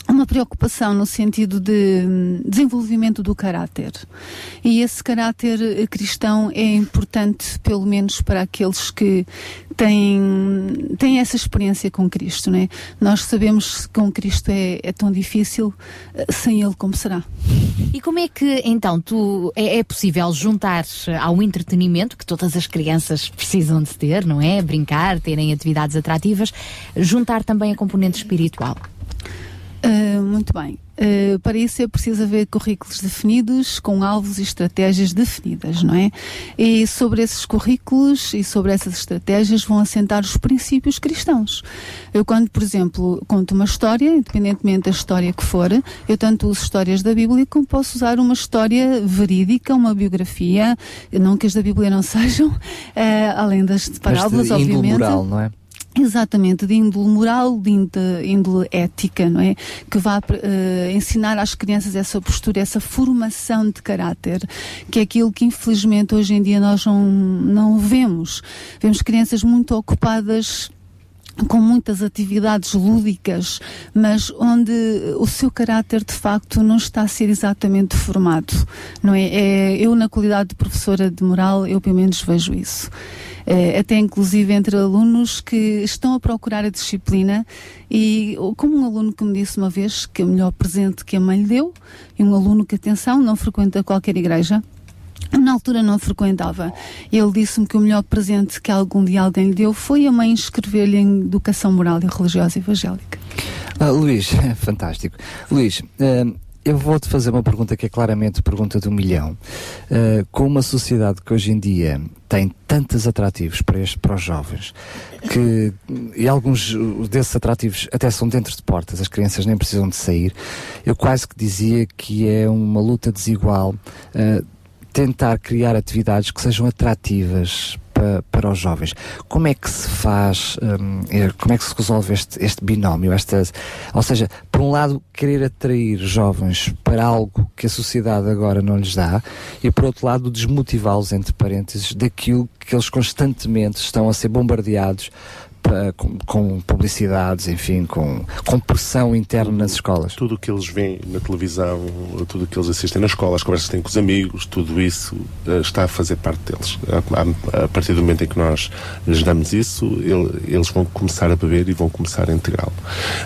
Uma preocupação no sentido de hum, desenvolvimento do caráter. E esse caráter eh, cristão é importante, pelo menos para aqueles que têm, têm essa experiência com Cristo, não é? Nós sabemos que com Cristo é, é tão difícil, eh, sem Ele como será. E como é que então tu é, é possível juntar ao entretenimento que todas as crianças precisam de ter, não é? Brincar, terem atividades atrativas, juntar também a componente espiritual? Uh, muito bem. Uh, para isso é preciso haver currículos definidos, com alvos e estratégias definidas, não é? E sobre esses currículos e sobre essas estratégias vão assentar os princípios cristãos. Eu quando, por exemplo, conto uma história, independentemente da história que for, eu tanto uso histórias da Bíblia como posso usar uma história verídica, uma biografia, não que as da Bíblia não sejam, uh, além das parábolas, obviamente. moral, não é? Exatamente, de índole moral, de índole, ética, não é? Que vá eh, ensinar às crianças essa postura, essa formação de caráter, que é aquilo que infelizmente hoje em dia nós não, não vemos. Vemos crianças muito ocupadas com muitas atividades lúdicas, mas onde o seu caráter de facto não está a ser exatamente formado, não é? é eu na qualidade de professora de moral, eu pelo menos vejo isso. Eh, até inclusive entre alunos que estão a procurar a disciplina e como um aluno que me disse uma vez que o melhor presente que a mãe lhe deu e um aluno que atenção não frequenta qualquer igreja na altura não frequentava. Ele disse-me que o melhor presente que algum dia alguém lhe deu foi a mãe inscrever-lhe em educação moral e religiosa evangélica. Ah, Luís, fantástico. Luís, ah, eu vou-te fazer uma pergunta que é claramente pergunta do milhão. Ah, com uma sociedade que hoje em dia tem tantos atrativos para, este, para os jovens, que, e alguns desses atrativos até são dentro de portas, as crianças nem precisam de sair, eu quase que dizia que é uma luta desigual ah, tentar criar atividades que sejam atrativas para, para os jovens. Como é que se faz, hum, eh, como é que se resolve este, este binómio? Esta, ou seja, por um lado, querer atrair jovens para algo que a sociedade agora não lhes dá, e por outro lado, desmotivá-los, entre parênteses, daquilo que eles constantemente estão a ser bombardeados com, com publicidades, enfim, com, com pressão interna nas escolas. Tudo o que eles veem na televisão, tudo o que eles assistem na escola, as conversas que têm com os amigos, tudo isso eh, está a fazer parte deles. A, partir do momento em que nós lhes damos isso, ele- eles vão começar a beber e vão começar a integrá-lo.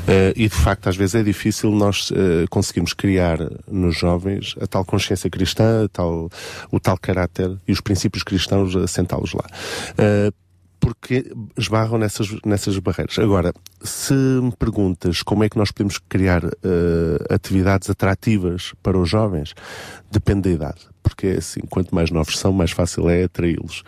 Eh, e de facto, às vezes é difícil nós eh, conseguirmos criar nos jovens a tal consciência cristã, tal, o tal caráter e os princípios cristãos assentá-los lá. Porque esbarram nessas, nessas barreiras. Agora, se me perguntas como é que nós podemos criar eh, atividades atrativas para os jovens, depende da idade. Porque é assim, quanto mais novos são, mais fácil é atraí-los.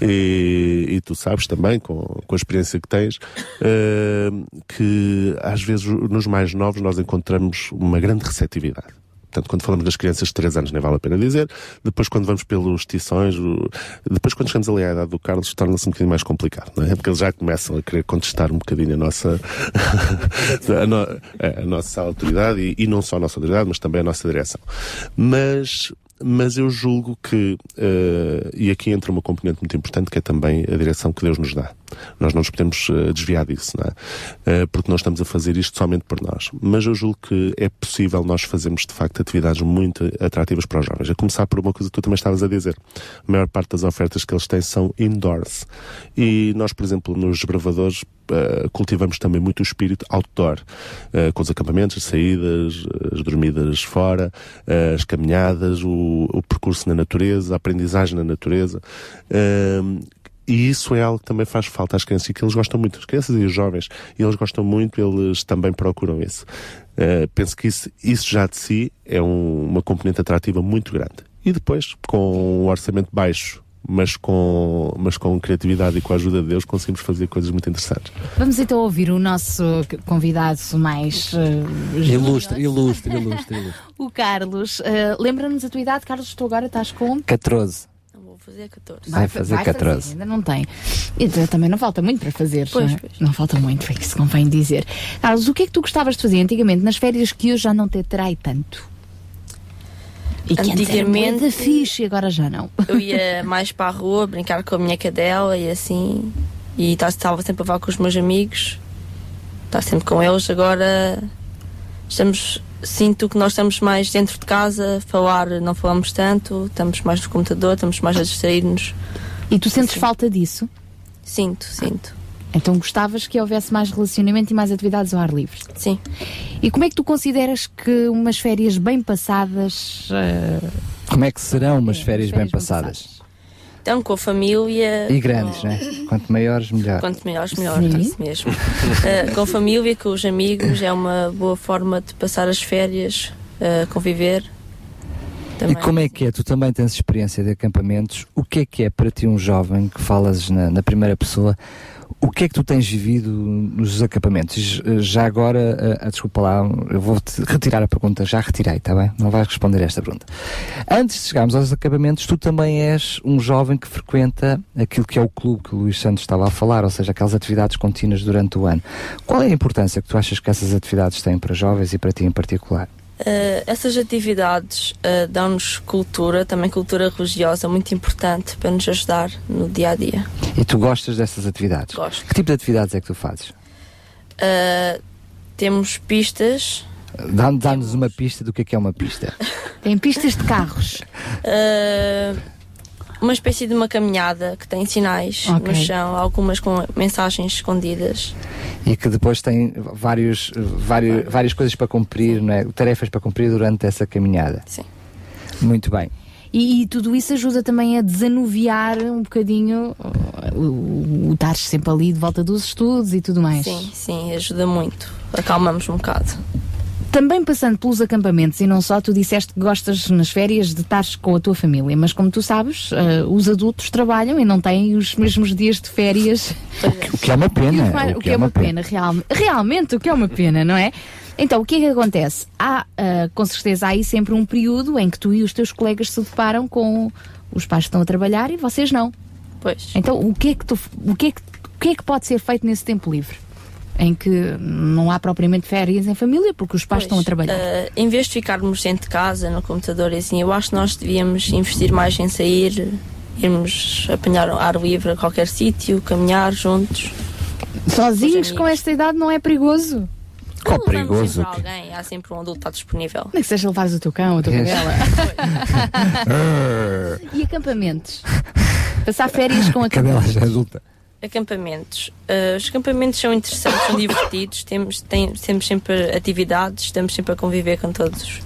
E, e tu sabes também, com, com a experiência que tens, eh, que às vezes nos mais novos nós encontramos uma grande receptividade. Portanto, quando falamos das crianças de 3 anos, nem vale a pena dizer. Depois, quando vamos pelos tições, depois, quando chegamos ali à idade do Carlos, torna-se um bocadinho mais complicado, não é? Porque eles já começam a querer contestar um bocadinho a nossa, a, no- a nossa autoridade e, e não só a nossa autoridade, mas também a nossa direção. Mas, mas eu julgo que, eh, e aqui entra uma componente muito importante que é também a direção que Deus nos dá. Nós não nos podemos eh, desviar disso, é? Eh, porque nós estamos a fazer isto somente por nós. Mas eu julgo que é possível nós fazermos, de facto, atividades muito atrativas para os jovens. A começar por uma coisa que tu também estavas a dizer. A maior parte das ofertas que eles têm são indoors. E nós, por exemplo, nos desbravadores, eh, cultivamos também muito o espírito outdoor, com os acampamentos, as saídas, as dormidas fora, as caminhadas, o percurso na natureza, a aprendizagem na natureza. E isso é algo que também faz falta às crianças e que eles gostam muito, as crianças e os jovens, e eles gostam muito, eles também procuram isso. Eh, penso que isso, isso já de si é um- uma componente atrativa muito grande. E depois, com um orçamento baixo, mas com, mas com criatividade e com a ajuda de Deus, conseguimos fazer coisas muito interessantes. Vamos então ouvir o nosso convidado mais uh, Ilustre, ilustre, ilustre, ilustre. o Carlos. Uh, Lembra-nos a tua idade, Carlos? Tu agora estás com 14. Fazer 14. Vai fazer 14. ainda não tem. E tu- também não falta muito para fazer. Pois, não, é? não falta muito, é isso convém dizer. Carlos, o que é que tu gostavas de fazer antigamente nas férias que hoje já não te atrai tanto? E que era Antigamente- muito fixe e agora já não. Eu ia mais para a rua brincar com a minha cadela e assim. E tá- estava sempre a falar com os meus amigos. Estava sempre com eles. Agora estamos. Sinto que nós estamos mais dentro de casa, falar não falamos tanto, estamos mais no computador, estamos mais a distrair-nos. E tu sentes falta disso? Sinto, sinto. Então gostavas que houvesse mais relacionamento e mais atividades ao ar livre? Sim. E como é que tu consideras que umas férias bem passadas. eh, Como é que serão umas férias bem passadas? Então, com a família. E grandes, né? Quanto maiores, melhor. Quanto melhores, melhor, Sim. isso mesmo. Uh, com a família, com os amigos, é uma boa forma de passar as férias, uh, conviver. E como é que é? Tu também tens experiência de acampamentos. O que é que é para ti um jovem que falas na, na primeira pessoa? O que é que tu tens vivido nos acampamentos? Já agora, ah, desculpa lá, eu vou-te retirar a pergunta, já retirei, está bem? Não vais responder esta pergunta. Antes de chegarmos aos acampamentos, tu também és um jovem que frequenta aquilo que é o clube que o Luís Santos estava a falar, ou seja, aquelas atividades contínuas durante o ano. Qual é a importância que tu achas que essas atividades têm para jovens e para ti em particular? Uh, essas atividades uh, dão-nos cultura, também cultura religiosa, muito importante para nos ajudar no dia a dia. E tu gostas dessas atividades? Gosto. Que tipo de atividades é que tu fazes? Uh, temos pistas, Dá- Dá-nos uma pista do que é que é uma pista. Tem pistas de carros. Uma espécie de uma caminhada que tem sinais Ok. no chão, algumas com mensagens escondidas. E que depois tem vários, vários, várias coisas para cumprir, não é? tarefas para cumprir durante essa caminhada. Sim. Muito bem. E, e tudo isso ajuda também a desanuviar um bocadinho o, o, o estar sempre ali de volta dos estudos e tudo mais. Sim, sim, ajuda muito. Acalmamos um bocado. Também passando pelos acampamentos e não só, tu disseste que gostas nas férias de estar com a tua família, mas como tu sabes, uh, os adultos trabalham e não têm os mesmos dias de férias. O que é uma pena. o que é uma pena, real- realmente, o que é uma pena, não é? Então, o que é que acontece? Há, ah, com certeza, há aí sempre um período em que tu e os teus colegas se deparam com os pais que estão a trabalhar e vocês não. Pois. Então, o que é que, tu, o que, é que, o que, é que pode ser feito nesse tempo livre? Em que não há propriamente férias em família porque os pais estão a trabalhar. Uh, em vez de ficarmos dentro de casa, no computador e assim, eu acho que nós devíamos investir mais em sair, irmos apanhar ar livre a qualquer sítio, caminhar juntos. Sozinhos com esta idade não é perigoso? Qual Não levamos sempre alguém, há sempre um adulto que está disponível. Nem que seja levares o teu cão, a tua Yes. cadela. e acampamentos? Passar férias com acampamentos. já adulta. Acampamentos. Uh, os acampamentos são interessantes, são divertidos, temos, tem- temos sempre atividades, estamos sempre a conviver com todos.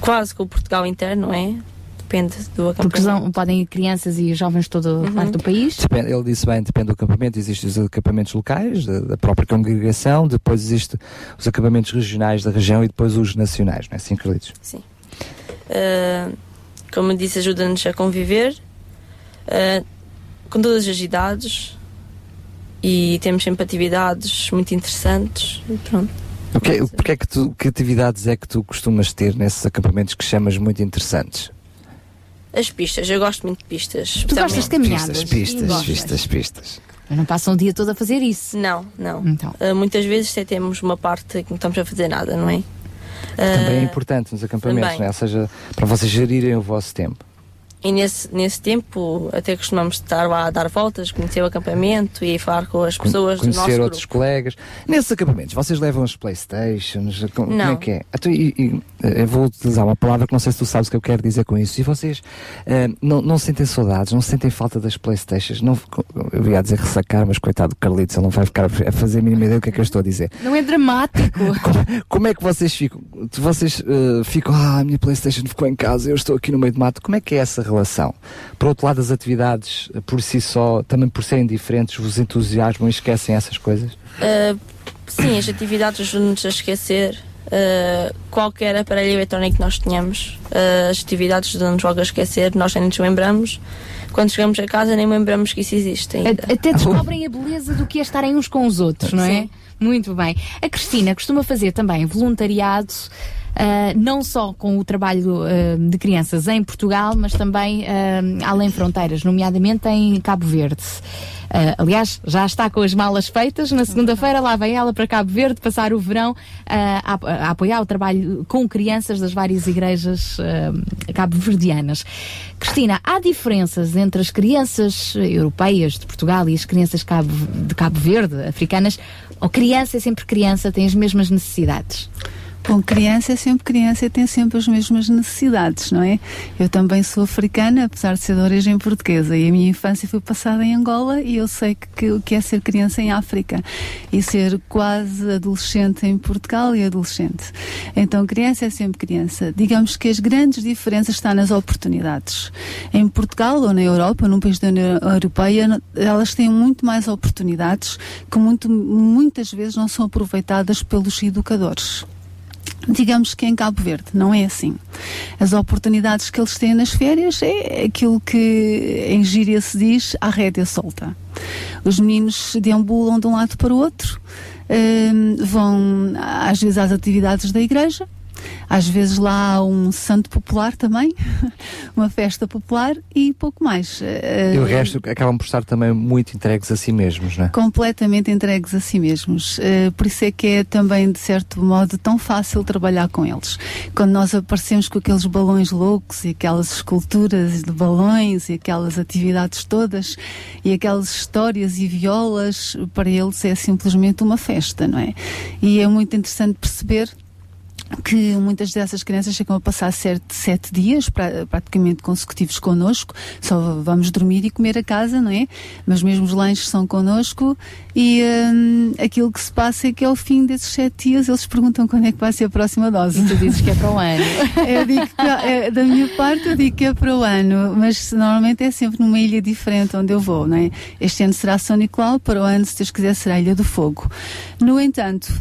Quase com o Portugal inteiro, não é? Depende do acampamento. Porque são- podem ir crianças e jovens de toda a parte do país. Depende- ele disse bem, depende do acampamento. Existem os acampamentos locais, da, da própria congregação, depois existem os acampamentos regionais da região e depois os nacionais, não é assim, Carlitos? Sim. Uh, como disse, ajuda-nos a conviver uh, com todas as idades e temos sempre atividades muito interessantes. E pronto. O que, é- porque é que, tu, que atividades é que tu costumas ter nesses acampamentos que chamas muito interessantes? As pistas, eu gosto muito de pistas. Tu gostas de caminhadas? Pistas, pistas, pistas, pistas. Mas não passam o dia todo a fazer isso? Não, não. Então. Uh, muitas vezes até temos uma parte que não estamos a fazer nada, não é? Também é Uh, importante nos acampamentos, também. não é? ou seja, para vocês gerirem o vosso tempo. E nesse, nesse tempo até costumamos estar lá a dar voltas, conhecer o acampamento e falar com as pessoas do nosso Conhecer grupo. outros colegas. Nesses acampamentos, vocês levam as Playstations? Como, como é Não. que é? Então, e- e, eh, eu vou utilizar uma palavra que não sei se tu sabes o que eu quero dizer com isso. E vocês eh, não, não sentem saudades, não sentem falta das Playstations? Não, eu ia dizer ressacar, mas coitado do Carlitos, ele não vai ficar a fazer a mínima ideia do que é que eu estou a dizer. Não é dramático. Como é que vocês ficam? Vocês eh, ficam, ah, a minha Playstation ficou em casa, eu estou aqui no meio do mato. Como é que é essa relação? Por outro lado, as atividades eh, por si só, também por serem diferentes, vos entusiasmam e esquecem essas coisas? Uh, sim, as atividades ajudam-nos a esquecer uh, qualquer aparelho eletrónico que nós tenhamos. Uh, as atividades ajudam-nos logo a esquecer, nós nem nos lembramos. Quando chegamos a casa, nem lembramos que isso existe ainda. Até descobrem a beleza do que é estarem uns com os outros, não é? Sim. Muito bem. A Cristina costuma fazer também voluntariado, não só com o trabalho ah, de crianças em Portugal, mas também ah, além fronteiras, nomeadamente em Cabo Verde. Ah, aliás, já está com as malas feitas. Na segunda-feira lá vem ela para Cabo Verde passar o verão ah, a, a apoiar o trabalho com crianças das várias igrejas ah, cabo-verdianas. Cristina, há diferenças entre as crianças europeias de Portugal e as crianças cabo- de Cabo Verde, africanas? Ou criança é sempre criança, tem as mesmas necessidades? Com criança é sempre criança e tem sempre as mesmas necessidades, não é? Eu também sou africana, apesar de ser de origem portuguesa, e a minha infância foi passada em Angola e eu sei que o que é ser criança em África e ser quase adolescente em Portugal e adolescente. Então, criança é sempre criança. Digamos que as grandes diferenças estão nas oportunidades. Em Portugal ou na Europa, num país da União Europeia, elas têm muito mais oportunidades que muito, muitas vezes não são aproveitadas pelos educadores. Digamos que em Cabo Verde não é assim. As oportunidades que eles têm nas férias é aquilo que em gíria se diz a rédea solta. Os meninos deambulam de um lado para o outro, hum, vão às vezes às atividades da igreja, às vezes lá há um santo popular também, uma festa popular e pouco mais. Eh, E o resto acabam por estar também muito entregues a si mesmos, não é? completamente entregues a si mesmos. Eh, por isso é que é também, de certo modo, tão fácil trabalhar com eles. Quando nós aparecemos com aqueles balões loucos e aquelas esculturas de balões e aquelas atividades todas e aquelas histórias e violas, para eles é simplesmente uma festa, não é? E é muito interessante perceber que muitas dessas crianças chegam a passar sete, sete dias pra- praticamente consecutivos connosco, só vamos dormir e comer a casa, não é? Mas mesmo os lanches são connosco e hum, aquilo que se passa é que ao fim desses sete dias eles perguntam quando é que vai ser a próxima dose. E tu dizes que é para o ano. eu digo que, é, da minha parte eu digo que é para o ano, mas normalmente é sempre numa ilha diferente onde eu vou, não é? Este ano será São Nicolau, para o ano, se Deus quiser, será a Ilha do Fogo. No entanto,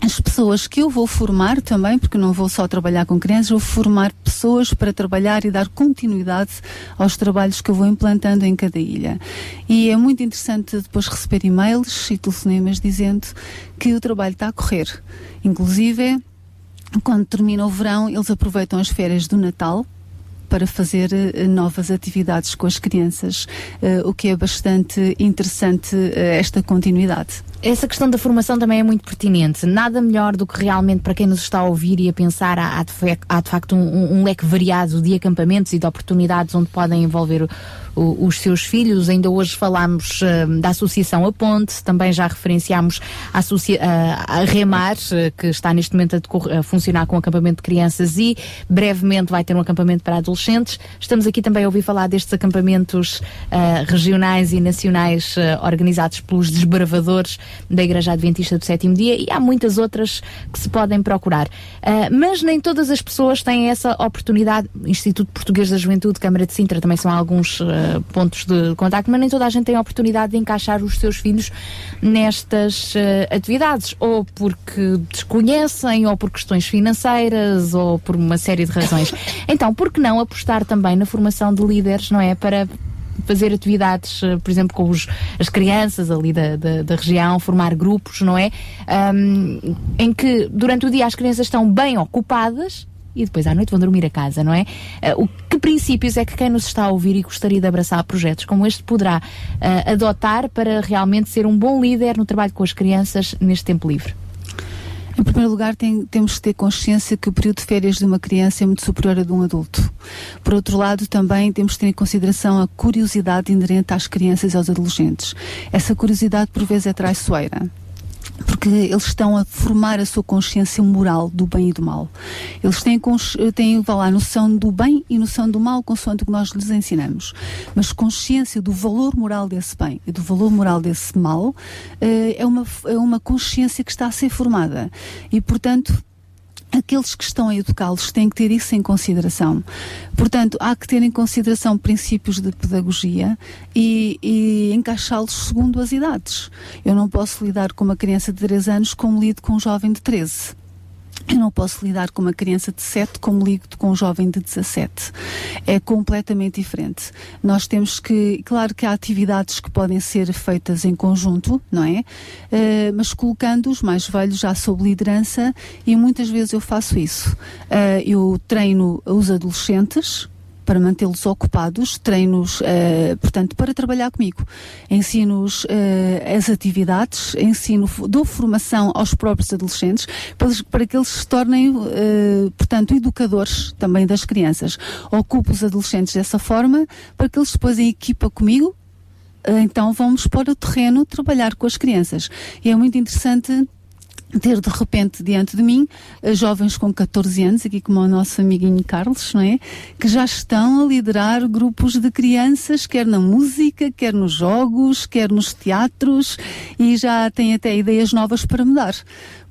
as pessoas que eu vou formar também, porque não vou só trabalhar com crianças, vou formar pessoas para trabalhar e dar continuidade aos trabalhos que eu vou implantando em cada ilha. E é muito interessante depois receber e-mails e telefonemas dizendo que o trabalho está a correr. Inclusive, quando termina o verão, eles aproveitam as férias do Natal para fazer eh, novas atividades com as crianças, eh, o que é bastante interessante eh, esta continuidade. Essa questão da formação também é muito pertinente. Nada melhor do que realmente para quem nos está a ouvir e a pensar, há, há de, facto um, um leque variado de acampamentos e de oportunidades onde podem envolver o- os seus filhos. Ainda hoje falámos eh, da Associação A Ponte, também já referenciámos a, associa- a- Remar, eh, que está neste momento a, a funcionar com acampamento de crianças e brevemente vai ter um acampamento para adolescentes. Estamos aqui também a ouvir falar destes acampamentos eh, regionais e nacionais organizados pelos desbravadores da Igreja Adventista do Sétimo Dia e há muitas outras que se podem procurar. Ah, mas nem todas as pessoas têm essa oportunidade. Instituto Português da Juventude, Câmara de Sintra também são alguns ah, pontos de contacto, mas nem toda a gente tem a oportunidade de encaixar os seus filhos nestas ah, atividades, ou porque desconhecem, ou por questões financeiras, ou por uma série de razões. Então, por que não apostar também na formação de líderes, não é? Para fazer atividades, eh, por exemplo, com os- as crianças ali da, da, da região, formar grupos, não é? Ahm, em que durante o dia as crianças estão bem ocupadas e depois à noite vão dormir a casa, não é? Ah, o que princípios é que quem nos está a ouvir e gostaria de abraçar projetos como este poderá ah, adotar para realmente ser um bom líder no trabalho com as crianças neste tempo livre? Em primeiro lugar, tem- temos que ter consciência que o período de férias de uma criança é muito superior a de um adulto. Por outro lado, também temos que ter em consideração a curiosidade inerente às crianças e aos adolescentes. Essa curiosidade, por vezes, é traiçoeira. Porque eles estão a formar a sua consciência moral do bem e do mal. Eles têm, cons- têm vá lá, noção do bem e noção do mal, consoante o que nós lhes ensinamos. Mas consciência do valor moral desse bem e do valor moral desse mal eh, é, uma, é uma consciência que está a ser formada. E, portanto, aqueles que estão a educá-los têm que ter isso em consideração. Portanto, há que ter em consideração princípios de pedagogia e, e encaixá-los segundo as idades. Eu não posso lidar com uma criança de 3 anos como lido com um jovem de 13. Eu não posso lidar com uma criança de 7 como lido com um jovem de 17. É completamente diferente. Nós temos que, claro que há atividades que podem ser feitas em conjunto, não é? Eh, mas colocando os mais velhos já sob liderança e muitas vezes eu faço isso. Eh, eu treino os adolescentes, para mantê-los ocupados, treino-os, eh, portanto, para trabalhar comigo. Ensino-os eh, as atividades, ensino, dou formação aos próprios adolescentes para, para que eles se tornem, eh, portanto, educadores também das crianças. Ocupo os adolescentes dessa forma para que eles depois em equipa comigo então vamos para o terreno trabalhar com as crianças. E é muito interessante ter de repente diante de mim eh, jovens com 14 anos, aqui como o nosso amiguinho Carlos, não é? Que já estão a liderar grupos de crianças, quer na música, quer nos jogos, quer nos teatros e já têm até ideias novas para mudar.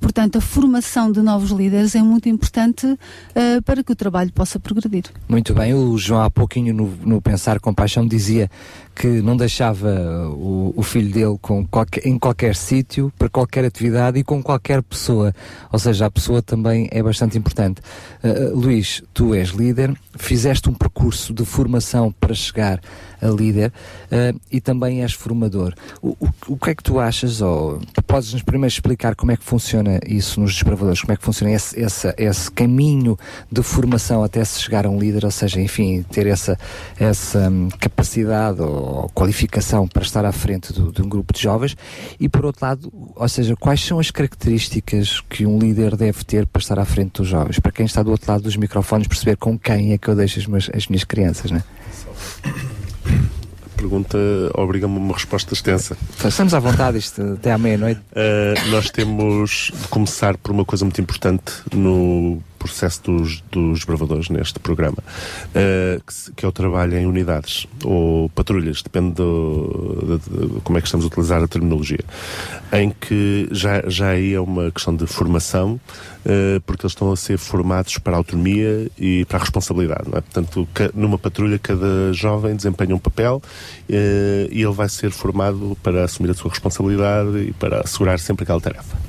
Portanto, a formação de novos líderes é muito importante eh, para que o trabalho possa progredir. Muito bem, o João há pouquinho no, no Pensar com Paixão dizia que não deixava o, o filho dele qualquer- em qualquer sítio, para qualquer atividade e com qualquer pessoa. Ou seja, a pessoa também é bastante importante. Uh, Luís, tu és líder, fizeste um percurso de formação para chegar a líder uh, e também és formador. O, o, o que é que tu achas, ou podes-nos primeiro explicar como é que funciona isso nos desbravadores, como é que funciona esse, esse, esse caminho de formação até se chegar a um líder, ou seja, enfim, ter essa, essa hum, capacidade ou qualificação para estar à frente do- de um grupo de jovens e por outro lado, ou seja, quais são as características que um líder deve ter para estar à frente dos jovens? Para quem está do outro lado dos microfones perceber com quem é que eu deixo as, meus- as minhas crianças, né? Pergunta obriga-me a uma resposta extensa. Estamos à vontade, isto até à meia-noite. Uh, nós temos de começar por uma coisa muito importante no processo dos, dos bravadores neste programa, uh, que, que é o trabalho em unidades ou patrulhas, depende do, de, de- como é que estamos a utilizar a terminologia, em que já, já aí é uma questão de formação, porque eles estão a ser formados para a autonomia e para a responsabilidade. É? Portanto, numa patrulha, cada jovem desempenha um papel uh, e ele vai ser formado para assumir a sua responsabilidade e para assegurar sempre aquela tarefa.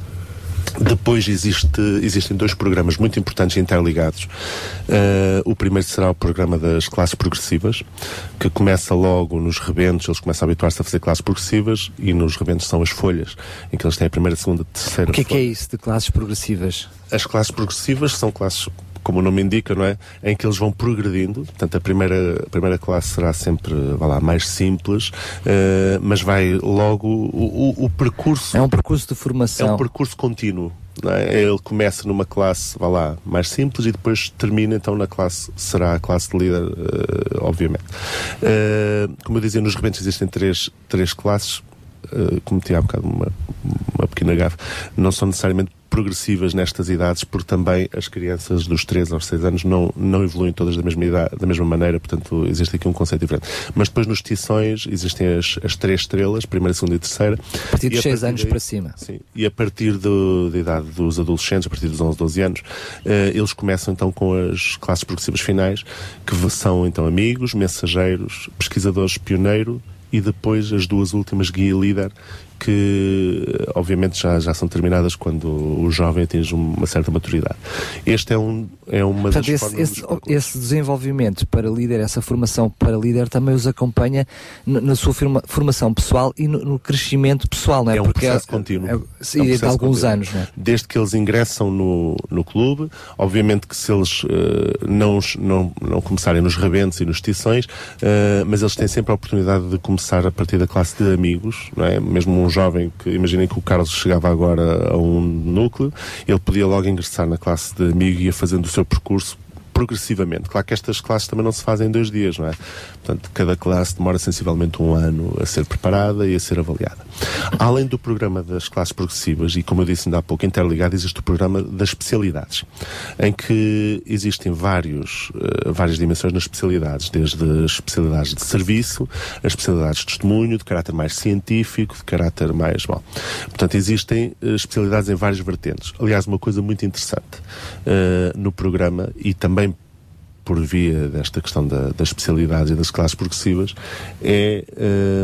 Depois existe, existem dois programas muito importantes e interligados. Uh, o primeiro será o programa das classes progressivas, que começa logo nos rebentos, eles começam a habituar-se a fazer classes progressivas e nos rebentos são as folhas, em que eles têm a primeira, segunda, terceira O que é que é isso de classes progressivas? As classes progressivas são classes, como o nome indica, não é? Em que eles vão progredindo. Portanto, a primeira, a primeira classe será sempre, vá lá, mais simples, eh, mas vai logo. O, o, o percurso. É um percurso de formação. É um percurso contínuo. É? Ele começa numa classe, vá lá, mais simples e depois termina então na classe, será a classe de líder, eh, obviamente. Eh, como eu dizia, nos rebentos existem três, três classes, uh, cometi há bocado uma, uma pequena gafe, não são necessariamente progressivas nestas idades, porque também as crianças dos 3 aos 6 anos não, não evoluem todas da mesma idade, da mesma maneira, portanto existe aqui um conceito diferente. Mas depois nos tições existem as, as três estrelas, primeira, segunda e terceira. A partir dos E 6 anos daí- para cima. Sim. E a partir do- da idade dos adolescentes, a partir dos 11, 12 anos, eh, eles começam então com as classes progressivas finais, que são então amigos, mensageiros, pesquisadores pioneiro e depois as duas últimas guia e líder, que obviamente já, já são terminadas quando o jovem atinge uma certa maturidade. Este é, um, é uma Portanto, das esse, esse, esse desenvolvimento para líder, essa formação para líder também os acompanha na sua firma- formação pessoal e no, no crescimento pessoal, não é? É um Porque processo contínuo. é- É um sim, de processo alguns contínuo. anos, não é? Desde que eles ingressam no, no clube, obviamente que se eles eh, não, não, não começarem nos rebentos e nos tições, eh, mas eles têm sempre a oportunidade de começar a partir da classe de amigos, não é? Mesmo um jovem que, imaginem que o Carlos chegava agora a um núcleo, ele podia logo ingressar na classe de amigo e ia fazendo o seu percurso progressivamente. Claro que estas classes também não se fazem em dois dias, não é? Portanto, cada classe demora sensivelmente um ano a ser preparada e a ser avaliada. Além do programa das classes progressivas, e como eu disse ainda há pouco, interligado, existe o programa das especialidades, em que existem vários, eh, várias dimensões nas especialidades, desde as especialidades de serviço, as especialidades de testemunho, de caráter mais científico, de caráter mais. Bom, portanto, existem eh, especialidades em várias vertentes. Aliás, uma coisa muito interessante eh, no programa e também por via desta questão da, das especialidades e das classes progressivas, é,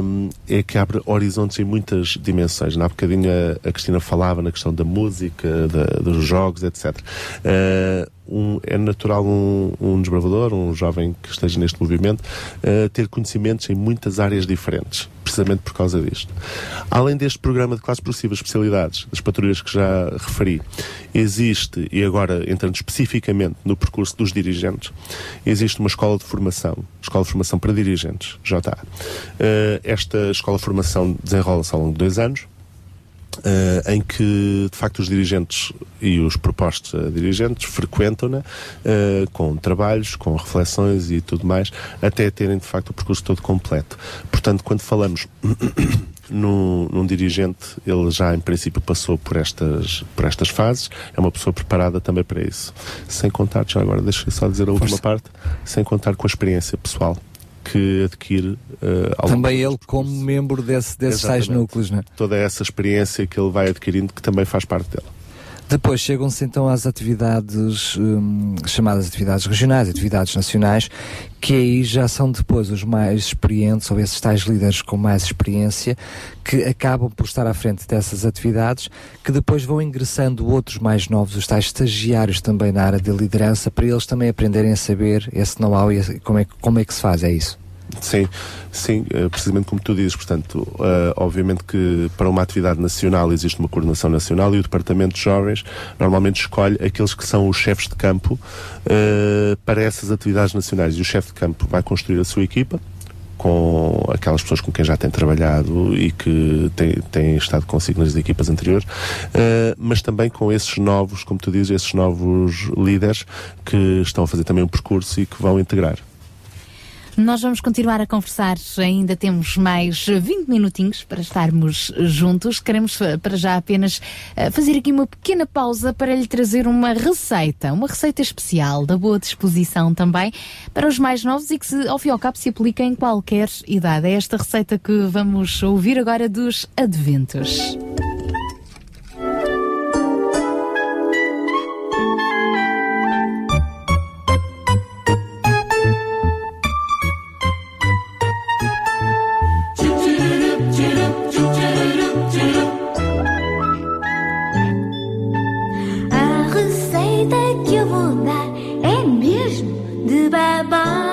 hum, é que abre horizontes em muitas dimensões. Na bocadinho a, a Cristina falava na questão da música, da- dos jogos, etc. Uh, um- é natural um, um desbravador, um jovem que esteja neste movimento, uh, ter conhecimentos em muitas áreas diferentes, precisamente por causa disto. Além deste programa de classes progressivas, especialidades, das patrulhas que já referi, existe, e agora entrando especificamente no percurso dos dirigentes, existe uma escola de formação, escola de formação para dirigentes, já está. Uh, esta escola de formação desenrola-se ao longo de dois anos, eh, em que de facto os dirigentes e os propostos a dirigentes frequentam-na eh, com trabalhos, com reflexões e tudo mais, até terem de facto o percurso todo completo. Portanto, quando falamos num, num dirigente, ele já em princípio passou por estas, por estas fases, é uma pessoa preparada também para isso. Sem contar, já agora deixa eu só dizer a última parte, sem contar com a experiência pessoal que adquire longo Também ele como membro desse, desses tais Exatamente. núcleos, não é? toda essa experiência que ele vai adquirindo que também faz parte dele. Depois chegam-se então às atividades hum, chamadas atividades regionais, atividades nacionais, que aí já são depois os mais experientes, ou esses tais líderes com mais experiência, que acabam por estar à frente dessas atividades, que depois vão ingressando outros mais novos, os tais estagiários também na área de liderança, para eles também aprenderem a saber esse know-how e como é, como é que se faz, é isso? Sim, sim, eh, precisamente como tu dizes, portanto, eh, obviamente que para uma atividade nacional existe uma coordenação nacional e o Departamento de Jovens normalmente escolhe aqueles que são os chefes de campo eh, para essas atividades nacionais e o chefe de campo vai construir a sua equipa com aquelas pessoas com quem já tem trabalhado e que têm, estado consigo nas equipas anteriores, mas também com esses novos, como tu dizes, esses novos líderes que estão a fazer também um percurso e que vão integrar. Nós vamos continuar a conversar, ainda temos mais 20 minutinhos para estarmos juntos. Queremos eh, para já apenas eh, fazer aqui uma pequena pausa para lhe trazer uma receita, uma receita especial, da boa disposição também, para os mais novos e que se, ao fim e ao cabo se aplica em qualquer idade. É esta receita que vamos ouvir agora dos adventos. Mesmo de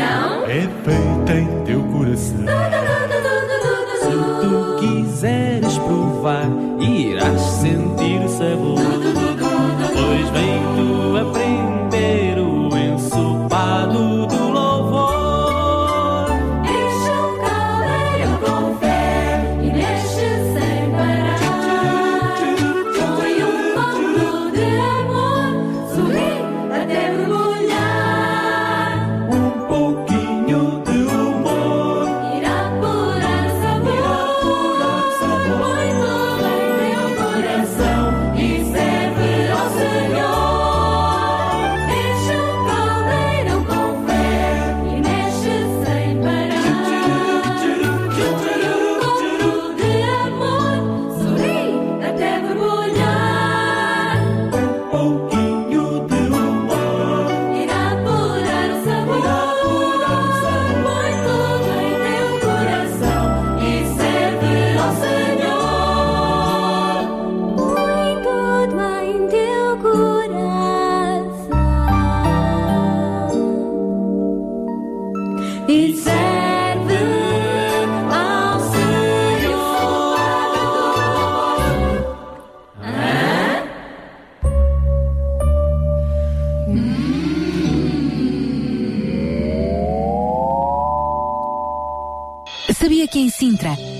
Não? É feita em teu coração. Se tu quiseres provar, irás sentir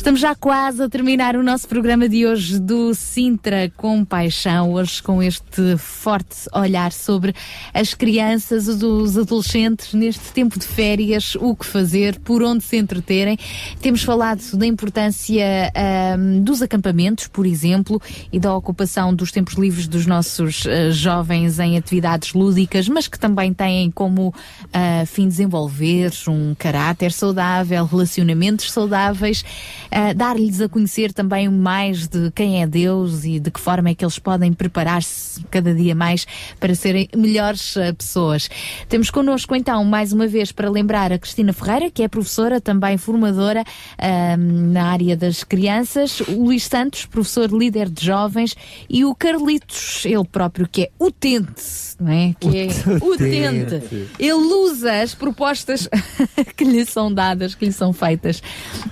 Estamos já quase a terminar o nosso programa de hoje do Sintra com Paixão, hoje com este forte olhar sobre as crianças, os adolescentes neste tempo de férias, o que fazer, por onde se entreterem. Temos falado da importância ahm, dos acampamentos, por exemplo, e da ocupação dos tempos livres dos nossos ah, jovens em atividades lúdicas, mas que também têm como ah, fim desenvolver um caráter saudável, relacionamentos saudáveis, ah, dar-lhes a conhecer também mais de quem é Deus e de que forma é que eles podem preparar-se cada dia mais para serem melhores ah, pessoas. Temos connosco então, mais uma vez, para lembrar a Cristina Ferreira, que é professora, também formadora ah, na área das crianças, o Luís Santos, professor líder de jovens, e o Carlitos, ele próprio, que é utente, não é? Que é utente. Utente. Ele usa as propostas que lhe são dadas, que lhe são feitas.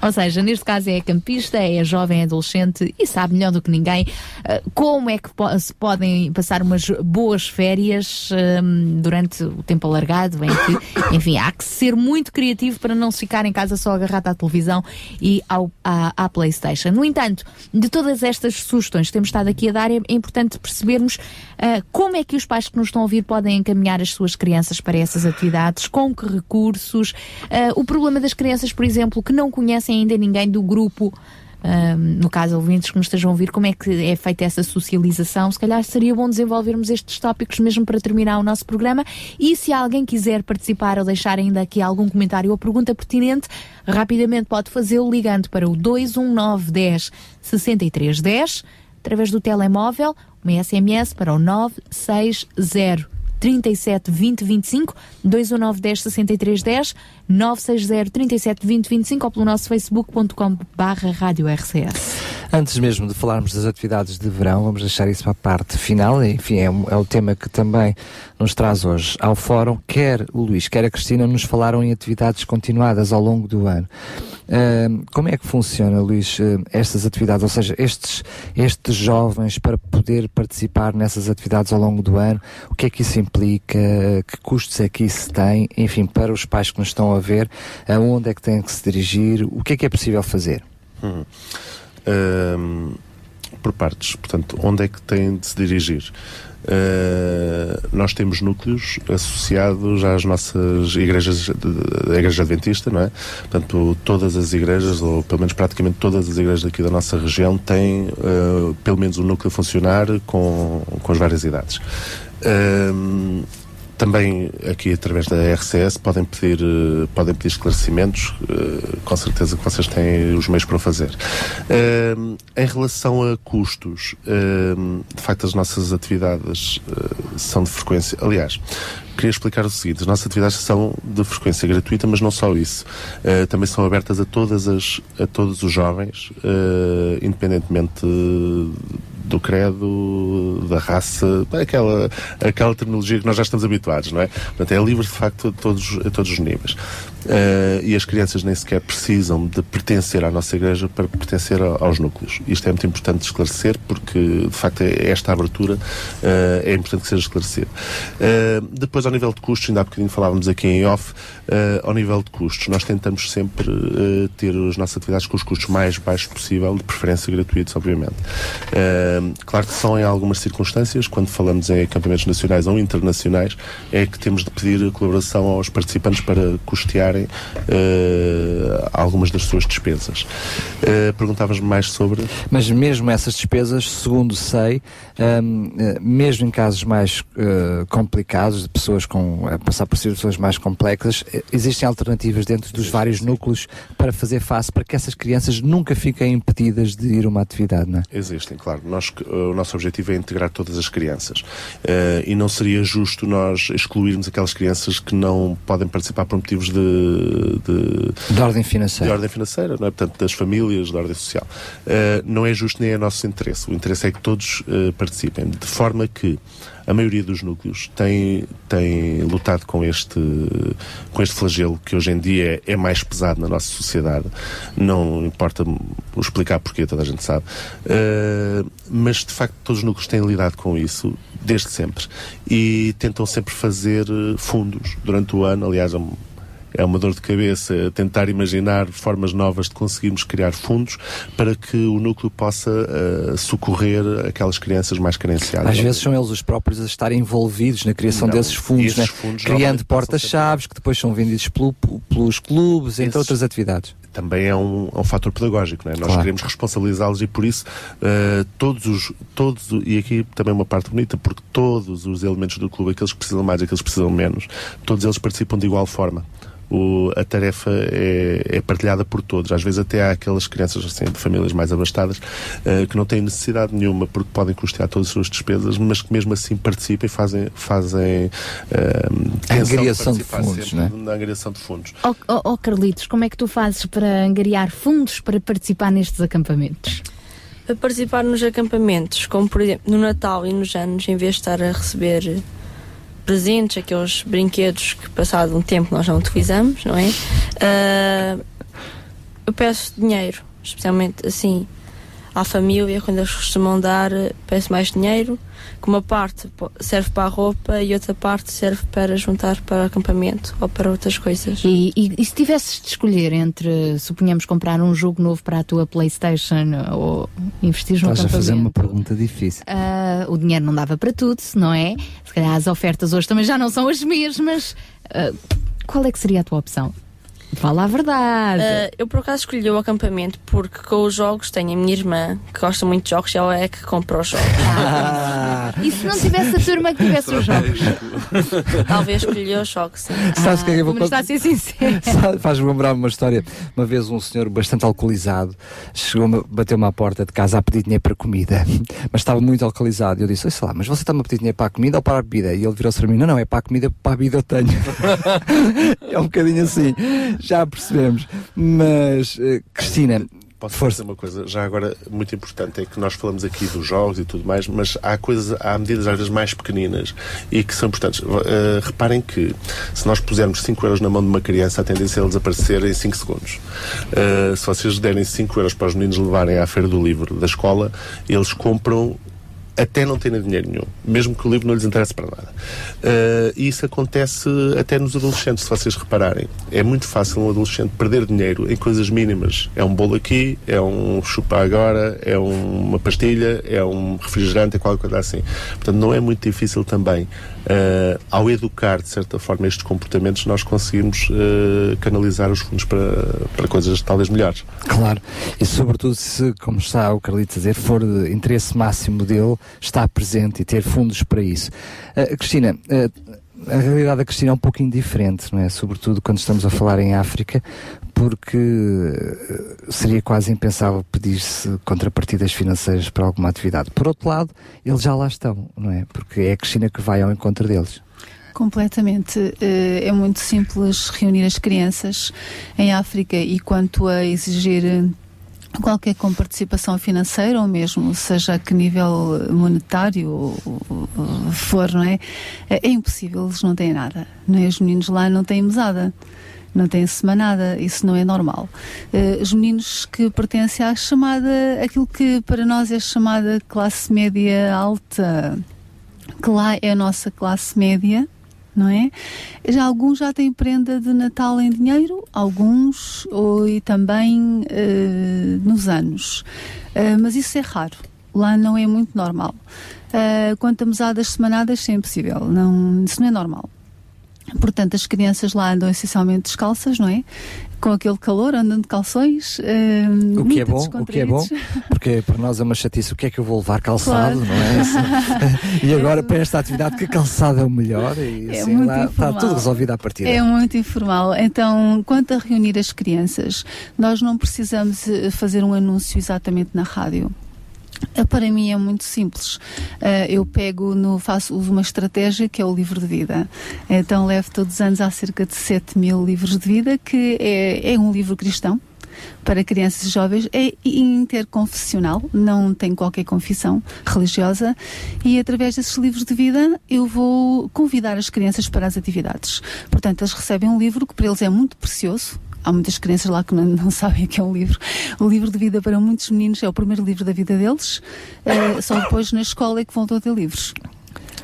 Ou seja, neste caso é campista, é jovem adolescente e sabe melhor do que ninguém eh, como é que se podem passar umas boas férias hum, durante o tempo alargado, em que, enfim, há que ser muito criativo para não se ficar em casa só agarrado à televisão e ao, à, à Playstation. No entanto, de todas estas sugestões que temos estado aqui a dar, é, é importante percebermos ah, como é que os pais que nos estão a ouvir podem encaminhar as suas crianças para essas atividades, com que recursos. Ah, o problema das crianças, por exemplo, que não conhecem ainda ninguém do grupo. Ah, no caso, ouvintes que nos estejam a ouvir, como é que é feita essa socialização? Se calhar seria bom desenvolvermos estes tópicos mesmo para terminar o nosso programa. E se alguém quiser participar ou deixar ainda aqui algum comentário ou pergunta pertinente, rapidamente pode fazê-lo ligando para o 219 10 63 10 através do telemóvel, uma SMS para o 960 37 20 25 219 10 63 10 960 37 20 25 ou pelo nosso facebook.com barra rádio RCS. Antes mesmo de falarmos das atividades de verão, vamos deixar isso para a parte final. Enfim, é, é o tema que também nos traz hoje ao Fórum. Quer o Luís, quer a Cristina nos falaram em atividades continuadas ao longo do ano. Ahm, como é que funciona, Luís, eh, estas atividades? Ou seja, estes, estes jovens para poder participar nessas atividades ao longo do ano, o que é que isso implica? Que custos é que isso tem? Enfim, para os pais que nos estão a ver, aonde é que têm que se dirigir? O que é que é possível fazer? Hum. Ahm, por partes, portanto, onde é que têm de se dirigir? Ah, nós temos núcleos associados às nossas igrejas, a Igreja Adventista, não é? Portanto, todas as igrejas, ou pelo menos praticamente todas as igrejas aqui da nossa região, têm ah, pelo menos um núcleo a funcionar com, com as várias idades. Ahm, também aqui através da RCS podem pedir, eh, podem pedir esclarecimentos, eh, com certeza que vocês têm os meios para o fazer. Ehm, em relação a custos, de facto as nossas atividades eh, são de frequência. Aliás, queria explicar o seguinte: as nossas atividades são de frequência gratuita, mas não só isso. Eh, também são abertas a, todas as, a todos os jovens, eh, independentemente do credo, da raça, aquela, aquela terminologia que nós já estamos habituados, não é? Portanto, é livre de facto a todos, a todos os níveis. Eh, e as crianças nem sequer precisam de pertencer à nossa igreja para pertencer aos núcleos. Isto é muito importante esclarecer porque, de facto, é- esta abertura eh, é importante que seja esclarecida. Eh, depois, ao nível de custos, ainda há bocadinho falávamos aqui em off, ao nível de custos, nós tentamos sempre ter as nossas atividades com os custos mais baixos possível, de preferência gratuitos, obviamente. Claro que são em algumas circunstâncias, quando falamos em acampamentos nacionais ou internacionais, é que temos de pedir colaboração aos participantes para custearem eh, algumas das suas despesas. Eh, Perguntavas-me mais sobre. Mas mesmo essas despesas, segundo sei, hum, eh, mesmo em casos mais eh, complicados, de pessoas com a passar por situações mais complexas, eh, existem alternativas dentro dos vários núcleos para fazer face para que essas crianças nunca fiquem impedidas de ir a uma atividade, não é? Existem, claro. Nós uh, o nosso objetivo é integrar todas as crianças. Uh, e não seria justo nós excluirmos aquelas crianças que não podem participar por motivos de, de, De ordem financeira. de ordem financeira, não é? portanto, das famílias, da ordem social. Uh, não é justo nem é nosso interesse. O interesse é que todos uh, participem, de forma que a maioria dos núcleos tem, tem lutado com este, com este flagelo que hoje em dia é, é mais pesado na nossa sociedade. Não importa explicar porquê, toda a gente sabe. Uh, mas de facto todos os núcleos têm lidado com isso desde sempre e tentam sempre fazer eh, fundos durante o ano. Aliás, é um- é uma dor de cabeça tentar imaginar formas novas de conseguirmos criar fundos para que o núcleo possa eh, socorrer aquelas crianças mais carenciadas. Às vezes são eles os próprios a estarem envolvidos na criação Não, desses fundos, esses né? fundos criando portas-chaves que depois são vendidos pelo- pelos clubes, entre outras atividades. também é um, é um fator pedagógico, não é? Nós Claro. queremos responsabilizá-los e por isso eh, todos os, todos, e aqui também uma parte bonita, porque todos os elementos do clube, aqueles que precisam mais, aqueles que precisam menos, todos eles participam de igual forma. O- a tarefa é, é partilhada por todos. Às vezes até há aquelas crianças assim, de famílias mais abastadas eh, que não têm necessidade nenhuma porque podem custear todas as suas despesas, mas que mesmo assim participam e fazem, fazem eh, tensão angariação de participar fundos, sempre não é? na angariação de fundos. Ó ó, ó, Carlitos, como é que tu fazes para angariar fundos para participar nestes acampamentos? Para participar nos acampamentos, como por exemplo no Natal e nos anos, em vez de estar a receber presentes, aqueles brinquedos que passado um tempo nós não utilizamos, não é? Ah, eu peço dinheiro, especialmente assim à família, quando eles costumam dar, eh, peço mais dinheiro, que uma parte serve para a roupa e outra parte serve para juntar para o acampamento ou para outras coisas. E, e- e se tivesses de escolher entre, suponhamos, comprar um jogo novo para a tua Playstation ou investir no Estás a fazer uma pergunta difícil. Ah, o dinheiro não dava para tudo, não é? Se calhar as ofertas hoje também já não são as mesmas. Ah, qual é que seria a tua opção? Fala a verdade. Ah, eu por acaso escolhi o acampamento porque com os jogos tenho a minha irmã que gosta muito de jogos e ela é que compra os jogos. E se não tivesse a turma que tivesse os jogos? Talvez escolhi os jogos, sim. Sabes o que é que eu vou Como está a ser sincero. Faz-me lembrar uma história. Uma vez um senhor bastante alcoolizado chegou bateu-me à porta de casa a pedir dinheiro para comida, mas estava muito alcoolizado. E eu disse: "Oi, sei lá, mas você está-me a pedir dinheiro para a comida ou para a bebida? E ele virou-se para mim: Não, não, é para a comida, para a bebida eu tenho. é um bocadinho assim, já percebemos. Mas, eh, Cristina, Posso força uma coisa, já agora muito importante, é que nós falamos aqui dos jogos e tudo mais, mas há coisas, há medidas às vezes mais pequeninas e que são importantes. Uh, reparem que se nós pusermos 5 euros na mão de uma criança, a tendência é ele desaparecer em 5 segundos. Uh, se vocês derem 5 euros para os meninos levarem à feira do livro da escola, eles compram até não terem dinheiro nenhum, mesmo que o livro não lhes interesse para nada. Uh, e isso acontece até nos adolescentes, se vocês repararem. É muito fácil um adolescente perder dinheiro em coisas mínimas. É um bolo aqui, é um chupa agora, é um- uma pastilha, é um refrigerante, é qualquer coisa assim. Portanto, não é muito difícil também, uh, ao educar, de certa forma, estes comportamentos, nós conseguimos uh, canalizar os fundos para, para coisas talvez melhores. Claro, e sobretudo se, como está o Carlitos a dizer, for de interesse máximo dele, estar presente e ter fundos para isso. Ah, Cristina, a realidade da Cristina é um pouquinho diferente, não é? Sobretudo quando estamos a falar em África, porque ah, seria quase impensável pedir-se contrapartidas financeiras para alguma atividade. Por outro lado, eles já lá estão, não é? Porque é a Cristina que vai ao encontro deles. Completamente. Eh, É muito simples reunir as crianças em África e quanto a exigir qualquer comparticipação financeira ou mesmo seja a que nível monetário for, não é? É é impossível, eles não têm nada. Nem os meninos lá não têm mesada. Não têm semanada, isso não é normal. Eh, os meninos que pertencem à chamada, aquilo que para nós é chamada classe média alta, que lá é a nossa classe média, não é? Já alguns já têm prenda de Natal em dinheiro, alguns ou, e também eh, nos anos. Eh, mas isso é raro. Lá não é muito normal. Uh, quanto a mesadas semanadas, isso é impossível. Não, isso não é normal. Portanto, as crianças lá andam essencialmente descalças, não é? Com aquele calor, andam de calções. eh, O que é bom, o que é bom, porque para nós é uma chatice. O que é que eu vou levar calçado, Claro. não é? E agora para esta atividade, que calçado é o melhor? E É assim, lá está tudo resolvido à partida. É muito informal. Então, quanto a reunir as crianças, nós não precisamos eh, fazer um anúncio exatamente na rádio. Uh, Para mim é muito simples. Uh, eu pego no, faço, uso uma estratégia que é o livro de vida. Então levo todos os anos há cerca de 7 mil livros de vida, que é, é um livro cristão para crianças e jovens, é interconfessional, não tem qualquer confissão religiosa e através desses livros de vida eu vou convidar as crianças para as atividades. Portanto, eles recebem um livro que para eles é muito precioso, Há muitas crianças lá que não, não sabem o que é um livro. O livro de vida para muitos meninos é o primeiro livro da vida deles. Eh, só depois na escola é que a ter livros.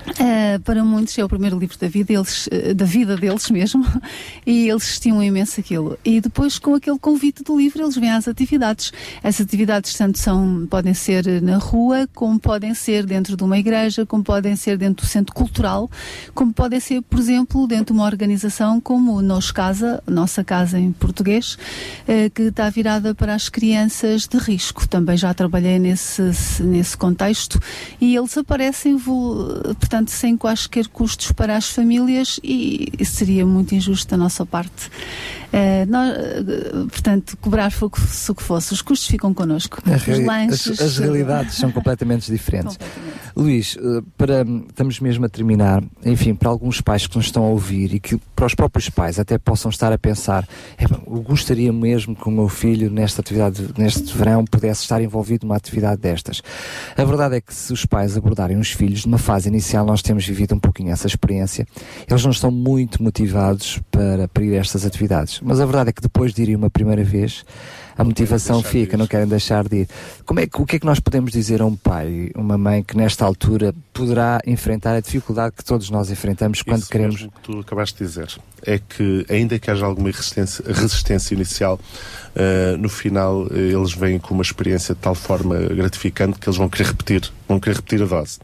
Uh, para muitos é o primeiro livro da vida, eles, uh, da vida deles mesmo, e eles estimam imenso aquilo. E depois, com aquele convite do livro, eles vêm às atividades. As atividades, tanto são, podem ser na rua, como podem ser dentro de uma igreja, como podem ser dentro do centro cultural, como podem ser, por exemplo, dentro de uma organização como o Nos Casa, Nossa Casa em português, uh, que está virada para as crianças de risco. Também já trabalhei nesse, nesse contexto e eles aparecem, portanto, sem quaisquer custos para as famílias e seria muito injusto da nossa parte. Uh, nós, uh, portanto, cobrar fogo se o que fosse, os custos ficam connosco. A Os reali- lanches. as, as realidades são completamente diferentes. Luís, eh, para, estamos mesmo a terminar, enfim, para alguns pais que nos estão a ouvir e que para os próprios pais até possam estar a pensar, "Epá, eu gostaria mesmo que o meu filho nesta atividade, neste verão, pudesse estar envolvido numa atividade destas. A verdade é que se os pais abordarem os filhos numa fase inicial, nós temos vivido um pouquinho essa experiência, eles não estão muito motivados para, para ir a estas atividades. Mas a verdade é que depois de irem uma primeira vez, a motivação fica, não querem deixar de ir. Como é que, o que é que nós podemos dizer a um pai, uma mãe que nesta altura poderá enfrentar a dificuldade que todos nós enfrentamos quando Isso queremos. mesmo que tu acabaste de dizer é que, ainda que haja alguma resistência, resistência inicial, eh, no final eh, eles vêm com uma experiência de tal forma gratificante que eles vão querer repetir, vão querer repetir a dose.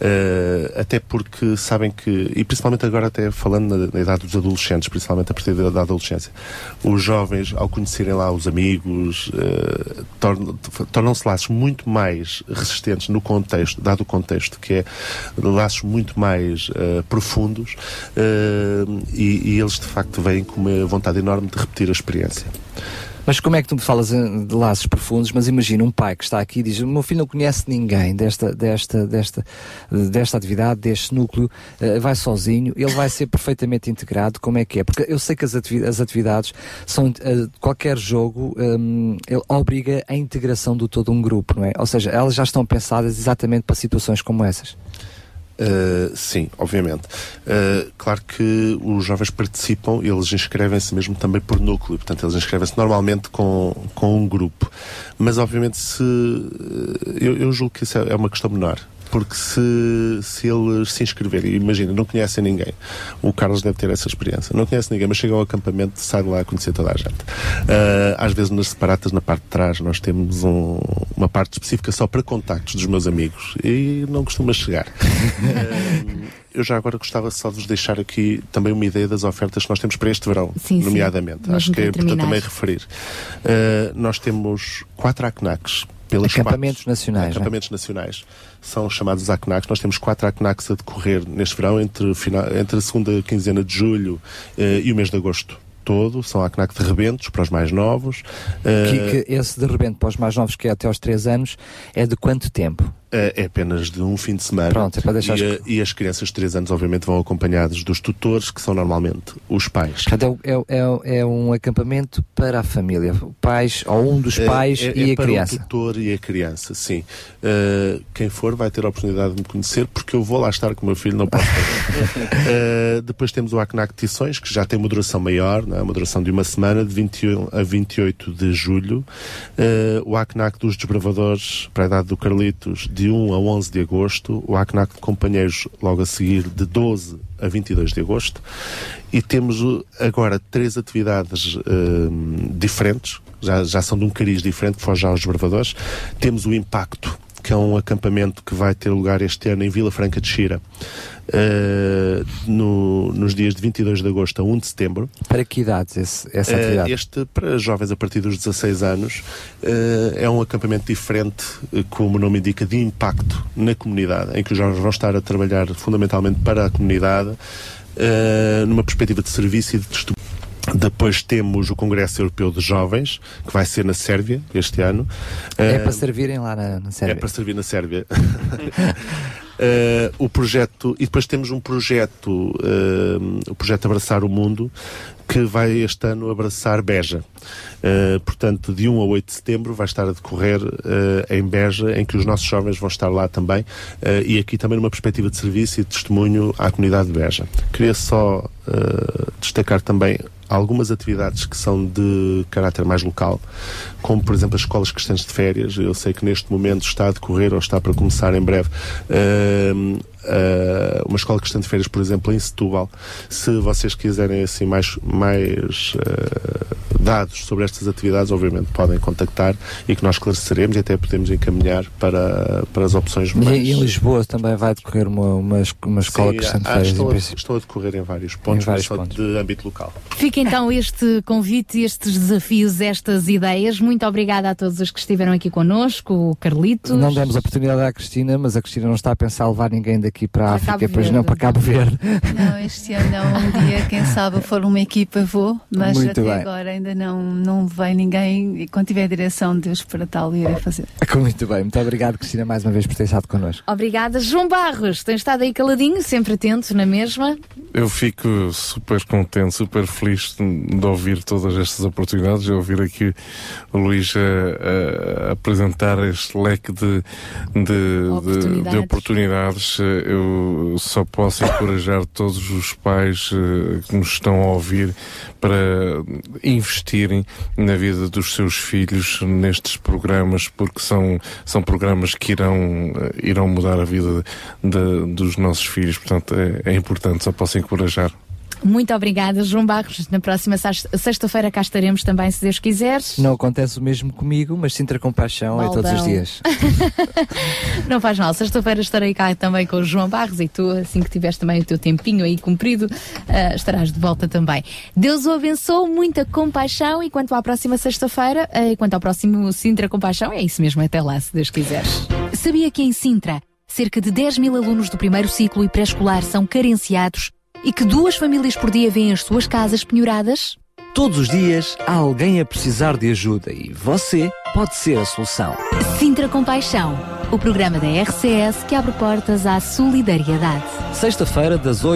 Eh, até porque sabem que, e principalmente agora até falando na, na idade dos adolescentes, principalmente a partir da, da adolescência, os jovens, ao conhecerem lá os amigos, tornam- tornam-se laços muito mais resistentes no contexto, dado o contexto, que é laços muito mais eh, profundos eh, e, e eles de facto vêm com uma vontade enorme de repetir a experiência. Mas como é que tu falas eh, de laços profundos? Mas imagina um pai que está aqui e diz: O meu filho não conhece ninguém desta, desta, desta, desta atividade, deste núcleo, eh, vai sozinho, ele vai ser perfeitamente integrado. Como é que é? Porque eu sei que as, ativi- as atividades são. eh, qualquer jogo hum, ele obriga a integração do todo um grupo, não é? Ou seja, elas já estão pensadas exatamente para situações como essas. Uh, sim, obviamente. Uh, claro que os jovens participam, eles inscrevem-se mesmo também por núcleo, portanto, eles inscrevem-se normalmente com, com um grupo. Mas, obviamente, se. uh, Eu, eu julgo que isso é é uma questão menor. Porque se, se eles se inscreverem, imagina, não conhecem ninguém, o Carlos deve ter essa experiência, não conhece ninguém, mas chega ao acampamento, sai de lá a conhecer toda a gente. Uh, às vezes nas separatas, na parte de trás, nós temos um- uma parte específica só para contactos dos meus amigos e não costuma chegar. Uh, eu já agora gostava só de vos deixar aqui também uma ideia das ofertas que nós temos para este verão, Sim, sim. nomeadamente. Mesmo Acho que é importante também referir. Uh, nós temos quatro ACNACs. Pelas Acampamentos quatro- nacionais, é? Acampamentos nacionais. São chamados ACNACs. Nós temos quatro ACNACs a decorrer neste verão, entre, final, entre a segunda quinzena de julho eh, e o mês de agosto todo. São ACNAC de rebentos para os mais novos. Eh, Que, que esse de repente para os mais novos, que é até aos 3 anos, é de quanto tempo? Eh, É apenas de um fim de semana. Pronto, é para deixar e, as- e as crianças de 3 anos, obviamente, vão acompanhadas dos tutores, que são normalmente os pais. Portanto, é, é- é um acampamento para a família, pais ou um dos É- pais é, e é a para criança. o tutor e a criança, sim. Uh, quem for vai ter a oportunidade de me conhecer, porque eu vou lá estar com o meu filho, não posso fazer. Uh, depois temos o ACNAC Tições, que já tem uma duração maior, não é? uma duração de uma semana, de 21 a 28 de julho. Uh, o ACNAC dos Desbravadores, para a idade do Carlitos, de 1 a 11 de agosto. O ACNAC de Companheiros, logo a seguir, de 12 a 22 de agosto. E temos uh, agora três atividades um, diferentes, já, já são de um cariz diferente, foge aos desbravadores. Temos o Impacto, que é um acampamento que vai ter lugar este ano em Vila Franca de Xira, uh, no- nos dias de 22 de agosto a 1 de setembro. Para que idades esse- essa Eh, atividade? Este, para jovens a partir dos 16 anos, eh, é um acampamento diferente, como o nome indica, de impacto na comunidade, em que os jovens vão estar a trabalhar fundamentalmente para a comunidade, eh, numa perspectiva de serviço e de, Depois temos o Congresso Europeu de Jovens, que vai ser na Sérvia este ano. É Eh, para servirem lá na, na é Sérvia. para servir na Sérvia. Eh, o projeto e depois temos um projeto eh, o projeto abraçar o mundo que vai este ano abraçar Beja Eh, portanto de 1 a 8 de setembro vai estar a decorrer eh, em Beja em que os nossos jovens vão estar lá também eh, e aqui também numa perspectiva de serviço e de testemunho à comunidade de Beja queria só destacar também algumas atividades que são de caráter mais local, como por exemplo as escolas cristãs de férias. Eu sei que neste momento está a decorrer ou está para começar em breve ah, uma escola cristã de férias, por exemplo, em Setúbal. Se vocês quiserem assim mais, mais ah, dados sobre estas atividades, obviamente podem contactar e que nós esclareceremos e até podemos encaminhar para, para as opções mais. e em Lisboa também vai decorrer uma, uma, uma escola Sim, cristã de férias, em estou, a, a decorrer em vários pontos, Em vários mas só pontos. de âmbito local. Fica então este convite, estes desafios, estas ideias. Muito obrigada a todos os que estiveram aqui connosco, o Carlitos. Não demos oportunidade à Cristina, mas a Cristina não está a pensar levar ninguém daqui para a Para África, Cabo pois não, Verde. para Cabo Verde. Não, este ano não. Um dia, quem sabe, for uma equipa, vou. Mas Muito até bem. agora ainda não, não vem ninguém. E quando tiver a direção, Deus para tal, irei fazer. Muito bem, muito obrigado, Cristina, mais uma vez por ter estado connosco. Obrigada. João Barros, tem estado aí caladinho, sempre atento na mesma. Eu fico super contente, super feliz de, de ouvir todas estas oportunidades, de ouvir aqui o Luís a, a apresentar este leque de, de, de- Oportunidades. de oportunidades. Eu só posso encorajar todos os pais eh, que nos estão a ouvir para investirem na vida dos seus filhos nestes programas, porque são, são programas que irão, eh, irão mudar a vida de- dos nossos filhos. Portanto, é, é importante, só posso encorajar. Muito obrigada, João Barros. Na próxima sexta- sexta-feira cá estaremos também, se Deus quiser. Não acontece o mesmo comigo, mas Sintra Compaixão é todos os Baldão. dias. Não faz mal, sexta-feira estarei cá também com o João Barros e tu, assim que tiveres também o teu tempinho aí cumprido, ah, estarás de volta também. Deus o abençoe, muita compaixão e quanto à próxima sexta-feira, ah, e quanto ao próximo Sintra Compaixão, é isso mesmo, até lá, se Deus quiser. Sabia que em Sintra, cerca de 10 mil alunos do primeiro ciclo e pré-escolar são carenciados e que duas famílias por dia vêm as suas casas penhoradas? Todos os dias há alguém a precisar de ajuda e você pode ser a solução. Sintra Compaixão, o programa da RCS que abre portas à solidariedade. Sexta-feira, das 8